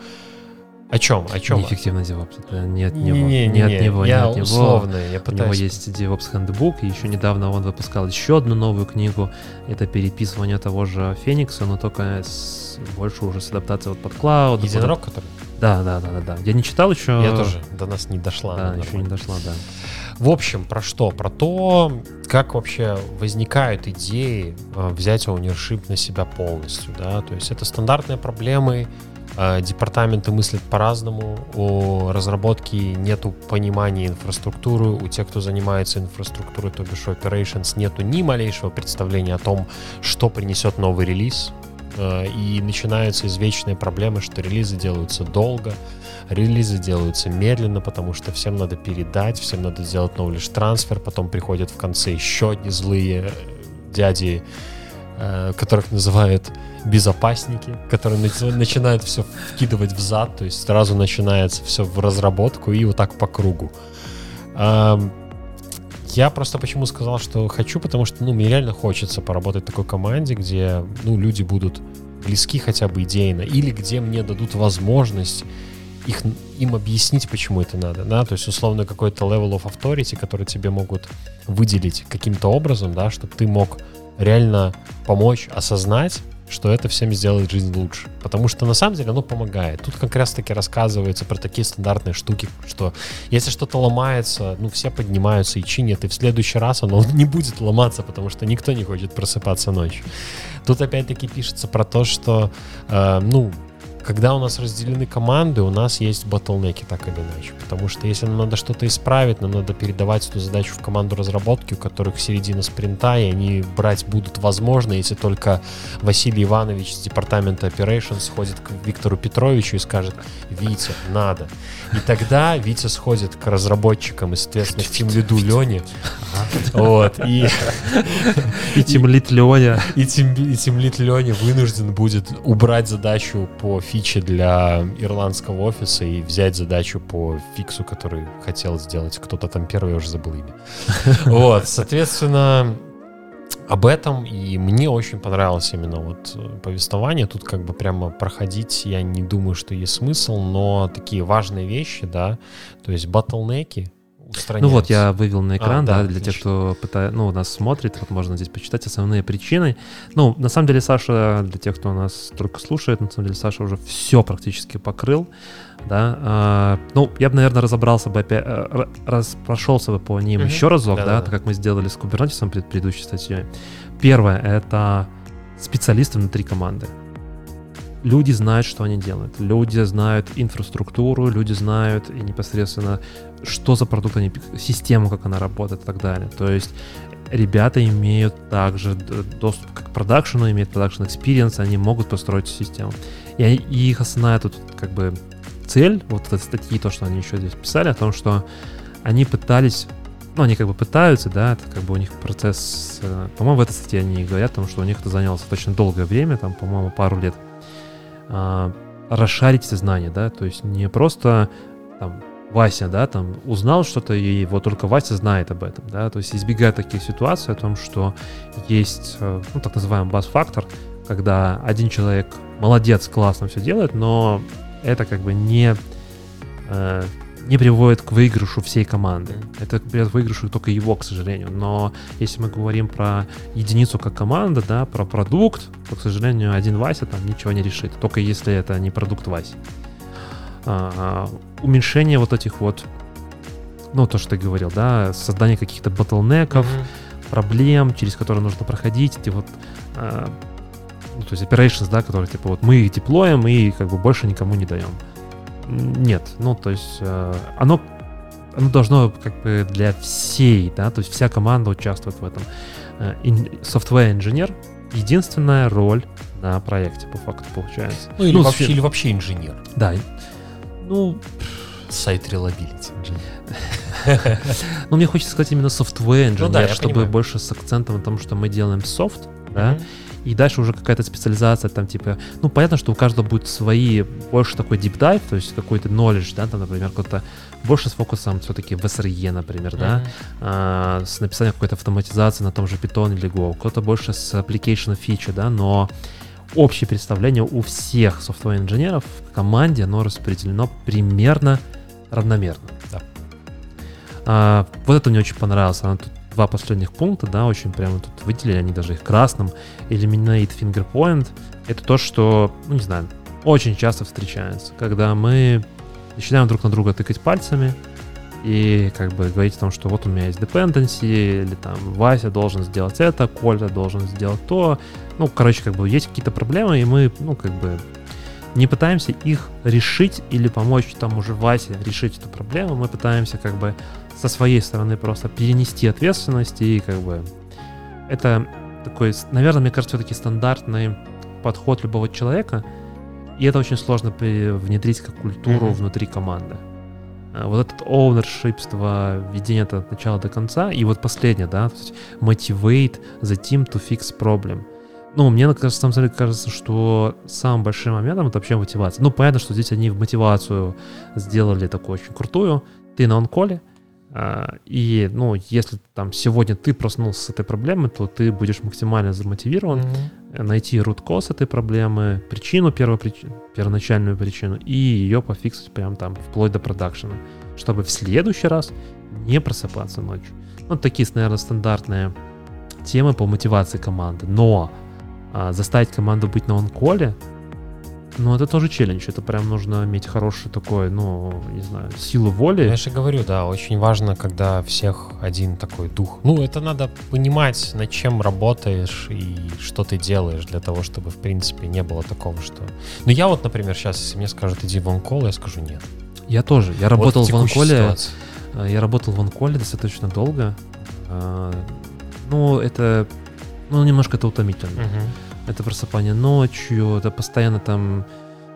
о чем? О чем?
Неэффективный DevOps. Это не от него.
Не, не,
Не от него, не
я
от него.
условно, я
У него
пытаюсь...
есть DevOps Handbook, и еще недавно он выпускал еще одну новую книгу. Это переписывание того же Феникса, но только с, больше уже с адаптацией вот под клауд.
Единорог, который?
Да, да, да, да, да. Я не читал еще.
Я тоже. До нас не дошла.
Да, еще не дошла, да.
В общем, про что? Про то, как вообще возникают идеи э, взять ownership на себя полностью, да, то есть это стандартные проблемы, э, департаменты мыслят по-разному, у разработки нету понимания инфраструктуры, у тех, кто занимается инфраструктурой, то бишь operations, нету ни малейшего представления о том, что принесет новый релиз, Э, и начинаются извечные проблемы, что релизы делаются долго, релизы делаются медленно, потому что всем надо передать, всем надо сделать knowledge трансфер, потом приходят в конце еще одни злые э, дяди, э, которых называют безопасники, которые начи- начинают все вкидывать в зад, то есть сразу начинается все в разработку и вот так по кругу. Я просто почему сказал, что хочу, потому что, ну, мне реально хочется поработать в такой команде, где, ну, люди будут близки хотя бы идейно, или где мне дадут возможность их, им объяснить, почему это надо, да, то есть условно какой-то level of authority, который тебе могут выделить каким-то образом, да, чтобы ты мог реально помочь осознать, что это всем сделает жизнь лучше. Потому что на самом деле оно помогает. Тут как раз таки рассказывается про такие стандартные штуки, что если что-то ломается, ну все поднимаются и чинят, и в следующий раз оно *laughs* не будет ломаться, потому что никто не хочет просыпаться ночью. Тут опять-таки пишется про то, что, э, ну, когда у нас разделены команды, у нас есть батлнеки, так или иначе. Потому что если нам надо что-то исправить, нам надо передавать эту задачу в команду разработки, у которых середина спринта, и они брать будут возможно, если только Василий Иванович с департамента Operations сходит к Виктору Петровичу и скажет, Витя, надо. И тогда Витя сходит к разработчикам и, соответственно, к тим лиду Лене. Вот, и
И Тимлит Леня.
и тем, и тимлид Леня вынужден будет убрать задачу по фиче для ирландского офиса и взять задачу по фиксу, который хотел сделать кто-то там первый, я уже забыл имя. *laughs* Вот, соответственно, об этом, и мне очень понравилось именно вот э, повествование. Тут как бы прямо проходить я не думаю, что есть смысл, но такие важные вещи, да, то есть батлнеки
Ну вот, я вывел на экран,
А,
да,
да,
для тех, кто пытает, ну, нас смотрит, вот можно здесь почитать основные причины. Ну, на самом деле, Саша, для тех, кто нас только слушает, на самом деле, Саша уже все практически покрыл, да. А, ну, я бы, наверное, разобрался бы опять, э, раз, прошелся бы по ним
Мгм.
еще разок, да,
Да-да-да.
так как мы сделали с Kubernetes пред предыдущей статьей. Первое — это специалисты внутри команды. Люди знают, что они делают. Люди знают инфраструктуру, люди знают и непосредственно, что за продукт они, систему, как она работает и так далее. То есть ребята имеют также доступ к продакшену, имеют продакшн experience, они могут построить систему. И, их основная тут как бы цель, вот этой статьи, то, что они еще здесь писали, о том, что они пытались, ну, они как бы пытаются, да, это как бы у них процесс, по-моему, в этой статье они говорят о том, что у них это заняло достаточно долгое время, там, по-моему, пару лет, а, расшарить эти знания, да, то есть не просто там Вася, да, там узнал что-то, и вот только Вася знает об этом, да, то есть избегать таких ситуаций о том, что есть, э, ну, так называемый бас-фактор, когда один человек молодец, классно все делает, но это как бы не, э, не приводит к выигрышу всей команды. Это приводит к выигрышу только его, к сожалению. Но если мы говорим про единицу как команда, да, про продукт, то, к сожалению, один Вася там ничего не решит. Только если это не продукт Васи. А, уменьшение вот этих вот, ну, то, что ты говорил, да, создание каких-то ботлнеков,
Мгм.
проблем, через которые нужно проходить, эти вот, а, ну, то есть operations, да, которые, типа, вот мы их деплоим и как бы больше никому не даем. Нет, ну, то есть э, оно оно должно как бы для всей, да, то есть вся команда участвует в этом. Э, software инженер единственная роль на проекте, по факту, получается.
Ну, или,
Ну,
вообще, или вообще инженер.
Да. Ну,
Сайт reliability *laughs*
ну, мне хочется сказать именно software
Ну я
чтобы больше с акцентом на том, что мы делаем софт, да, и дальше уже какая-то специализация там типа, ну понятно, что у каждого будет свои, больше такой deep dive, то есть какой-то knowledge, да, там, например, кто-то больше с фокусом все-таки в SRE, например, да, а, с написанием какой-то автоматизации на том же Python или Go, кто-то больше с application feature, да, но общее представление у всех software инженеров в команде, оно распределено примерно равномерно.
Да.
А, вот это мне очень понравилось. Она тут два последних пункта, да, очень прямо тут выделили, они даже их красным. Eliminate finger point. Это то, что, ну, не знаю, очень часто встречается, когда мы начинаем друг на друга тыкать пальцами и как бы говорить о том, что вот у меня есть dependency, или там Вася должен сделать это, Коля должен сделать то. Ну, короче, как бы есть какие-то проблемы, и мы, ну, как бы не пытаемся их решить или помочь там уже Васе решить эту проблему, мы пытаемся как бы со своей стороны просто перенести ответственность и как бы это такой, наверное, мне кажется, все-таки стандартный подход любого человека, и это очень сложно внедрить как культуру
Мгм.
внутри команды. А Вот этот ownershipство, ведение это от начала до конца, и вот последнее, да, motivate the team to fix problem. Ну, мне на самом деле кажется, что самым большим моментом это вообще мотивация. Ну, понятно, что здесь они в мотивацию сделали такую очень крутую. Ты на онколе, а, и, ну, если там сегодня ты проснулся с этой проблемой, то ты будешь максимально замотивирован
Мгм.
найти root cause этой проблемы, причину, первоприч- первоначальную причину, и ее пофиксить прям там вплоть до продакшена, чтобы в следующий раз не просыпаться ночью. Ну, такие, наверное, стандартные темы по мотивации команды. Но а, заставить команду быть на онколе, ну, это тоже челлендж. Это прям нужно иметь хороший такой, ну, не знаю, силу воли.
Я же говорю, да, очень важно, когда всех один такой дух. Ну, это надо понимать, над чем работаешь и что ты делаешь для того, чтобы, в принципе, не было такого, что... Ну, я вот, например, сейчас, если мне скажут, иди в онкол, я скажу нет.
Я тоже. Я
Вот
работал в
текущей
онколе.
ситуации.
А, Я работал в онколе достаточно долго. А, Ну, это, ну, немножко это утомительно.
Мгм.
Это просыпание ночью, это постоянно там,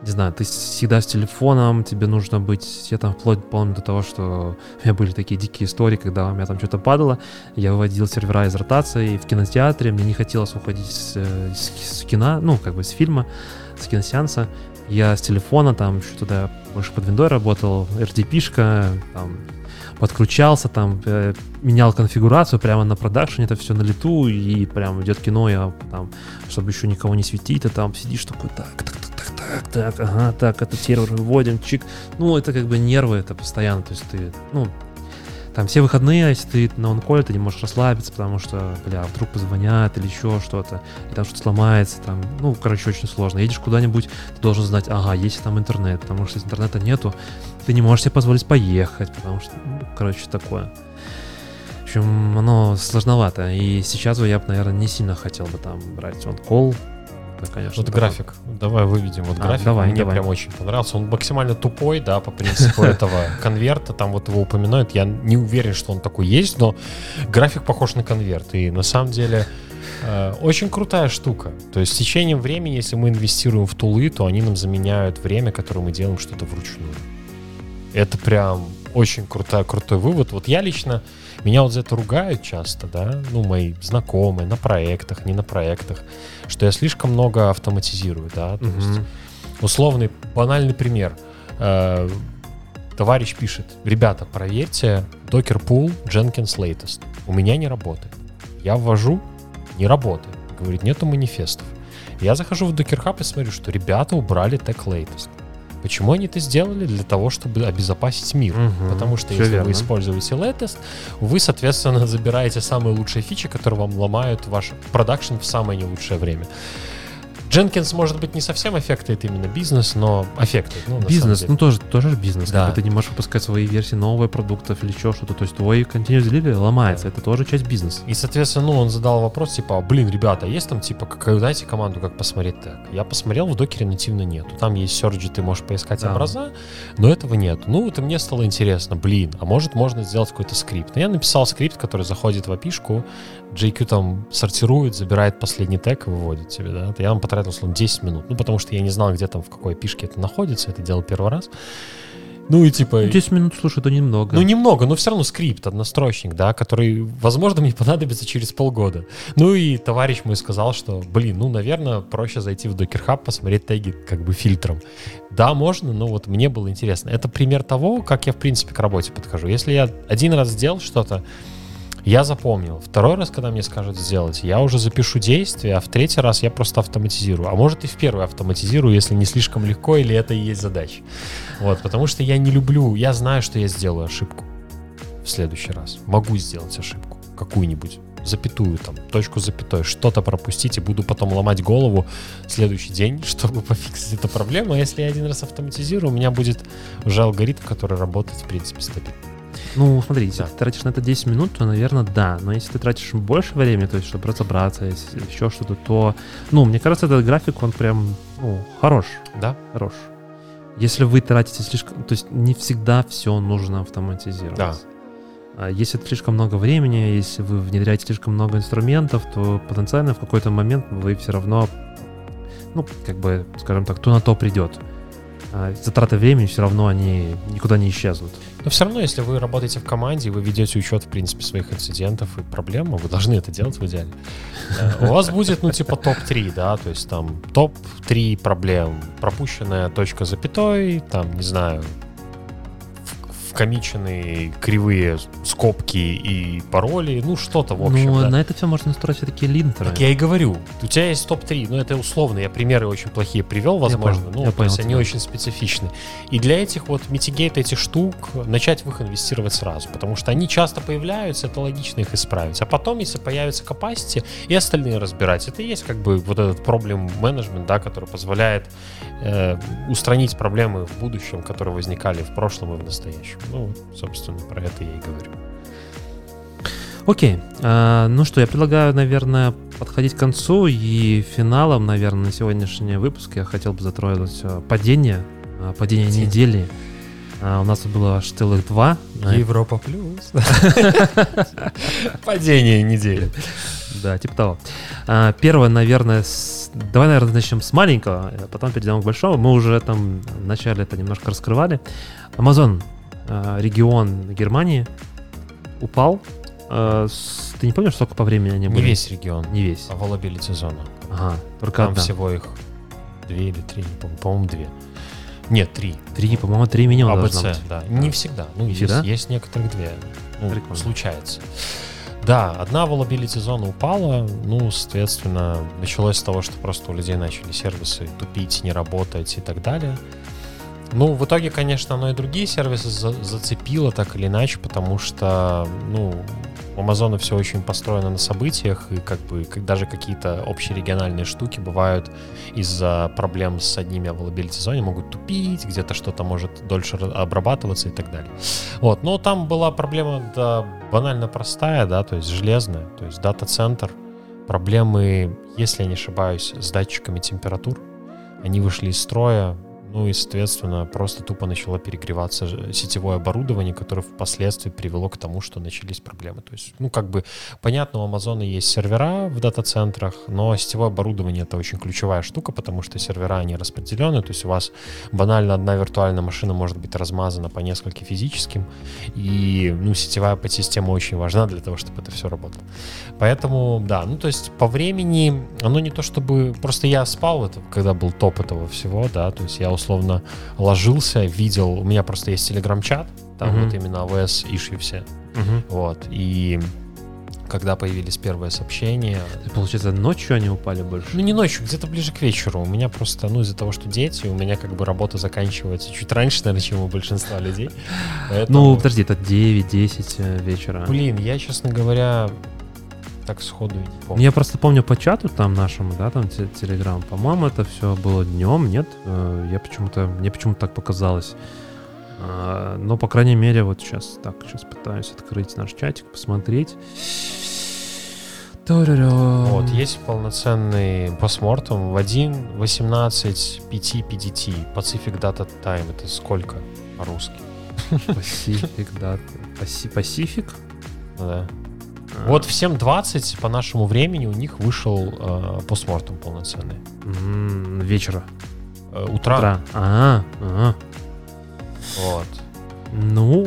не знаю, ты всегда с телефоном, тебе нужно быть, я там вплоть помню до того, что у меня были такие дикие истории, когда у меня там что-то падало, я выводил сервера из ротации в кинотеатре, мне не хотелось уходить с, э, с- с кино, ну, как бы с фильма, с киносеанса, я с телефона там еще туда больше под виндой работал, RDP-шка, там, подключался, там, э, менял конфигурацию прямо на продакшене, это все на лету, и прям идет кино, я там, чтобы еще никого не светить, ты там сидишь такой, так, так, так, так, так, так, ага, так, этот сервер выводим, чик. Ну, это как бы нервы, это постоянно, то есть ты, ну, там все выходные, если ты на онколе, ты не можешь расслабиться, потому что, бля, вдруг позвонят или еще что-то, и там что-то сломается, там, ну, короче, очень сложно. Едешь куда-нибудь, ты должен знать, ага, есть там интернет, потому что если интернета нету, ты не можешь себе позволить поехать, потому что, ну, короче, такое. В общем, оно сложновато. И сейчас бы я бы, наверное, не сильно хотел бы там брать он кол. Это, конечно,
Вот
такой-
график. Давай выведем вот
А,
график.
давай,
Мне
давай.
прям очень понравился. Он максимально тупой, да, по принципу этого *laughs* конверта. Там вот его упоминают. Я не уверен, что он такой есть, но график похож на конверт. И на самом деле э, очень крутая штука. То есть с течением времени, если мы инвестируем в тулы, то они нам заменяют время, которое мы делаем что-то вручную. Это прям очень крутой, крутой вывод. Вот я лично, меня вот за это ругают часто, да, ну, мои знакомые на проектах, не на проектах, что я слишком много автоматизирую, да, то есть
Мгм.
условный, банальный пример. Э, Товарищ пишет, ребята, проверьте Docker Pool Jenkins Latest. У меня не работает. Я ввожу, не работает. Говорит, нету манифестов. Я захожу в Docker Hub и смотрю, что ребята убрали Tech Latest. Почему они это сделали? Для того, чтобы обезопасить мир.
Мгм.
Потому что если
верно.
вы используете Latest, вы, соответственно, *laughs* забираете самые лучшие фичи, которые вам ломают ваш продакшн в самое не лучшее время. Jenkins, может быть, не совсем аффектует именно бизнес, но аффектует. Ну,
Бизнес, ну тоже, тоже же бизнес.
Да.
Ты не можешь выпускать свои версии новых продуктов или еще что-то. То есть твой continuous delivery ломается. Это тоже часть бизнеса.
И, соответственно, ну, он задал вопрос, типа, блин, ребята, есть там, типа, как, дайте команду, как посмотреть так? Я посмотрел, в докере нативно нету. Там есть Surge, ты можешь поискать
Да.
образа, но этого нет. Ну, вот и мне стало интересно, блин, а может можно сделать какой-то скрипт? Ну, я написал скрипт, который заходит в API-шку, JQ там сортирует, забирает последний тег и выводит тебе, да. Я вам потратил, условно, 10 минут. Ну, потому что я не знал, где там, в какой API-шке это находится, это делал первый раз. Ну, и типа...
10 минут, слушай, это немного.
Ну, немного, но все равно скрипт, однострочник, да, который, возможно, мне понадобится через полгода. Ну и товарищ мой сказал, что, блин, ну, наверное, проще зайти в Docker Hub, посмотреть теги как бы фильтром. Да, можно, но вот мне было интересно. Это пример того, как я, в принципе, к работе подхожу. Если я один раз сделал что-то, я запомнил. Второй раз, когда мне скажут сделать, я уже запишу действие, а в третий раз я просто автоматизирую. А может и в первый автоматизирую, если не слишком легко или это и есть задача. Вот, потому что я не люблю, я знаю, что я сделаю ошибку в следующий раз. Могу сделать ошибку какую-нибудь запятую, там, точку запятой, что-то пропустить, и буду потом ломать голову следующий день, *laughs* чтобы пофиксить эту проблему. А если я один раз автоматизирую, у меня будет уже алгоритм, который работает, в принципе, стабильно.
Ну, смотри, если
Да.
ты тратишь на это 10 минут, то, наверное, да. Но если ты тратишь больше времени, то есть, чтобы разобраться, если еще что-то, то, ну, мне кажется, этот график, он прям, ну, хорош,
Да?
хорош. Если вы тратите слишком, то есть не всегда все нужно автоматизировать.
Да.
А Если это слишком много времени, если вы внедряете слишком много инструментов, то потенциально в какой-то момент вы все равно, ну, как бы, скажем так, то на то придет. А затраты времени все равно они никуда не исчезнут.
Но все равно, если вы работаете в команде, и вы ведете учет, в принципе, своих инцидентов и проблем, а вы должны это делать в идеале, э, у вас будет, ну, типа топ-3, да, то есть там топ-3 проблем. Пропущенная точка запятой, там, не знаю, вкомиченные кривые скобки и пароли, ну, что-то, в общем,
ну,
да.
на это все можно настроить все-таки линтеры.
Так я и говорю, у тебя есть топ-3, но это условно, я примеры очень плохие привел, возможно,
понял,
ну,
я
то
понял
есть они
тебя.
очень специфичны. И для этих вот митигейт этих штук начать в их инвестировать сразу, потому что они часто появляются, это логично их исправить. А потом, если появится capacity, и остальные разбирать. Это и есть как бы вот этот проблем менеджмент, да, который позволяет э, устранить проблемы в будущем, которые возникали в прошлом и в настоящем. Ну, собственно, про это я и говорю.
Окей. А, ну что, я предлагаю, наверное, подходить к концу и финалом, наверное, на сегодняшний выпуск я хотел бы затронуть а, падение, а, падение
Падение.
недели. А, у нас было аж целых два.
Европа плюс. *laughs* Падение недели.
Да, типа того. А, Первое, наверное, с- давай, наверное, начнем с маленького, а потом перейдем к большому. Мы уже там в начале это немножко раскрывали. Amazon, регион Германии, упал. А, с- Ты не помнишь, сколько по времени они
Не
были?
весь регион.
Не весь.
Availability зона.
Ага, только
Там
одна.
всего их две или три, не помню. По-моему, две. Нет, три.
Три, по-моему, три минимум
АБЦ,
быть.
да. Не всегда. Ну,
Не
есть,
всегда?
есть некоторых две. Ну,
Прикольно.
случается. Да, одна availability зона упала, ну, соответственно, началось с того, что просто у людей начали сервисы тупить, не работать и так далее. Ну, в итоге, конечно, оно и другие сервисы за- зацепило так или иначе, потому что, ну, у Амазона все очень построено на событиях, и как бы как даже какие-то общерегиональные штуки бывают из-за проблем с одними availability зоне могут тупить, где-то что-то может дольше ра- обрабатываться и так далее. Вот, но там была проблема, да, банально простая, да, то есть железная, то есть дата-центр, проблемы, если я не ошибаюсь, с датчиками температур, они вышли из строя, ну и, соответственно, просто тупо начало перегреваться ж- сетевое оборудование, которое впоследствии привело к тому, что начались проблемы. То есть, ну, как бы, понятно, у Амазона есть сервера в дата-центрах, но сетевое оборудование — это очень ключевая штука, потому что сервера, они распределены, то есть у вас банально одна виртуальная машина может быть размазана по нескольким физическим, и, ну, сетевая подсистема очень важна для того, чтобы это все работало. Поэтому, да, ну, то есть по времени оно не то чтобы... Просто я спал, это, когда был топ этого всего, да, то есть я условно ложился, видел... У меня просто есть телеграм-чат, там
Мгм.
вот именно AWS иши все,
Мгм.
вот, и когда появились первые сообщения,
И Получается, ночью они упали больше?
ну, не ночью, где-то ближе к вечеру. У меня просто, ну, из-за того, что дети, у меня как бы работа заканчивается чуть раньше, наверное, чем у большинства людей. Поэтому,
Ну, подожди, это 9-10 э, вечера.
блин, я, честно говоря, так сходу и не помню.
Я просто помню по чату там нашему, да, там те- Телеграм. По-моему, это все было днем, нет? Э, Я почему-то, мне почему-то так показалось. А, Но, по крайней мере, вот сейчас, так, сейчас пытаюсь открыть наш чатик, посмотреть.
Вот, есть полноценный постмортум в 1.18 5 PDT. Pacific Data Time. Это сколько по-русски? *laughs*
Pacific. Паси- Pacific?
Да.
А,
Вот в 7.20 по нашему времени у них вышел э, постмортум полноценный.
м, Вечера.
Э, утра.
Утра. А, а.
Вот.
Ну,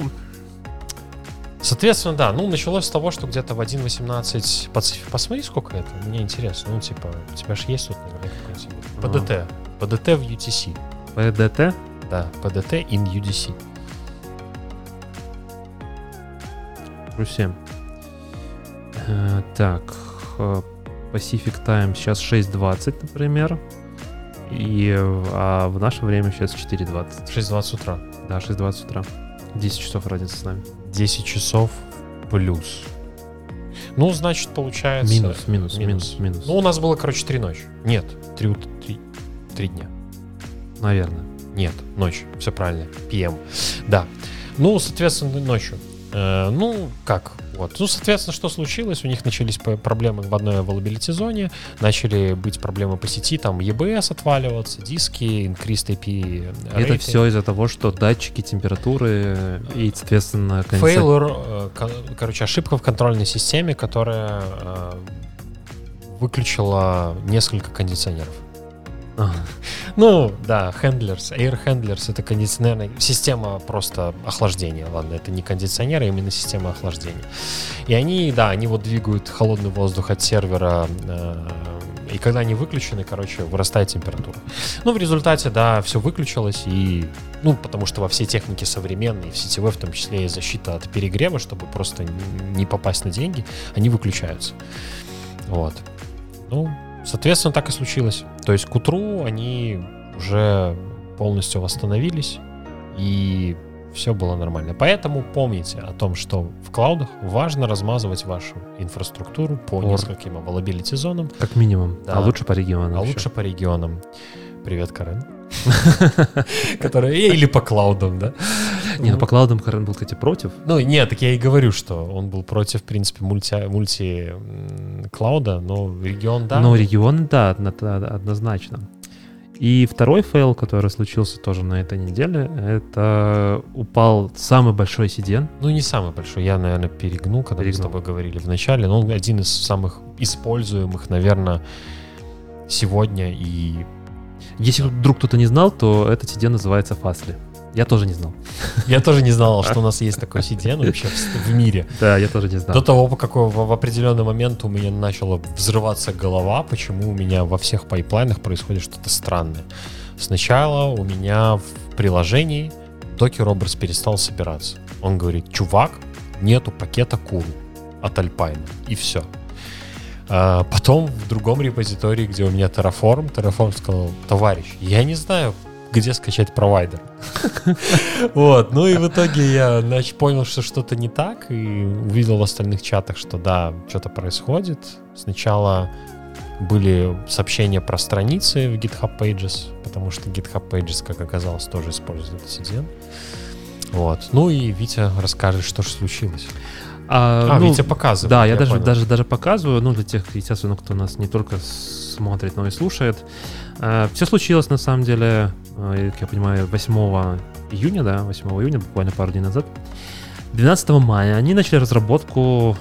Соответственно, да, ну, началось с того, что где-то в 1.18 Pacific... Посмотри, сколько это, мне интересно. Ну, типа, у тебя же есть тут наверняка какой-нибудь PDT. PDT в UTC.
PDT?
Да, PDT in UDC.
Руси. Э, Так, э, Pacific Time сейчас 6.20, например. И э, а в наше время сейчас 4.20.
6.20 утра.
Да, 6.20 утра. 10 часов разница с нами.
10 часов плюс. Ну, значит, получается...
Минус, минус, минус, минус.
Ну, у нас было, короче, три ночи. Нет, три, ут- три, три дня.
Наверное.
Нет, ночь. Все правильно. PM. Да. Ну, соответственно, ночью. Э, ну, как? Вот. Ну, соответственно, что случилось? У них начались проблемы в одной availability зоне, начали быть проблемы по сети, там EBS отваливаться, диски, increased IP.
Это
rate.
все из-за того, что датчики температуры и, соответственно, конденса-
Фейлор, э, ко- короче, ошибка в контрольной системе, которая э, выключила несколько кондиционеров. *laughs* Ну, да, handlers, air handlers это кондиционерная система просто охлаждения. Ладно, это не кондиционер, а именно система охлаждения. И они, да, они вот двигают холодный воздух от сервера. э, и когда они выключены, короче, вырастает температура. Ну, в результате, да, все выключилось, и, ну, потому что во всей технике современной, в сетевой в том числе, есть защита от перегрева, чтобы просто не попасть на деньги, они выключаются. Вот. Ну, соответственно, так и случилось. То есть к утру они уже полностью восстановились, и все было нормально. Поэтому помните о том, что в клаудах важно размазывать вашу инфраструктуру по
Ор.
нескольким availability зонам,
как минимум.
Да.
А лучше по регионам.
а
ещё.
лучше по регионам. Привет, Карен. *laughs* Которая или по клаудам, да?
Не, ну по cloud ам Карен был, кстати, против.
Ну, нет, так я и говорю, что он был против, в принципе, multi, cloud а, но регион, да.
Но регион, да, одно- однозначно. И второй fail, который случился тоже на этой неделе, это упал самый большой CDN.
Ну, не самый большой. Я, наверное, перегнул, когда мы с
Перегнул.
тобой говорили в начале. Но он один из самых используемых, наверное, сегодня. И
Если вдруг кто-то не знал, то этот CDN называется Fastly. Я тоже не знал.
я тоже не знал, что у нас есть такой CDN вообще в, мире.
Да, я тоже не знал.
До того, по какой в, определенный момент у меня начала взрываться голова, почему у меня во всех пайплайнах происходит что-то странное. Сначала у меня в приложении Docker Roberts перестал собираться. Он говорит, чувак, нету пакета куру от Alpine. И все. А потом в другом репозитории, где у меня Terraform, Terraform сказал, товарищ, я не знаю, где скачать провайдер. *laughs* Вот, ну и в итоге я нач- понял, что что-то не так, и увидел в остальных чатах, что да, что-то происходит. Сначала были сообщения про страницы в GitHub Pages, потому что GitHub Pages, как оказалось, тоже использует CDN. Вот. Ну и Витя расскажет, что же случилось.
А,
А,
ну,
Витя показывает.
Да, я, даже,
понял.
даже, даже показываю, ну, для тех, естественно, кто нас не только смотрит, но и слушает. Все случилось, на самом деле, э, как я понимаю, 8 июня, да, 8 июня, буквально пару дней назад. 12 мая они начали разработку,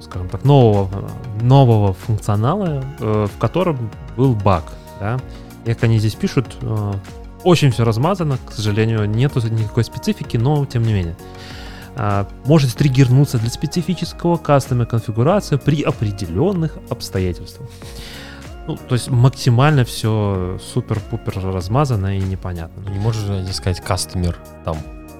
скажем так, нового, нового функционала, э, в котором был баг, да. И как они здесь пишут, э, очень все размазано, к сожалению, нету никакой специфики, но тем не менее может триггернуться для специфического кастома конфигурации при определенных обстоятельствах. Ну, то есть максимально все супер-пупер размазано и непонятно.
Не можешь сказать кастомер там.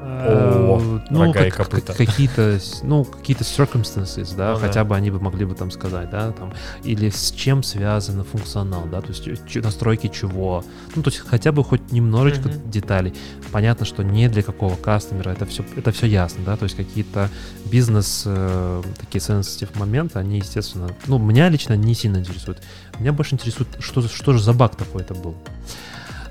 О,
ну,
рога и
как- как- какие-то, ну, какие-то circumstances, да,
Ну да.
хотя бы они бы могли бы там сказать, да, там, или с чем связан функционал, да, то есть ч- настройки чего, ну, то есть хотя бы хоть немножечко
Мгм.
деталей. Понятно, что не для какого кастомера, это все, это все ясно, да, то есть какие-то бизнес, э, такие sensitive моменты, они, естественно, ну, меня лично не сильно интересуют. Меня больше интересует, что, что же за баг такой это был.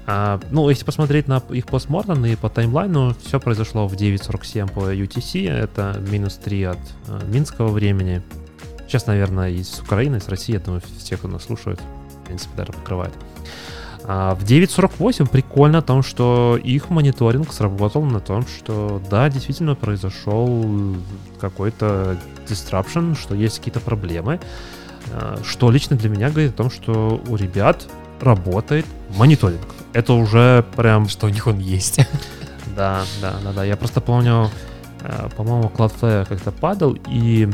А, ну, если посмотреть на их постмортем и по таймлайну, все произошло в 9.47 по UTC, это минус 3 от э, минского времени. Сейчас, наверное, из Украины, из России, я думаю, все, кто нас слушает, в принципе, даже покрывает. А в 9.48 прикольно о том, что их мониторинг сработал на том, что да, действительно произошел какой-то disruption, что есть какие-то проблемы, а, что лично для меня говорит о том, что у ребят работает мониторинг. Это уже прям
Что у них он есть. *laughs*
да, да, да, да. Я просто помню, э, по-моему, Cloudflare как-то падал, и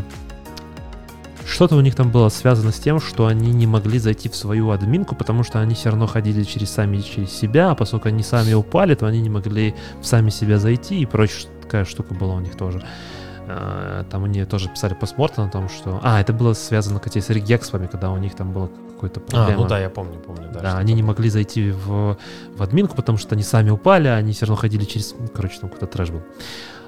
что-то у них там было связано с тем, что они не могли зайти в свою админку, потому что они все равно ходили через сами через себя, а поскольку они сами упали, то они не могли в сами себя зайти, и прочая такая штука была у них тоже. Э, Там они тоже писали постмортом о том, что... А, это было связано, кстати, с регексами, когда у них там было какое-то
А,
проблема.
ну да, я помню, помню. Да,
Да, они не могли зайти в, в админку, потому что они сами упали, а они все равно ходили через... ну, Короче, там какой-то трэш был.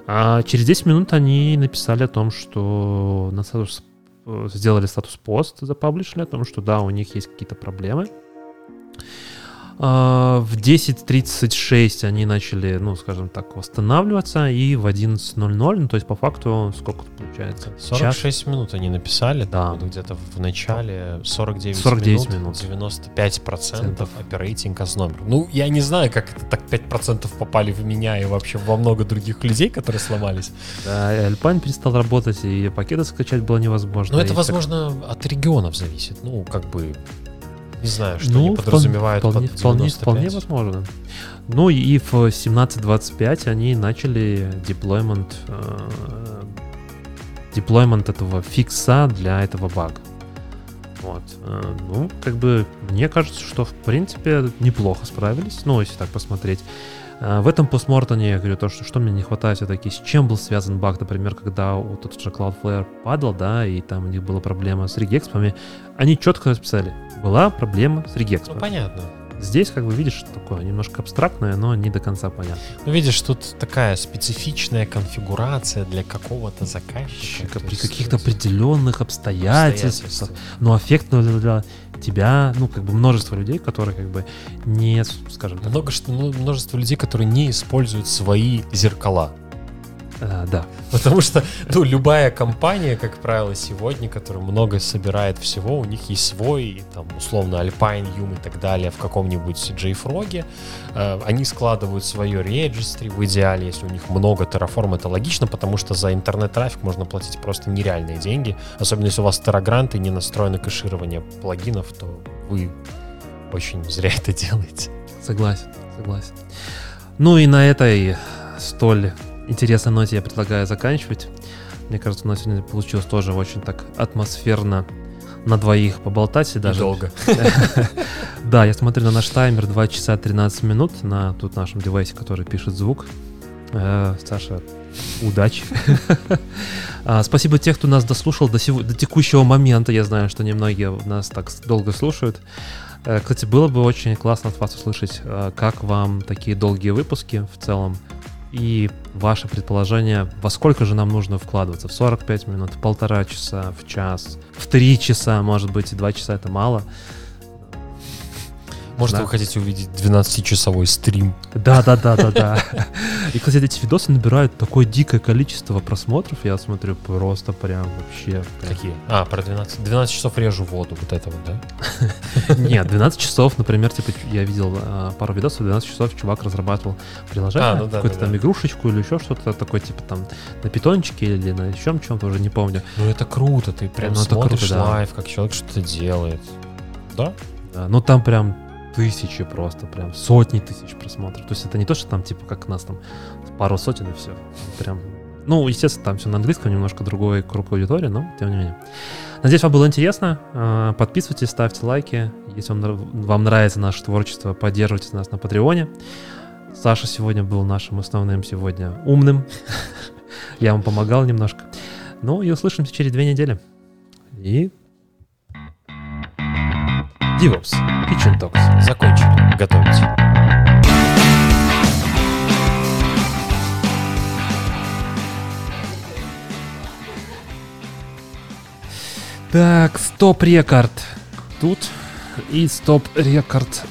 А через 10 минут они написали о том, что на статус, э, сделали статус-пост, запаблишили о том, что да, у них есть какие-то проблемы. А, В 10.36 они начали, ну, скажем так, восстанавливаться, и в 11.00, ну, то есть по факту сколько получается? Час?
46 минут они написали,
Да.
вот где-то в начале 49,
49
минут,
минут.
95%
Процентов.
as номер. Ну, я не знаю, как это так 5% попали в меня и вообще во много других людей, которые сломались.
Да, Alpine перестал работать, и пакеты скачать было невозможно.
Но
и
это, возможно, от регионов зависит. Ну, как бы, не знаю, что
Ну,
они подразумевают
вполне,
под
вполне,
95.
вполне возможно. Ну и в 17.25 они начали деплоймент, э, деплоймент этого фикса для этого бага. Вот. э, Ну, как бы, мне кажется, что в принципе неплохо справились. Ну, если так посмотреть. Э, В этом постмортоне я говорю то, что, что мне не хватает все-таки, с чем был связан баг, например, когда вот тот же Cloudflare падал, да, и там у них была проблема с регекспами, они четко расписали, была проблема с
Ну,
регекспами.
понятно.
Здесь, как бы, видишь, такое немножко абстрактное, но не до конца понятно.
Ну, видишь, тут такая специфичная конфигурация для какого-то заказчика.
При каких-то
э,
определенных обстоятельствах,
обстоятельствах.
но эффектно для тебя, ну, как бы множество людей, которые, как бы, не, скажем так,
Много, что, ну, множество людей, которые не используют свои зеркала.
Э, да,
Потому что, ну, любая компания, как правило, сегодня, которая много собирает всего, у них есть свой, там, условно, Alpine, Yum и так далее в каком-нибудь JFrog. Э, они складывают свое registry в идеале, если у них много Terraform, это логично, потому что за интернет-трафик можно платить просто нереальные деньги. Особенно если у вас Terragranт и не настроено кэширование плагинов, то вы очень зря это *laughs* делаете.
согласен, согласен. Ну и на этой столь интересной ноте я предлагаю заканчивать. Мне кажется, у нас сегодня получилось тоже очень так атмосферно на двоих поболтать и даже...
И долго. *laughs*
Да, я смотрю на наш таймер 2 часа 13 минут на тут нашем девайсе, который пишет звук. Э, Саша, удачи. *laughs* А, Спасибо тех, кто нас дослушал до, сего- до текущего момента. Я знаю, что немногие нас так долго слушают. Э, Кстати, было бы очень классно от вас услышать, э, как вам такие долгие выпуски в целом. И ваше предположение, во сколько же нам нужно вкладываться? В 45 минут, в полтора часа, в час, в три часа, может быть, и два часа это мало.
Может,
Да.
вы хотите увидеть 12-часовой стрим
Да, да, да, да, да. И, кстати, эти видосы набирают такое дикое количество просмотров, я смотрю, просто прям вообще.
Какие? А, про 12. 12 часов режу воду, вот это вот, да? *laughs*
Нет, 12 часов, например, типа, я видел а, пару видосов, 12 часов чувак разрабатывал приложение,
А, ну
какую-то там игрушечку или еще что-то такое, типа там на питончике или на еще чем-то, уже не помню.
Ну это круто, ты прям
Ну,
смотришь live, как человек что-то делает. Да?
Да, ну там прям тысячи просто, прям сотни тысяч просмотров. То есть это не то, что там типа как нас там пару сотен и все. Прям, ну, естественно, там все на английском, немножко другой круг аудитории, но тем не менее. Надеюсь, вам было интересно. А, Подписывайтесь, ставьте лайки. Если вам, вам нравится наше творчество, поддерживайте нас на Патреоне. Саша сегодня был нашим основным сегодня умным. *laughs* Я вам помогал немножко. Ну и услышимся через две недели. И... DevOps. Kitchen Talks.
Закончили готовить.
Так, стоп-рекорд тут и стоп-рекорд